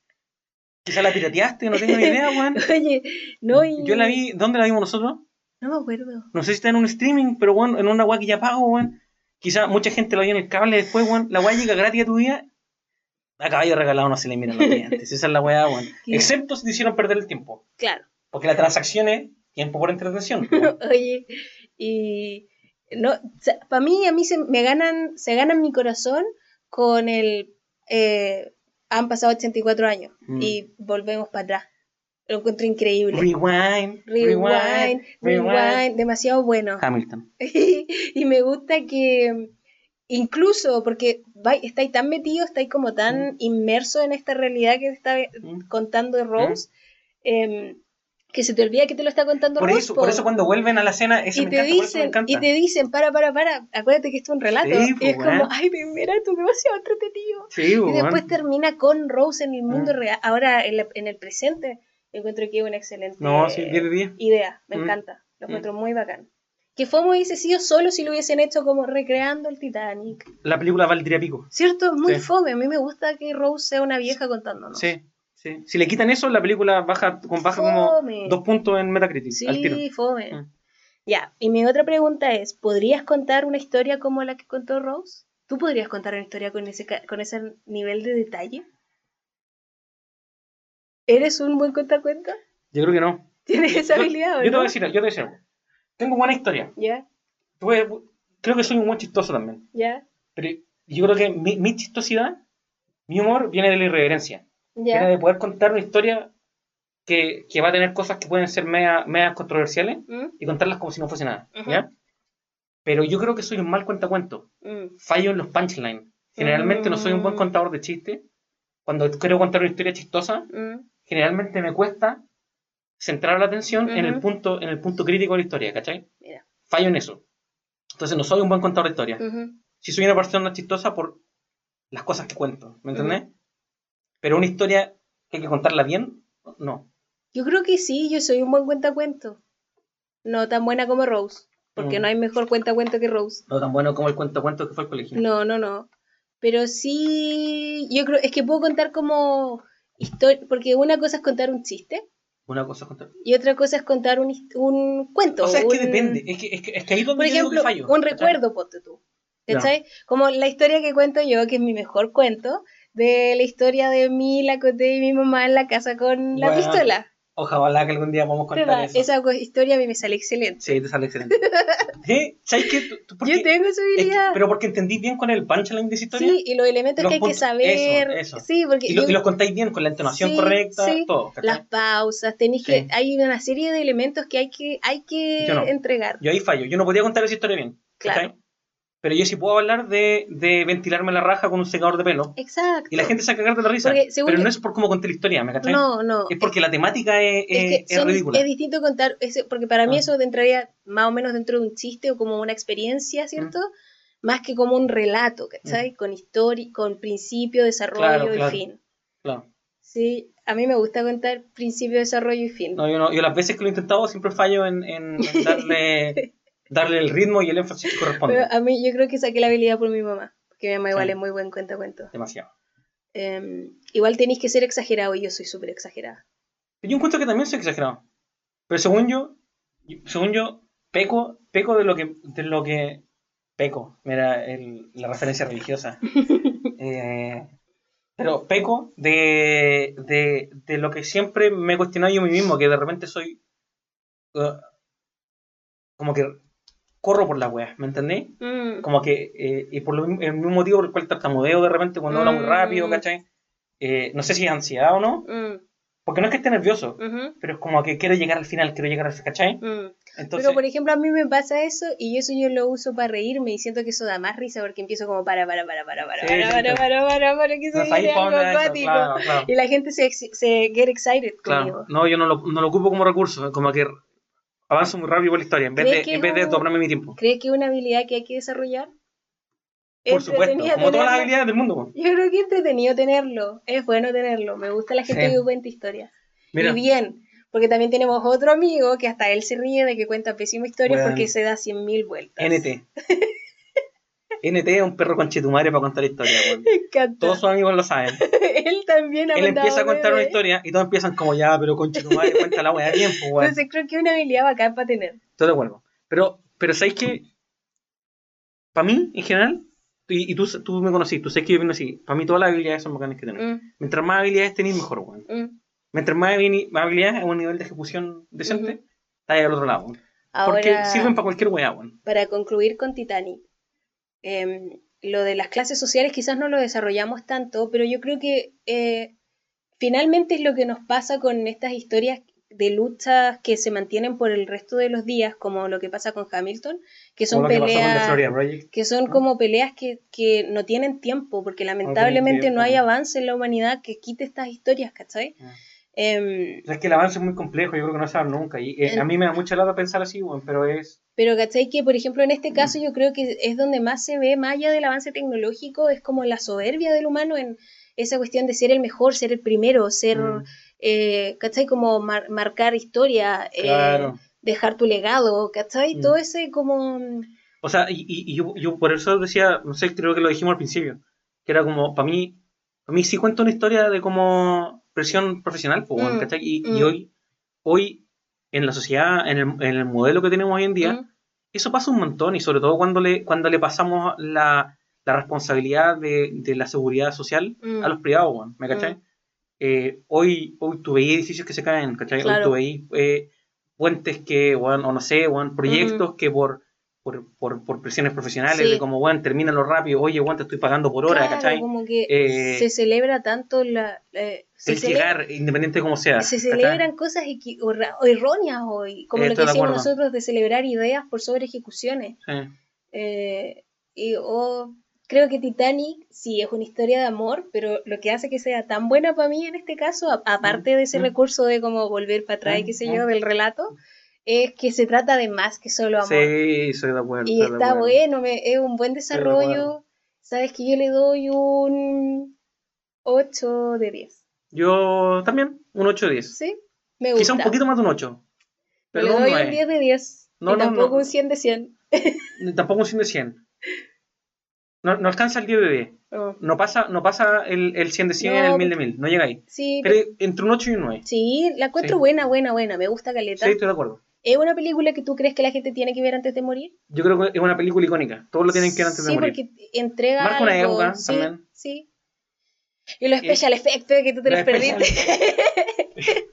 Quizá la pirateaste, no tengo ni idea, weón. Oye, no y... Yo la vi, ¿dónde la vimos nosotros? No me acuerdo. No sé si está en un streaming, pero weón, en una weá que ya pago, weón. Quizá mucha gente la vio en el cable después, weón. La weá llega gratis a tu vida. A caballo regalado no se le miran los dientes. Esa es la weá, weón. ¿Qué? Excepto si te hicieron perder el tiempo. Claro. Porque la transacción es tiempo por entretención. Oye, y no, para mí, a mí se me ganan, se ganan mi corazón con el eh, han pasado 84 años Mm. y volvemos para atrás. Lo encuentro increíble. Rewind, Rewind, rewind, demasiado bueno. Hamilton. y me gusta que incluso porque vai- estáis tan metido, estáis como tan inmerso en esta realidad que te está Mm. contando Rose, em, que se te olvida que te lo está contando Por Rose. eso, po. por eso cuando vuelven a la escena, eso y me te encanta, eso me dicen, encanta. y te dicen, para, para, para, acuérdate que esto es un relato. Sí, y pues, es como, ay, mira, es demasiado entretenido. Sí, Y weón. después termina con Rose en el mundo Mm. real. Ahora, en, la- en el presente, encuentro que es una excelente No, sí, 10 de 10. idea. Me Mm. encanta. Lo Mm. encuentro muy bacán. Que FOMO hubiese sido solo si lo hubiesen hecho como recreando el Titanic. La película valdría pico. ¿Cierto? Muy Sí. fome. A mí me gusta que Rose sea una vieja contándonos. Sí, sí. Si le quitan eso, la película baja, con- baja como dos puntos en Metacritic. al tiro. Sí, fome. Mm. Ya, y mi otra pregunta es, ¿podrías contar una historia como la que contó Rose? ¿Tú podrías contar una historia con ese, con ese nivel de detalle? ¿Eres un buen cuentacuentos? Yo creo que no. ¿Tienes esa Yo- habilidad o Yo te voy a decir, yo te voy a decir algo. Tengo buena historia. Ya, Tuve- creo que soy un buen chistoso también. ya, Pero yo creo que mi, mi chistosidad, mi humor, viene de la irreverencia. Viene ya. de poder contar una historia que, que va a tener cosas que pueden ser media, medias controversiales Mm, y contarlas como si no fuese nada. Ujú. ¿ya? Pero yo creo que soy un mal cuentacuentos. mm, Fallo en los punchlines. Generalmente no soy un buen Mm. contador de chistes. Cuando quiero contar una historia chistosa, mm, generalmente me cuesta centrar la atención en, el punto, en el punto crítico de la historia, ¿cachai? Mira. Fallo en eso. Entonces no soy un buen contador de historia. ujú. Si soy una persona chistosa por las cosas que cuento, ¿me entendés? Pero una historia que hay que contarla bien, no. Yo creo que sí, yo soy un buen cuentacuentos. No tan buena como Rose, porque Mm. no hay mejor cuentacuento que Rose. No tan bueno como el cuento cuento que fue el colegio. No, no, no. Pero sí, yo creo, es que puedo contar como historia, porque una cosa es contar un chiste Una cosa es contar. y otra cosa es contar un, un cuento. O sea, es que depende. Es que, es que, es que ahí donde Por yo digo ejemplo, que fallo. un recuerdo, ponte tú. ¿Cachai? Como la historia que cuento yo, que es mi mejor cuento, de la historia de mí, la Coté y mi mamá en la casa con la Bueno, pistola. Ojalá que algún día podamos contar ¿Verdad? eso. Esa historia a mí me sale excelente. Sí, te sale excelente. ¿Sí? ¿Sabes qué? Tú- tú- Yo tengo esa es habilidad. pero porque entendí bien con el punchline de esa historia. Sí, y los elementos Los que hay que saber. eso, eso. Sí, porque y, lo- yo- y los contáis bien, con la entonación Sí, correcta, sí. todo. ¿cachai? las pausas, tenéis Sí. que, hay una serie de elementos que hay que, hay que Yo no. entregar. Yo ahí fallo. Yo no podía contar esa historia bien. Claro. ¿cachai? Pero yo sí puedo hablar de, de ventilarme la raja con un secador de pelo. Exacto. Y la gente se va a cagar de la risa. Porque Pero no es por cómo conté la historia, ¿me cachai? No, no. Es porque la temática es, Es es- que es son- ridícula. es distinto contar, ese- porque para mí Ah. eso entraría más o menos dentro de un chiste o como una experiencia, ¿cierto? Más que como un relato, ¿cachai? Con historia, con principio, desarrollo Mm. Claro, y claro. fin. Claro. Sí, a mí me gusta contar principio, desarrollo y fin. No, yo, no- yo las veces que lo he intentado siempre fallo en, en- en darle, darle el ritmo y el énfasis que corresponde. Pero a mí yo creo que saqué la habilidad por mi mamá, porque mi mamá igual Sí. es muy buen cuentacuentos. Demasiado. Em, igual tenéis que ser exagerado y yo soy súper exagerada. Yo encuentro que también soy exagerado. Pero según yo, según yo, peco, peco de lo que, de lo que peco. Mira el- la referencia religiosa. Eh, pero peco de, de, de lo que siempre me he cuestionado yo mismo, que de repente soy uh, como que corro por la wea, ¿me entendéis? Mm, Como que, eh, y por lo el mismo motivo por el cual tartamudeo de repente cuando hablo muy rápido, Mm. ¿cachai? Eh, no sé si es ansiedad o no, mm, porque no es que esté nervioso, pero es como que quiero llegar al final, quiero llegar al ¿cachai? mm. Entonces, Pero por ejemplo a mí me pasa eso y eso yo lo uso para reírme y siento que eso da más risa porque empiezo como para, para, para, para, para, Sí, para, para, sí. para, para, para, que se viene algo acuático. claro, claro, Y la gente se, se get excited claro. conmigo. No, yo no lo, no lo ocupo como recurso, como que avanzo muy rápido por la historia, en vez ¿Crees de, en vez de tomarme mi tiempo. ¿Crees que es una habilidad que hay que desarrollar? Por supuesto, como todas las habilidades del mundo. Yo creo que es entretenido tenerlo, es bueno tenerlo. Me gusta la gente Sí. que cuenta historias. Mira, Y bien, porque también tenemos otro amigo que hasta él se ríe de que cuenta pésima historia porque se da cien mil vueltas. NT. NT es un perro conchetumare para contar historias, weón. Me encanta. Todos sus amigos lo saben. él también ha Él empieza a contar una historia y todos empiezan como ya, pero conchetumare, cuenta la weá bien, pues, weón. Entonces creo que es una habilidad bacán para tener. Estoy de acuerdo. Pero, pero ¿sabéis que Para mí, en general, y, y tú, tú me conocís, tú sabes que yo vino así, para mí todas las habilidades son bacanas que tener. Mm, Mientras más habilidades tenéis, mejor, weón. mm. Mientras más, habili- más habilidades a un nivel de ejecución decente, está ahí al otro lado, weón. Porque Ahora, sirven para cualquier weá, weón. para concluir con Titanic, em, lo de las clases sociales quizás no lo desarrollamos tanto, pero yo creo que eh, finalmente es lo que nos pasa con estas historias de luchas que se mantienen por el resto de los días, como lo que pasa con Hamilton, que son que peleas que son ¿no? como peleas que, que no tienen tiempo, porque lamentablemente tiempo, no hay no. avance en la humanidad que quite estas historias, ¿cachai? Ah. Em, Es que el avance es muy complejo, yo creo que no se va nunca. Y eh, En- a mí me da mucha lata pensar así, weón, pero es. Pero, ¿cachai? Que, por ejemplo, en este Mm. caso yo creo que es donde más se ve, más allá del avance tecnológico, es como la soberbia del humano en esa cuestión de ser el mejor, ser el primero, ser, Mm, eh, ¿cachai? Como mar- marcar historia, eh, claro. dejar tu legado, ¿cachai? Mm. Todo ese como... O sea, y, y- yo, yo por eso decía, no sé, creo que lo dijimos al principio, que era como, para mí, para mí sí cuenta una historia de como presión profesional, pues, Mm, ¿cachai? Y, y mm. hoy, hoy, en la sociedad, en el, en el modelo que tenemos hoy en día, ¿Mm? eso pasa un montón, y sobre todo cuando le, cuando le pasamos la, la responsabilidad de, de la seguridad social Mm. a los privados, weón, ¿me cachai? Mm. Eh, hoy, hoy tú veías edificios que se caen, ¿cachai? Hoy Claro. tú veías eh, puentes que, weón, o no sé, weón, proyectos que por, por, por, por presiones profesionales, Sí. de como, weón, termínalo rápido, oye, weón, te estoy pagando por hora, Claro, ¿cachai? como que Eh, se celebra tanto la... eh, se El celebra- llegar, independiente de cómo sea. se ¿cachai? celebran cosas equi- o o erróneas hoy, como Eh, lo que acuerdo. nosotros de celebrar ideas por sobre ejecuciones. Sí. Eh, y, o creo que Titanic sí es una historia de amor, pero lo que hace que sea tan buena para mí en este caso, aparte de ese mm. recurso de como volver para atrás Mm, qué sé mm. yo del relato, es que se trata de más que solo amor. Sí, soy de acuerdo. y de está acuerdo. bueno, me- es un buen de desarrollo. acuerdo. Sabes que yo le doy un 8 de 10. Yo también, un 8 de 10. ¿Sí? Me gusta. Quizá un poquito más de un 8. Pero le no doy 9. un 10 de 10. No, y no, tampoco no. un 100 de 100. Ni Tampoco un 100 de 100. No, no alcanza el 10 de 10. No. No pasa, no pasa el, el 100 de 100 No, el 1000 de 1000. No llega ahí. Sí, Pero entre un 8 y un 9. sí, la encuentro Sí. buena, buena, buena. Me gusta Caleta. Sí, estoy de acuerdo. ¿Es una película que tú crees que la gente tiene que ver antes de morir? Yo creo que es una película icónica. Todos lo tienen que ver antes sí, de morir. porque entrega Marca una algo, época sí, también. Sí. Y los special effects que tú te los perdiste.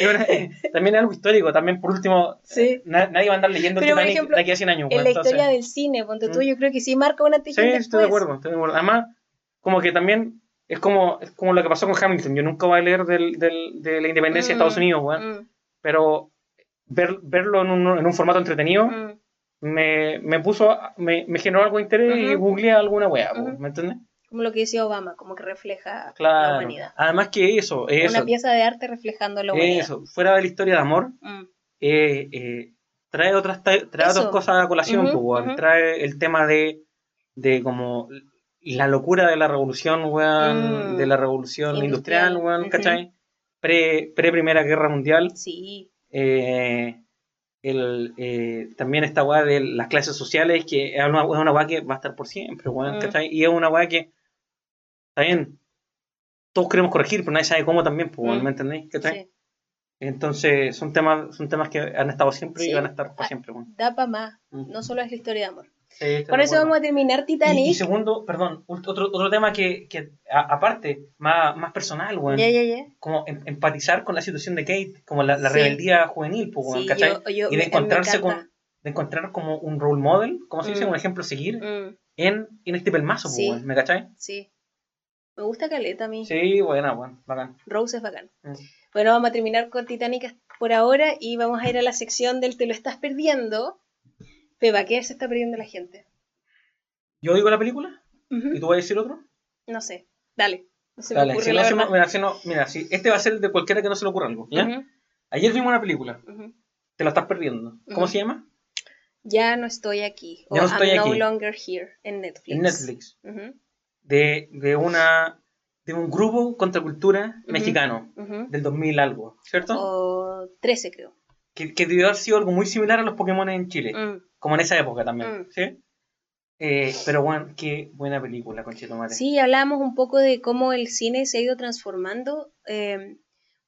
Es una- eh, también es algo histórico. También, por último, sí. na- nadie va a andar leyendo el Pero, por Titanic ejemplo, de aquí a 100 años. En la entonces- historia del cine, ponte tú, Mm. yo creo que sí marca una antes Sí, estoy de acuerdo, estoy de acuerdo. Además, como que también es como, es como lo que pasó con Hamilton. Yo nunca voy a leer del, del- de la independencia de Mm, Estados Unidos, weón. Mm, Pero ver, verlo en un, en un formato entretenido mm. me, me puso, me, me generó algo de interés y googleé alguna weá, Ujú. ¿me entiendes? Como lo que decía Obama, como que refleja la Claro. humanidad. Además que eso, eso, Una pieza de arte reflejando la humanidad. eso, fuera de la historia de amor, Mm, eh, eh, trae otras trae otras cosas a colación, Ujú, pues, weón. ujú. trae el tema de, de como la locura de la revolución, weón, Mm. de la revolución Industrial, industrial, weón. ¿cachai? Pre, pre Primera Guerra Mundial, Sí. Eh, el, eh, también esta weá de las clases sociales, que es una, weá que va a estar por siempre, Mm. ¿cachai? Y es una weá que, está bien, todos queremos corregir, pero nadie sabe cómo también, pues, Mm. ¿me entendéis? ¿cachai? sí. Entonces, son temas, son temas que han estado siempre Sí. y van a estar por Ah, siempre. Da para más. Mm. No solo es la historia de amor. Sí, Con eso vamos a terminar Titanic. Y, y segundo, perdón, otro, otro tema que, que a- aparte, más, más personal, weón, Ya, ya, ya. como em- empatizar con la situación de Kate, como la, la Sí. rebeldía juvenil, pues, weón, Sí, ¿cachai? yo- yo- y de encontrarse con, de encontrar como un role model, como se dice, Mm. un ejemplo a seguir, Mm, en, en este pelmazo, pues, Sí. weón, ¿me cachai? sí. Me gusta Caleta a mí. Sí, buena, weón, bacán. Rose es bacán. Mm. Bueno, vamos a terminar con Titanic por ahora y vamos a ir a la sección del Te lo estás perdiendo. Peba, ¿qué se está perdiendo la gente? Yo digo la película y tú vas a decir otro. No sé. Dale. No se me Dale, ocurre si no, no- mira, si no- mira, si este va a ser el de cualquiera que no se le ocurra algo, ¿ya? Ayer vimos una película, te la estás perdiendo. ¿Cómo se llama? Ya no estoy aquí. O Ya no estoy I'm no aquí. longer here en Netflix. En Netflix. De, de una de un grupo contracultura mexicano del 2000 algo, ¿cierto? O 13 creo. Que, que debió haber sido algo muy similar a los Pokémon en Chile, Mm. Como en esa época también, Mm. ¿sí? Eh, pero bueno, qué buena película, Conchetumare. Sí, hablamos un poco de cómo el cine se ha ido transformando, eh,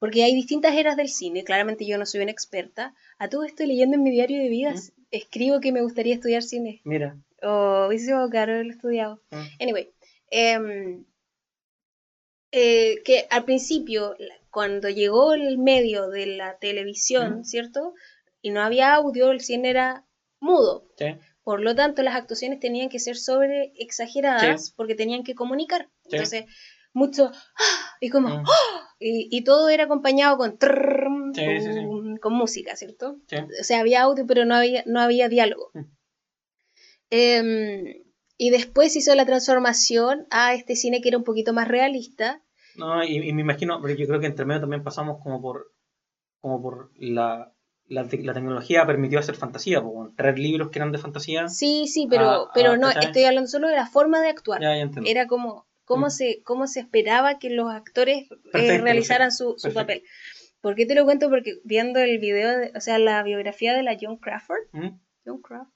porque hay distintas eras del cine. Claramente yo no soy una experta. A todo esto leyendo en mi diario de vidas, escribo que me gustaría estudiar cine. Mira. O hubiese sido caro haberlo estudiado. Mm. Anyway, em, eh, que al principio, cuando llegó el medio de la televisión, Mm. ¿cierto? Y no había audio, el cine era mudo. Sí, Por lo tanto, las actuaciones tenían que ser sobre exageradas porque tenían que comunicar. Sí. Entonces, mucho ¡ah! y como Mm. ¡ah! y, y todo era acompañado con trrrrm, Sí, con, música, ¿cierto? O sea, había audio, pero no había, no había diálogo. Mm. Y después hizo la transformación a este cine que era un poquito más realista. No, y, y me imagino, porque yo creo que entre medio también pasamos como por como por la, la, te- la tecnología permitió hacer fantasía, bueno, traer libros que eran de fantasía. Sí, sí, pero, Ah, pero ah, no, ¿cachai? estoy hablando solo de la forma de actuar. Ya, ya entiendo. Era como cómo, Mm. se, cómo se esperaba que los actores eh, Perfecto, realizaran su, su perfecto. papel. ¿Por qué te lo cuento? Porque viendo el video, de- o sea, la biografía de la John Crawford. ¿Mm? John Crawford.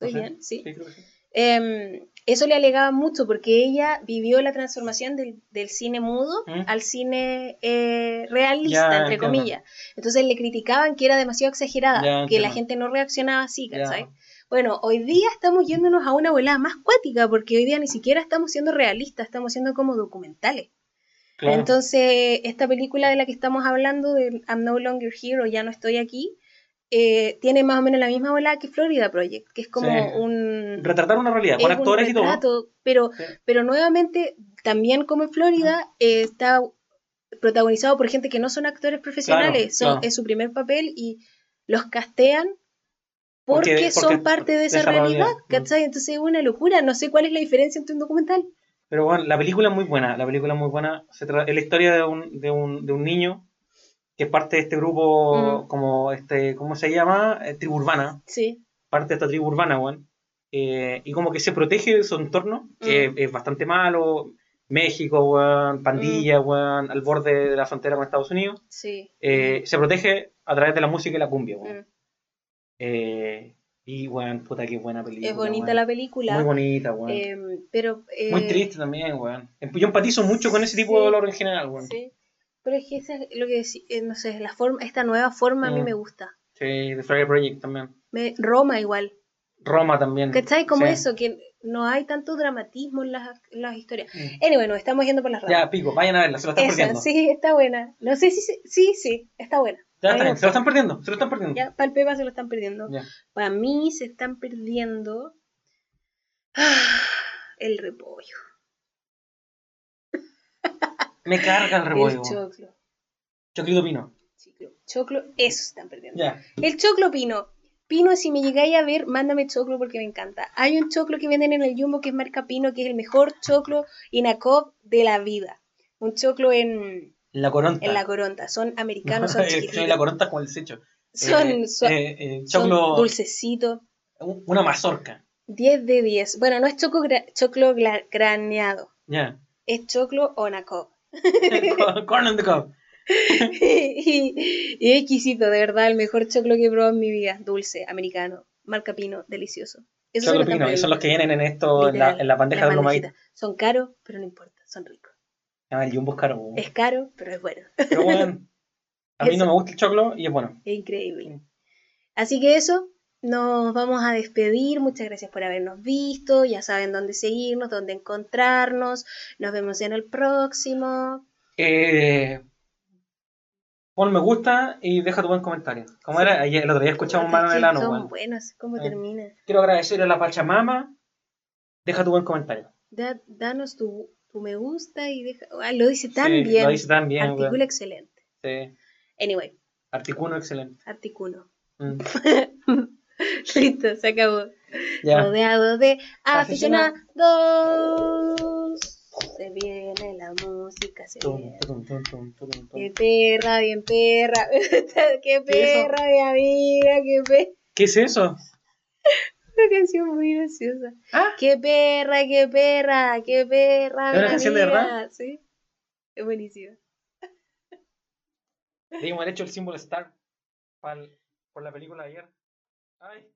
No ¿Estoy sé. bien? Sí. creo que sí. Em, eso le alegaba mucho porque ella vivió la transformación del, del cine mudo ¿Mm? al cine eh, realista, Ya, entre entiendo. comillas. Entonces le criticaban que era demasiado exagerada, Ya, que la gente no reaccionaba así. ¿cachai? Bueno, hoy día estamos yéndonos a una volada más cuática porque hoy día ni siquiera estamos siendo realistas, estamos siendo como documentales. Claro. Entonces, esta película de la que estamos hablando, de I'm No Longer Here o Ya No Estoy Aquí, eh, tiene más o menos la misma volada que Florida Project, que es como Sí. un... Retratar una realidad, con actores y todo. Pero, Sí. pero nuevamente, también como en Florida, eh, está protagonizado por gente que no son actores profesionales, son, claro. es su primer papel y los castean porque, Porque- son parte de esa, esa realidad, realidad. ¿cachai? Entonces es una locura, no sé cuál es la diferencia entre un documental. Pero bueno, la película es muy buena. La película es muy buena. Se trata, es la historia de un, de, un, de un niño que es parte de este grupo, Mm. como este, ¿cómo se llama? Eh, tribu urbana. Sí, Parte de esta tribu urbana, weón. Eh, y como que se protege de su entorno, que Mm. es bastante malo. México, weón, pandilla, weón, al borde de la frontera con Estados Unidos. sí. Eh, se protege a través de la música y la cumbia, weón. Mm. Eh, y, weón, puta, qué buena película. Es bonita weón. la película. Muy bonita, weón. em, pero eh, Muy triste también, weón. Yo empatizo mucho con ese tipo Sí. de dolor en general, weón. Sí. Pero es que esa es lo que deci- eh, no sé, la forma, esta nueva forma a mí Mm. me gusta. de Friday Project también. Me, Roma igual. Roma también. ¿Cachai? Como Sí. eso, que no hay tanto dramatismo en las, en las historias. Mm. Anyway, nos estamos yendo por las ramas. Ya, pico, vayan a verla, se lo están Esa, perdiendo. sí, está buena. No sé si se- sí, sí, está buena. Ya está bien, se lo están perdiendo, se lo están perdiendo. Ya, para el Pepa se lo están perdiendo. Ya. Para mí se están perdiendo ah, el repollo, Me carga el rebollo. el choclo. Chocrito pino. Choclo, choclo, eso se están perdiendo. Ya. El choclo pino. Pino, si me llegáis a ver, mándame choclo porque me encanta. Hay un choclo que venden en el Jumbo que es marca Pino, que es el mejor choclo Inacop de la vida. Un choclo en, La coronta. en la coronta. Son americanos, son El- la coronta con el secho. Son, Eh, son, eh, eh, son choclo- dulcecitos. un- Una mazorca. 10 de 10. Bueno, no es choclo, gra- choclo graneado. Ya. Es choclo Onacop. Corn on the cob. y, y es exquisito, de verdad, el mejor choclo que he probado en mi vida. Dulce, americano, marca Pino, delicioso. Choclo lo están pino. Esos son los que vienen en esto, en la, en la bandeja de bromadita. Son caros, pero no importa, son ricos. Ah, el jumbo es caro. Es caro, pero es bueno. Pero bueno, a mí Eso. no me gusta el choclo y es bueno. Es increíble. Así que eso, nos vamos a despedir. Muchas gracias por habernos visto. Ya saben dónde seguirnos, dónde encontrarnos. Nos vemos en el próximo. Eh, pon me gusta y deja tu buen comentario. Como era, ayer, el otro día escuchamos mano en que el ano, Son weón. buenos, ¿cómo Eh. termina? Quiero agradecerle a la Pachamama. Deja tu buen comentario. Da- danos tu, tu me gusta y deja. Ah, lo dice tan Sí, bien. Lo dice tan bien, Artículo weón. excelente. Sí. Anyway, Artículo excelente. artículo. Mm. Listo, se acabó. Ya. Rodeado de Aficionados. Se viene la música, se Tum, viene. tum, tum. Qué perra, bien perra. qué perra, mi amiga, qué perra. ¿Qué es eso? Una canción muy graciosa. Ah, Qué perra, qué perra, qué perra. ¿Es una canción de verdad? Sí. Es buenísimo. debimos haber hecho el símbolo Star por la película de ayer. Ay.